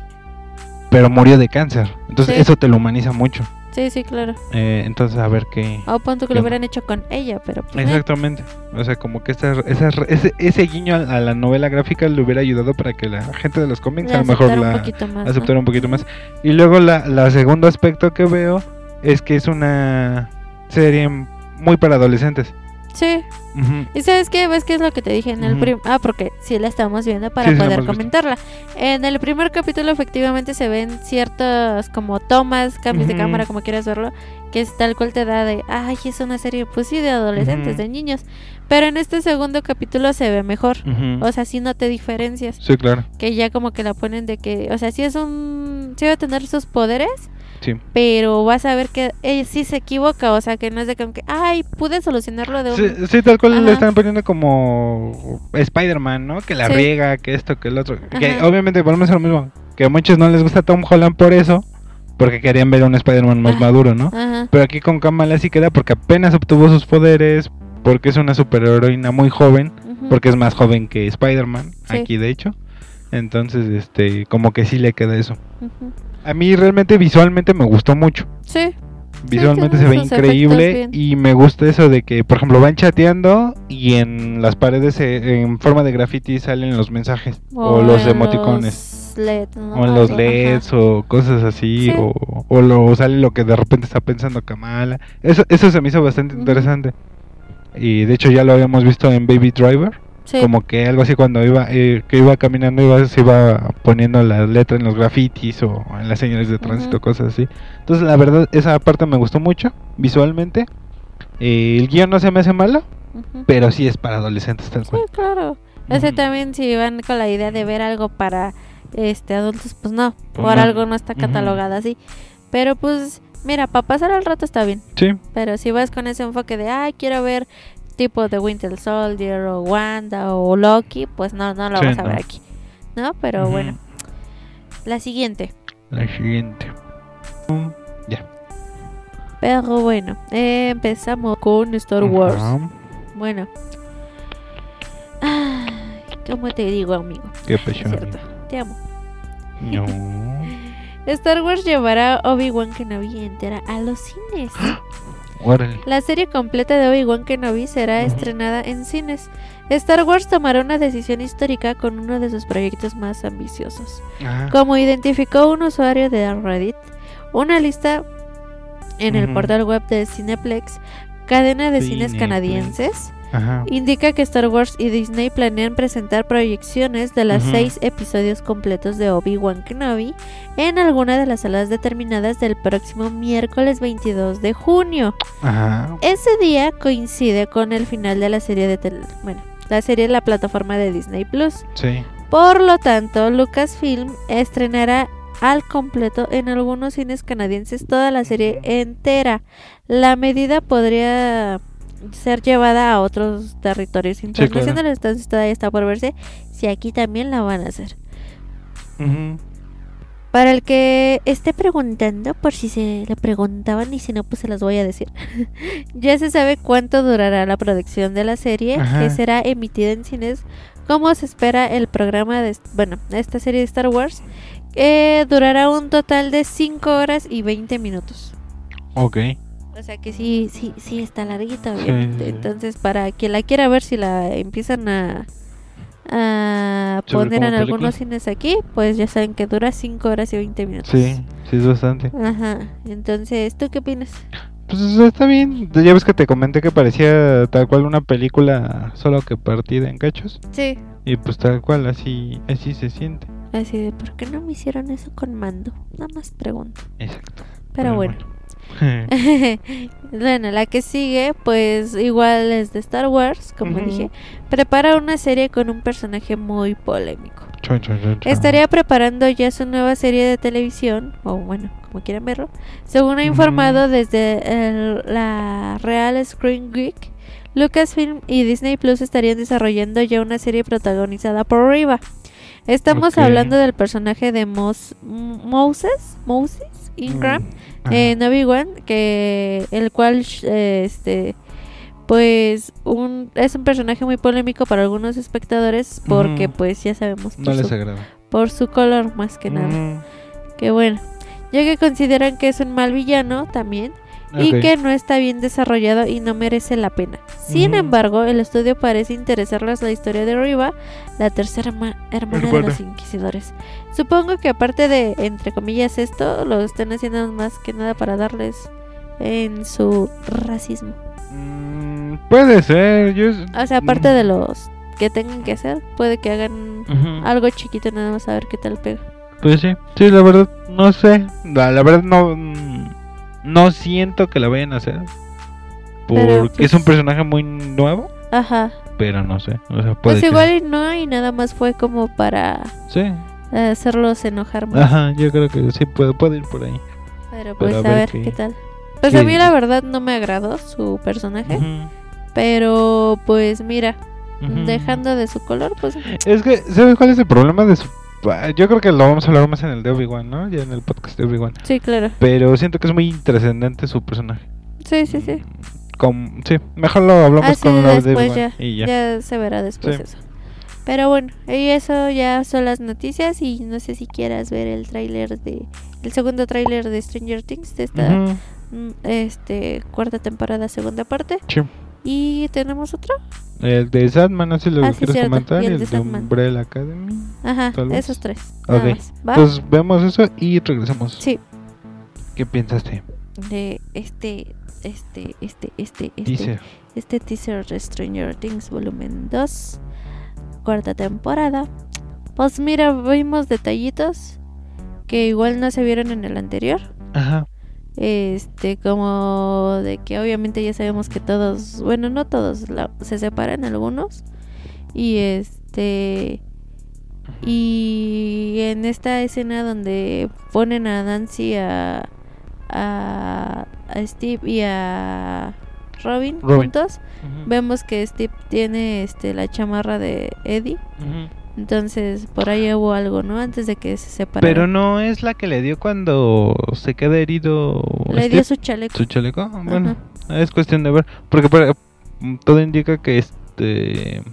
C: pero murió de cáncer. Entonces
B: Sí.
C: eso te lo humaniza mucho.
B: Sí, sí, claro.
C: Eh, entonces a ver qué...
B: O punto que
C: ¿Qué
B: lo hubieran hecho con ella, pero pues, eh,
C: Exactamente. O sea, como que esta, esa- ese, ese guiño a, a la novela gráfica le hubiera ayudado para que la gente de los cómics a lo mejor la aceptara un poquito más. Y luego la, la segundo aspecto que veo es que es una serie muy para adolescentes.
B: Sí. ¿Y sabes qué? ¿Ves qué es lo que te dije en el
C: Ujú.
B: prim- Ah, porque sí la estamos viendo para
C: Sí,
B: poder
C: visto.
B: comentarla. En el primer capítulo efectivamente se ven ciertas como tomas, cambios de cámara, como quieras verlo, que es tal cual te da de, ay, es una serie, pues sí, de adolescentes, de niños. Pero en este segundo capítulo se ve mejor. O sea, sí no te diferencias.
C: Sí, claro.
B: Que ya como que la ponen de que, o sea, sí es un... Sí va a tener sus poderes,
C: Sí.
B: pero vas a ver que ella sí se equivoca. O sea, que no es de que, ay, pude solucionarlo de un...
C: Sí, sí, tal cual le están poniendo como Spider-Man, ¿no? Que la
B: Sí.
C: riega, que esto, que el otro. Que obviamente volvemos a lo mismo. Que a muchos no les gusta Tom Holland por eso. Porque querían ver a un Spider-Man más
B: Ah.
C: maduro, ¿no? Pero aquí con Kamala sí queda porque apenas obtuvo sus poderes. Porque es una superheroína muy joven. Porque es más joven que Spider-Man.
B: Sí.
C: Aquí, de hecho. Entonces, este, como que sí le queda eso.
B: Ujú.
C: A mí realmente visualmente me gustó mucho.
B: Sí,
C: Visualmente se ve increíble y me gusta eso de que, por ejemplo, van chateando y en las paredes eh, en forma de graffiti salen los mensajes o, los emoticones
B: los LED, ¿no?
C: o en los LEDs
B: ajá.
C: o cosas así
B: Sí.
C: o, o lo sale lo que de repente está pensando Kamala. Eso eso se me hizo bastante interesante. Y de hecho ya lo habíamos visto en Baby Driver,
B: Sí.
C: como que algo así cuando iba eh, que iba caminando iba se iba poniendo la letra en los grafitis o en las señales de tránsito, cosas así. Entonces, la verdad, esa parte me gustó mucho visualmente. Eh, el guion no se me hace malo, pero sí es para adolescentes tal
B: Sí,
C: cual.
B: claro. Ese
C: Ujú.
B: también si van con la idea de ver algo para este adultos, pues no,
C: Pues
B: por
C: no.
B: algo no está catalogada así. Pero pues mira, para pasar el rato está bien,
C: Sí,
B: pero si vas con ese enfoque de, ay, quiero ver tipo de Winter Soldier o Wanda o Loki, pues no, no lo
C: Sí,
B: vas a ver aquí. ¿No? Pero bueno. La siguiente.
C: la siguiente. Mm, Ya.
B: Pero bueno, eh, empezamos con Star Wars. Bueno. Ay, ¿Cómo te digo, amigo?
C: Qué
B: cierto, te amo.
C: No.
B: Star Wars llevará a Obi-Wan Kenobi entera a los cines.
C: Órale.
B: La serie completa de Obi-Wan Kenobi será estrenada en cines. Star Wars tomará una decisión histórica con uno de sus proyectos más ambiciosos.
C: Ajá.
B: Como identificó un usuario de Reddit, una lista en el portal web de Cineplex, cadena de cines canadienses,
C: Ajá.
B: indica que Star Wars y Disney planean presentar proyecciones de los seis episodios completos de Obi-Wan Kenobi en alguna de las salas determinadas del próximo miércoles 22 de junio.
C: Ajá.
B: Ese día coincide con el final de la serie de tel- bueno, la serie la plataforma de Disney Plus.
C: Sí.
B: Por lo tanto, Lucasfilm estrenará al completo en algunos cines canadienses toda la serie entera. La medida podría ser llevada a otros territorios internacionales, entonces todavía está por verse si aquí también la van a hacer. Para el que esté preguntando, por si se le preguntaban y si no, pues se las voy a decir. ya se sabe cuánto durará la producción de la serie,
C: Ajá.
B: que será emitida en cines, como se espera el programa de, bueno, esta serie de Star Wars, que durará un total de 5 horas y 20 minutos.
C: Ok.
B: O sea que sí, sí, sí está larguita, obviamente.
C: sí.
B: Entonces, para quien la quiera ver, si la empiezan a, a
C: ¿Sobre
B: poner en algunos cines aquí, pues ya saben que dura 5 horas y 20 minutos.
C: Sí, sí es bastante.
B: Ajá. Entonces, ¿tú qué opinas?
C: Pues está bien. Ya ves que te comenté que parecía tal cual una película, solo que partida en cachos.
B: Sí.
C: Y pues tal cual, así, así se siente.
B: Así de, ¿por qué no me hicieron eso con mando? Nada más pregunto.
C: Exacto.
B: Pero bueno.
C: bueno.
B: bueno, la que sigue, pues igual es de Star Wars, como dije. Prepara una serie con un personaje muy polémico.
C: Chon, chon, chon, chon.
B: Estaría preparando ya su nueva serie de televisión, o bueno, como quieran verlo, según ha informado desde el- la Real Screen Geek. Lucasfilm y Disney Plus estarían desarrollando ya una serie protagonizada por Riva. Estamos hablando del personaje de Mos Moses, Moses Ingram,
C: Mm,
B: Obi-Wan, que el cual eh, este pues un es un personaje muy polémico para algunos espectadores porque
C: Ujú.
B: pues ya sabemos por,
C: no les
B: su, por su color más que nada.
C: Mm,
B: Que bueno, ya que consideran que es un mal villano también y que no está bien desarrollado y no merece la pena. Sin embargo, el estudio parece interesarles la historia de Riva, la tercera ma- hermana de los inquisidores. Supongo que aparte de, entre comillas, esto, lo están haciendo más que nada para darles en su racismo.
C: Mm, puede ser. Yo...
B: O sea, aparte de los que tengan que hacer, puede que hagan algo chiquito nada más a ver qué tal pega.
C: Pues sí, sí, la verdad, no sé. La, la verdad, no. No siento que la vayan a hacer. Porque es un
B: pues-
C: personaje muy nuevo.
B: Ajá.
C: Pero no sé. O sea, puede
B: Pues igual y no, y nada más fue como para
C: Sí.
B: hacerlos enojar más.
C: Ajá, yo creo que sí puede, puede ir por ahí.
B: Pero pues
C: a
B: a
C: ver qué-
B: qué tal. Pues
C: qué-
B: a mí la verdad no me agradó su personaje. Pero pues mira, dejando de su color, pues
C: Es que, ¿sabes cuál es el problema de su.? Ah, Yo creo que lo vamos a hablar más en el de Obi-Wan, ¿no? Ya en el podcast de Obi-Wan.
B: sí, claro.
C: Pero siento que es muy trascendente su personaje.
B: Sí, sí, sí.
C: Con, sí, mejor lo hablamos
B: Así
C: con la de Obi-Wan.
B: ya,
C: Y
B: ya.
C: ya.
B: se verá después
C: Sí.
B: eso. Pero bueno, y eso ya son las noticias y no sé si quieras ver el tráiler de el segundo tráiler de Stranger Things de esta mm, este cuarta temporada segunda parte
C: sí.
B: Y tenemos otro.
C: El de Sadman, no sé si lo
B: Ah, sí,
C: quieres comentar.
B: y el
C: el
B: de
C: de
B: Sandman.
C: Umbrella Academy.
B: Ajá, esos tres.
C: Ok.
B: ¿va?
C: Pues vemos eso y regresamos.
B: sí,
C: ¿Qué piensaste?
B: de este este este este este
C: Dice.
B: este teaser de Stranger Things volumen 2, cuarta temporada. Pues mira, vimos detallitos que igual no se vieron en el anterior.
C: Ajá.
B: Este, como de que obviamente ya sabemos que todos, bueno, no todos, la- se separan algunos. Y este. Y en esta escena donde ponen a Nancy, a, a, a Steve y a Robin,
C: Robin.
B: juntos, vemos que Steve tiene este la chamarra de Eddie. Entonces por ahí hubo algo, ¿no? Antes de que se separaran.
C: Pero no es la que le dio cuando se queda herido.
B: Le
C: Steve,
B: dio su chaleco.
C: su chaleco. Bueno, es cuestión de ver. Porque para- mm, todo indica que este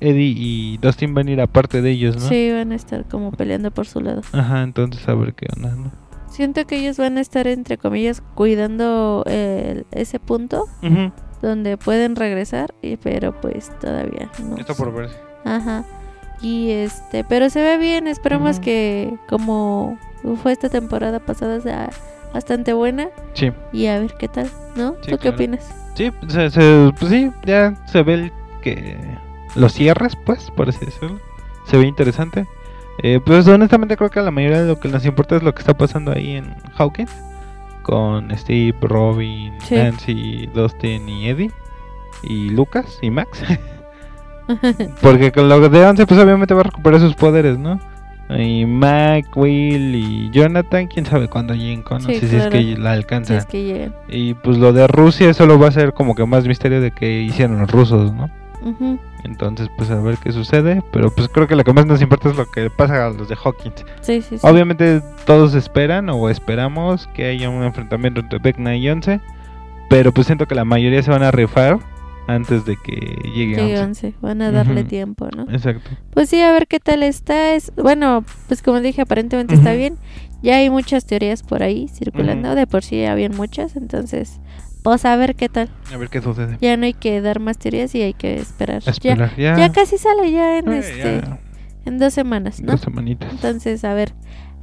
C: Eddie y Dustin van a ir aparte de ellos, ¿no?
B: Sí, van a estar como peleando por su lado.
C: Ajá, entonces a ver qué onda, ¿no?
B: siento que ellos van a estar, entre comillas, cuidando el- ese punto
C: Ujú,
B: donde pueden regresar, y, pero pues todavía no.
C: Está por verse.
B: Ajá. Y este, pero se ve bien, esperamos
C: Ujú.
B: que como fue esta temporada pasada sea bastante buena
C: Sí,
B: y a ver qué tal, ¿no?
C: Sí,
B: ¿Tú qué opinas?
C: sí, se- se- pues sí, ya se ve el que los cierres, pues, por así decirlo. Se ve interesante. Eh, pues honestamente creo que a la mayoría de lo que nos importa es lo que está pasando ahí en Hawkins. Con Steve, Robin,
B: Sí.
C: Nancy, Dustin y Eddie. Y Lucas y Max. Porque con lo de 11 pues obviamente va a recuperar sus poderes, ¿no? Y Mac, Will y Jonathan, quién sabe cuándo lleguen no
B: Sí,
C: sé si es que la
B: Si
C: alcanza.
B: es que llegan.
C: Y pues lo de Rusia solo va a ser como que más misterio de que hicieron los rusos, ¿no? Entonces pues a ver qué sucede, pero pues creo que lo que más nos importa es lo que pasa a los de Hawkins.
B: Sí, sí, sí.
C: Obviamente todos esperan o esperamos que haya un enfrentamiento entre Vecna y Once, pero pues siento que la mayoría se van a rifar antes de que llegue
B: Llegue
C: Once.
B: 11, van a darle tiempo, ¿no?
C: Exacto.
B: Pues sí, a ver qué tal está. Es, bueno, pues como dije, aparentemente está bien. Ya hay muchas teorías por ahí circulando. De por sí habían muchas. Entonces, pues a ver qué tal.
C: A ver qué sucede.
B: Ya no hay que dar más teorías y hay que esperar.
C: A esperar. Ya,
B: Ya, ya casi sale ya en
C: Eh,
B: este
C: ya,
B: en dos semanas, ¿no?
C: dos semanitas.
B: Entonces, a ver,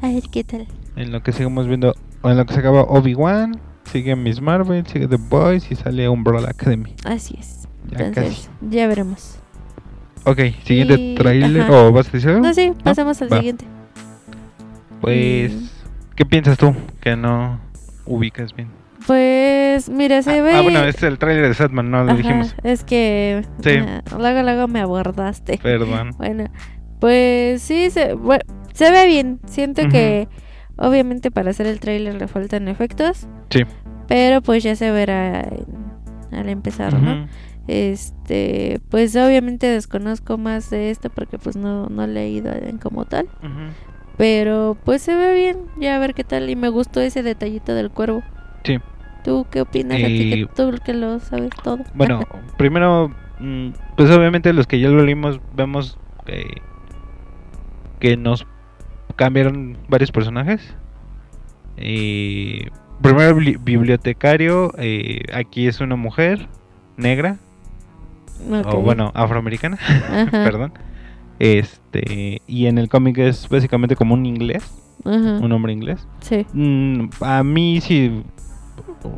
B: a ver qué tal.
C: En lo que seguimos viendo, en lo que se acaba Obi-Wan, sigue Miss Marvel, sigue The Boys y sale Umbrella Academy.
B: Así es.
C: Ya
B: Entonces, ya veremos.
C: Ok, siguiente
B: Y-
C: trailer. ¿O vas a decir algo?
B: No, sí, pasamos al
C: Va.
B: siguiente.
C: Pues,
B: Mm.
C: ¿qué piensas tú? Que no ubicas bien.
B: Pues, mira, se
C: ah,
B: ve.
C: ah, bueno, es el trailer de Satman, no lo
B: Ajá,
C: dijimos.
B: Es que
C: Sí.
B: ah, luego, luego me abordaste.
C: Perdón.
B: Bueno, pues sí, se, se ve bien. Siento que obviamente para hacer el tráiler le faltan efectos.
C: Sí.
B: Pero pues ya se verá en- al empezar, ¿no? Este, pues obviamente desconozco más de esto porque pues no, no he leído en como tal. Pero pues se ve bien, ya a ver qué tal. Y me gustó ese detallito del cuervo.
C: Sí.
B: ¿Tú qué opinas? A ti que
C: Eh,
B: tú que lo sabes todo.
C: Bueno, primero, mm, pues obviamente los que ya lo leímos, vemos que, que nos cambiaron varios personajes. Y primero, bibli- bibliotecario, eh, aquí es una mujer negra, o bueno, afroamericana, perdón. Este, y en el cómic es básicamente como un inglés,
B: ajá,
C: un hombre inglés.
B: Sí.
C: Mm, a mí sí,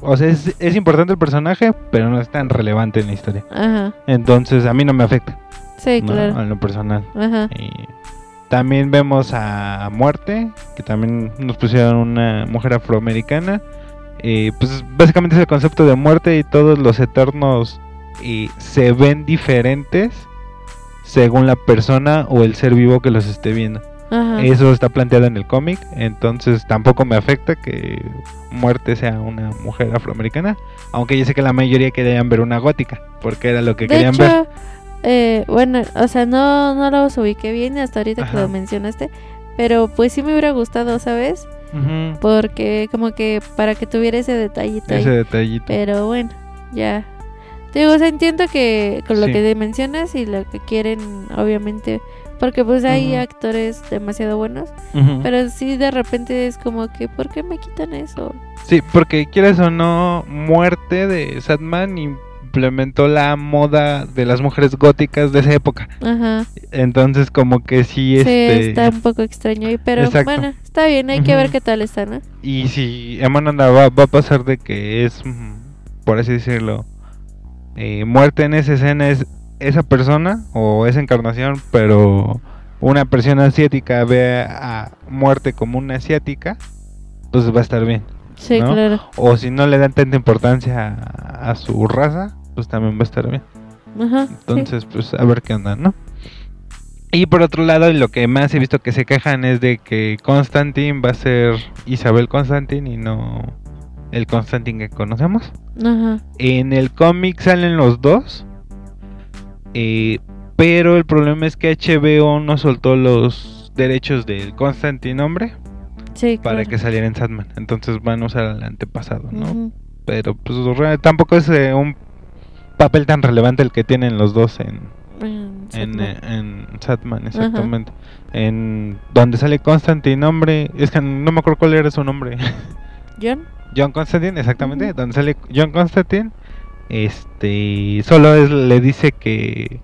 C: o sea, es, es importante el personaje, pero no es tan relevante en la historia.
B: Ajá.
C: Entonces a mí no me afecta,
B: Sí,
C: ¿no?
B: claro.
C: en lo personal.
B: Ajá.
C: Y también vemos a Muerte, que también nos pusieron una mujer afroamericana. Eh, pues básicamente es el concepto de muerte y todos los eternos eh, se ven diferentes según la persona o el ser vivo que los esté viendo.
B: Ajá.
C: Eso está planteado en el cómic, entonces tampoco me afecta que Muerte sea una mujer afroamericana, aunque yo sé que la mayoría querían ver una gótica, porque era lo que
B: de
C: querían
B: hecho,
C: ver.
B: Eh, bueno, o sea, no, no los ubiqué bien hasta ahorita que lo mencionaste. Pero pues sí me hubiera gustado, ¿sabes? Porque como que para que tuviera ese detallito ahí.
C: Ese detallito.
B: Pero bueno, ya. Te digo, o sea, entiendo que con lo
C: Sí.
B: que mencionas y lo que quieren, obviamente, porque pues hay actores demasiado buenos, pero sí de repente es como que, ¿por qué me quitan eso?
C: Sí, porque quieras o no, muerte de Sadman implementó la moda de las mujeres góticas de esa época.
B: Ajá.
C: Entonces como que sí,
B: Sí,
C: este...
B: está un poco extraño ahí, pero
C: Exacto.
B: bueno, está bien, hay que ver qué tal está, ¿no?
C: Y si Emananda va, va a pasar de que es, mm, por así decirlo, eh, muerte en esa escena es esa persona o esa encarnación, pero una persona asiática ve a muerte como una asiática, pues va a estar bien.
B: Sí,
C: ¿No?
B: claro.
C: O si no le dan tanta importancia a, a su raza, pues también va a estar bien.
B: Ajá. sí.
C: Entonces, pues a ver qué onda, ¿no? Y por otro lado, lo que más he visto que se quejan es de que Constantine va a ser Isabel Constantine y no el Constantine que conocemos.
B: Ajá.
C: En el cómic salen los dos, eh, pero el problema es que HBO no soltó los derechos del Constantine hombre
B: Sí,
C: para
B: claro.
C: que saliera en Sandman. Entonces van a usar al antepasado, ¿no? Pero pues tampoco es eh, un papel tan relevante el que tienen los dos en,
B: En
C: En,
B: Sandman.
C: en Satman, exactamente. En donde sale Constantine, nombre. Es que no me acuerdo cuál era su nombre.
B: John.
C: John Constantine, exactamente. Donde sale John Constantine. Este. Solo es- le dice que.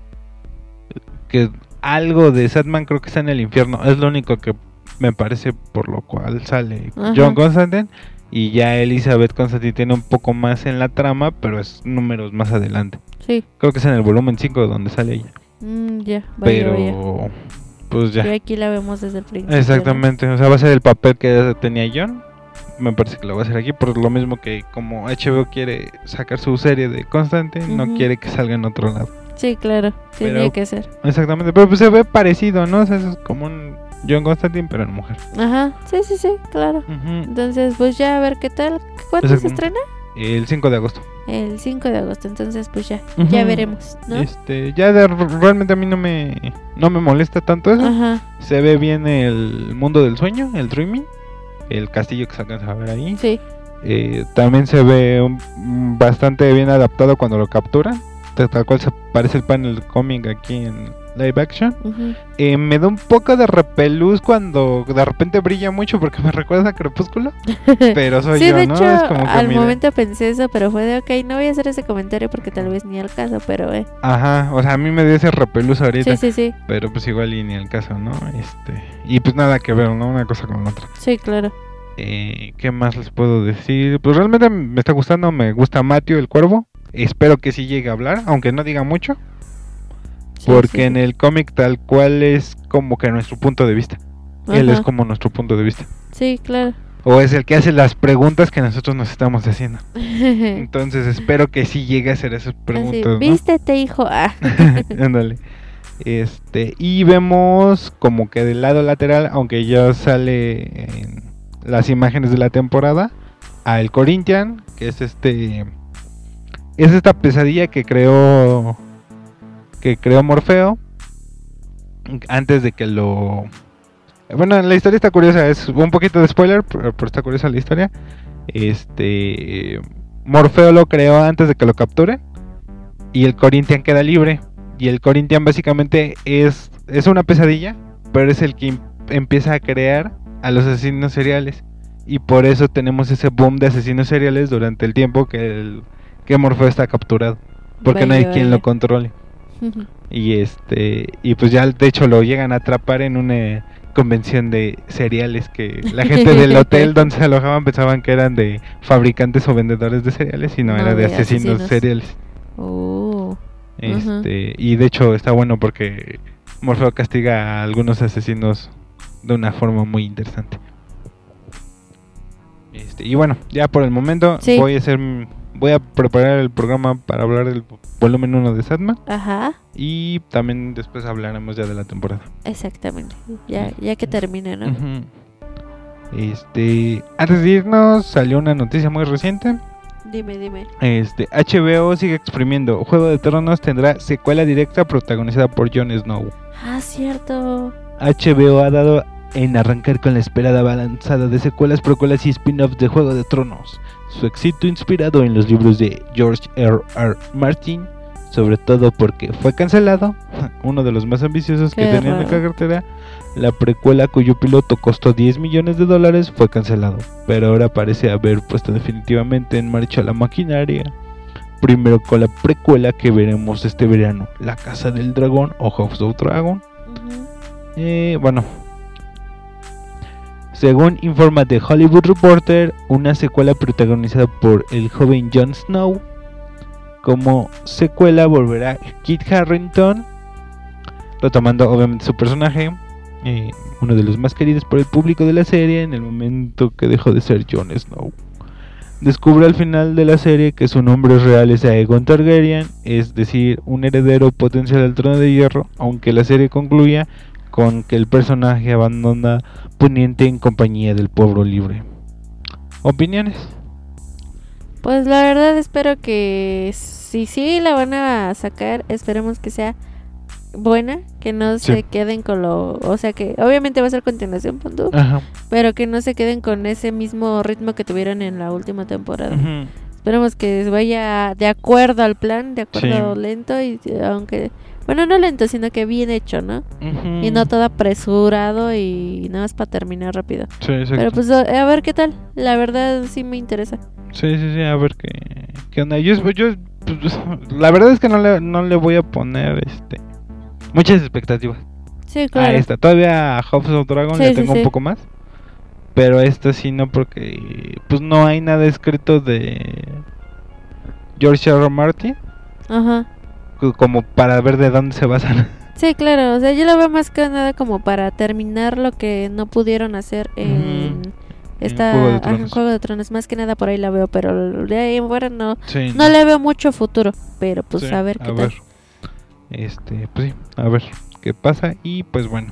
C: Que algo de Satman creo que está en el infierno. Es lo único que me parece por lo cual sale
B: Ajá.
C: John Constantine. Y ya Elizabeth Constantine tiene un poco más en la trama, pero es números más adelante.
B: Sí.
C: Creo que es en el volumen 5 donde sale ella.
B: Mm, ya, vaya,
C: pero.
B: vaya.
C: Pues ya.
B: Y aquí la vemos desde el principio. ¿no?
C: Exactamente, o sea, va a ser el papel que tenía John. Me parece que lo va a hacer aquí, por lo mismo que como HBO quiere sacar su serie de Constantine, no quiere que salga en otro lado.
B: Sí, claro.
C: Pero-
B: que ser.
C: Exactamente, pero pues se ve parecido, ¿no? O sea, es como un John Constantine, pero en mujer.
B: Ajá. Sí, sí, sí, claro. Entonces, pues ya a ver qué tal. ¿Cuándo se estrena?
C: El 5 de agosto.
B: El 5 de agosto. Entonces, pues ya. Ya veremos, ¿no?
C: Este, ya de- realmente a mí no me, no me molesta tanto eso.
B: Ajá.
C: Se ve bien el mundo del sueño, el dreaming, el castillo que se alcanza a ver ahí.
B: Sí.
C: Eh, también se ve un- bastante bien adaptado cuando lo capturan. Tal tal cual se parece el panel cómic aquí en live action.
B: ujú.
C: Eh, me da un poco de repelús cuando de repente brilla mucho porque me recuerda a Crepúsculo. Pero soy
B: sí,
C: yo,
B: de
C: ¿no?
B: hecho,
C: es como que
B: al
C: mira.
B: momento pensé eso, pero fue de, ok, no voy a hacer ese comentario porque tal vez ni al caso, pero eh.
C: Ajá, o sea, a mí me dio ese repelús ahorita.
B: Sí, sí, sí.
C: Pero pues igual y ni el caso, ¿no? Este, y pues nada que ver, ¿no? Una cosa con la otra.
B: Sí, claro.
C: Eh, ¿Qué más les puedo decir? Pues realmente me está gustando, me gusta Matthew el cuervo. Espero que sí llegue a hablar, aunque no diga mucho.
B: Sí,
C: porque
B: sí,
C: en el cómic tal cual es como que nuestro punto de vista. Él es como nuestro punto de vista.
B: Sí, claro.
C: O es el que hace las preguntas que nosotros nos estamos haciendo. Entonces espero que sí llegue a hacer esas
B: Así,
C: preguntas. ¿no?
B: Vístete, hijo. Ah.
C: Ándale. Este, y vemos como que del lado lateral, aunque ya sale en las imágenes de la temporada, al Corinthian, que es este es esta pesadilla que creó que creó Morfeo antes de que lo bueno, la historia está curiosa, es un poquito de spoiler, pero, pero está curiosa la historia. Este Morfeo lo creó antes de que lo capturen y el Corinthian queda libre. Y el Corinthian básicamente es, es una pesadilla, pero es el que em- empieza a crear a los asesinos seriales. Y por eso tenemos ese boom de asesinos seriales durante el tiempo que, el, que Morfeo está capturado. Porque no hay quien lo Y este y pues ya de hecho lo llegan a atrapar en una convención de cereales que la gente del hotel donde se alojaban pensaban que eran de fabricantes o vendedores de cereales y no,
B: No,
C: era de, asesinos,
B: asesinos.
C: seriales.
B: Oh.
C: Este, y de hecho está bueno porque Morfeo castiga a algunos asesinos de una forma muy interesante. Este, y bueno, ya por el momento
B: Sí.
C: voy a hacer voy a preparar el programa para hablar del volumen 1 de Satman
B: Ajá.
C: y también después hablaremos ya de la temporada.
B: Exactamente. Ya, ya que termine, ¿no?
C: Este, antes de irnos salió una noticia muy reciente.
B: Dime, dime.
C: Este, HBO sigue exprimiendo. Juego de Tronos tendrá secuela directa protagonizada por Jon Snow.
B: Ah, cierto.
C: HBO ha dado en arrancar con la esperada balanzada de secuelas, precuelas y spin-offs de Juego de Tronos. Su éxito inspirado en los libros de George R. R. Martin, sobre todo porque fue cancelado, uno de los más ambiciosos que
B: Qué
C: tenía en la cartera. La precuela cuyo piloto costó 10 millones de dólares fue cancelado, pero ahora parece haber puesto definitivamente en marcha la maquinaria. Primero con la precuela que veremos este verano, La Casa del Dragón o House of Dragon. Eh, bueno, según informa The Hollywood Reporter, una secuela protagonizada por el joven Jon Snow. Como secuela volverá Kit Harrington, retomando obviamente su personaje, eh, uno de los más queridos por el público de la serie en el momento que dejó de ser Jon Snow. Descubre al final de la serie que su nombre real es Aegon Targaryen, es decir, un heredero potencial al trono de hierro, aunque la serie concluya con que el personaje abandona Poniente en compañía del pueblo libre. ¿Opiniones?
B: Pues la verdad espero que si sí la van a sacar, esperemos que sea buena, que no
C: Sí.
B: se queden con lo, o sea que obviamente va a ser continuación,
C: Ajá.
B: pero que no se queden con ese mismo ritmo que tuvieron en la última temporada. Esperemos que vaya de acuerdo al plan, de acuerdo
C: Sí.
B: lento y aunque bueno, no lento, sino que bien hecho, ¿no? Y no todo apresurado y nada más para terminar rápido.
C: Sí, exacto.
B: Pero pues a a ver qué tal. La verdad sí me interesa.
C: Sí, sí, sí, a ver qué, qué onda. Yo, yo pues, la verdad es que no le, no le voy a poner este muchas expectativas
B: Sí,
C: a
B: claro.
C: esta. Todavía a House of Dragon
B: Sí,
C: le
B: sí,
C: tengo
B: sí.
C: un poco más. Pero esta sí no, porque pues no hay nada escrito de George R. R. Martin
B: Ajá.
C: Co- como para ver de dónde se basan.
B: Sí, claro, o sea, yo lo veo más que nada como para terminar lo que no pudieron hacer en
C: Ujú.
B: esta
C: Juego de
B: ajá,
C: Tronos.
B: Juego de Tronos, más que nada por ahí la veo, pero de ahí en fuera no
C: Sí,
B: no le veo mucho futuro, pero pues
C: Sí,
B: a ver qué
C: a
B: tal.
C: ver. Este, pues sí, a ver qué pasa y pues bueno.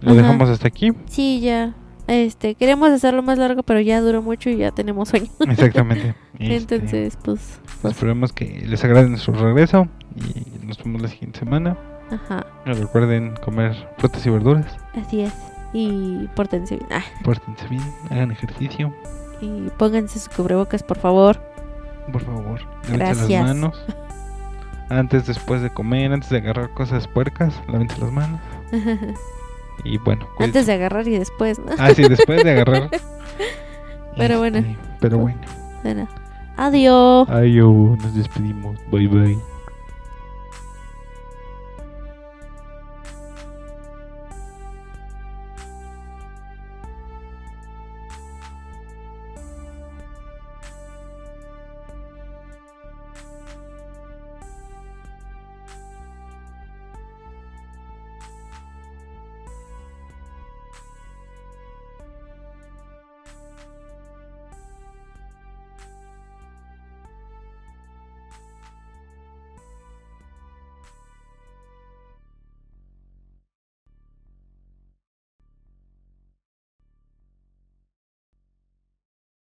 C: Lo
B: Ajá.
C: dejamos hasta aquí.
B: Sí, ya. Este, queríamos hacerlo más largo, pero ya duró mucho y ya tenemos sueño.
C: Exactamente. Este,
B: Entonces, pues, pues,
C: Esperemos que les agrade nuestro regreso y nos vemos la siguiente semana.
B: ajá,
C: recuerden comer frutas y verduras.
B: así es. Y pórtense bien. Ah,
C: Pórtense bien, hagan ejercicio,
B: y pónganse sus cubrebocas, por favor.
C: por favor.
B: Gracias.
C: las manos. Antes, después de comer, antes de agarrar cosas puercas, lávense las manos. Y bueno,
B: Antes de agarrar y después, ¿no?
C: Ah, sí, después de agarrar.
B: Pero bueno.
C: Este, Pero bueno.
B: Bueno, adiós.
C: Adiós, nos despedimos. Bye bye.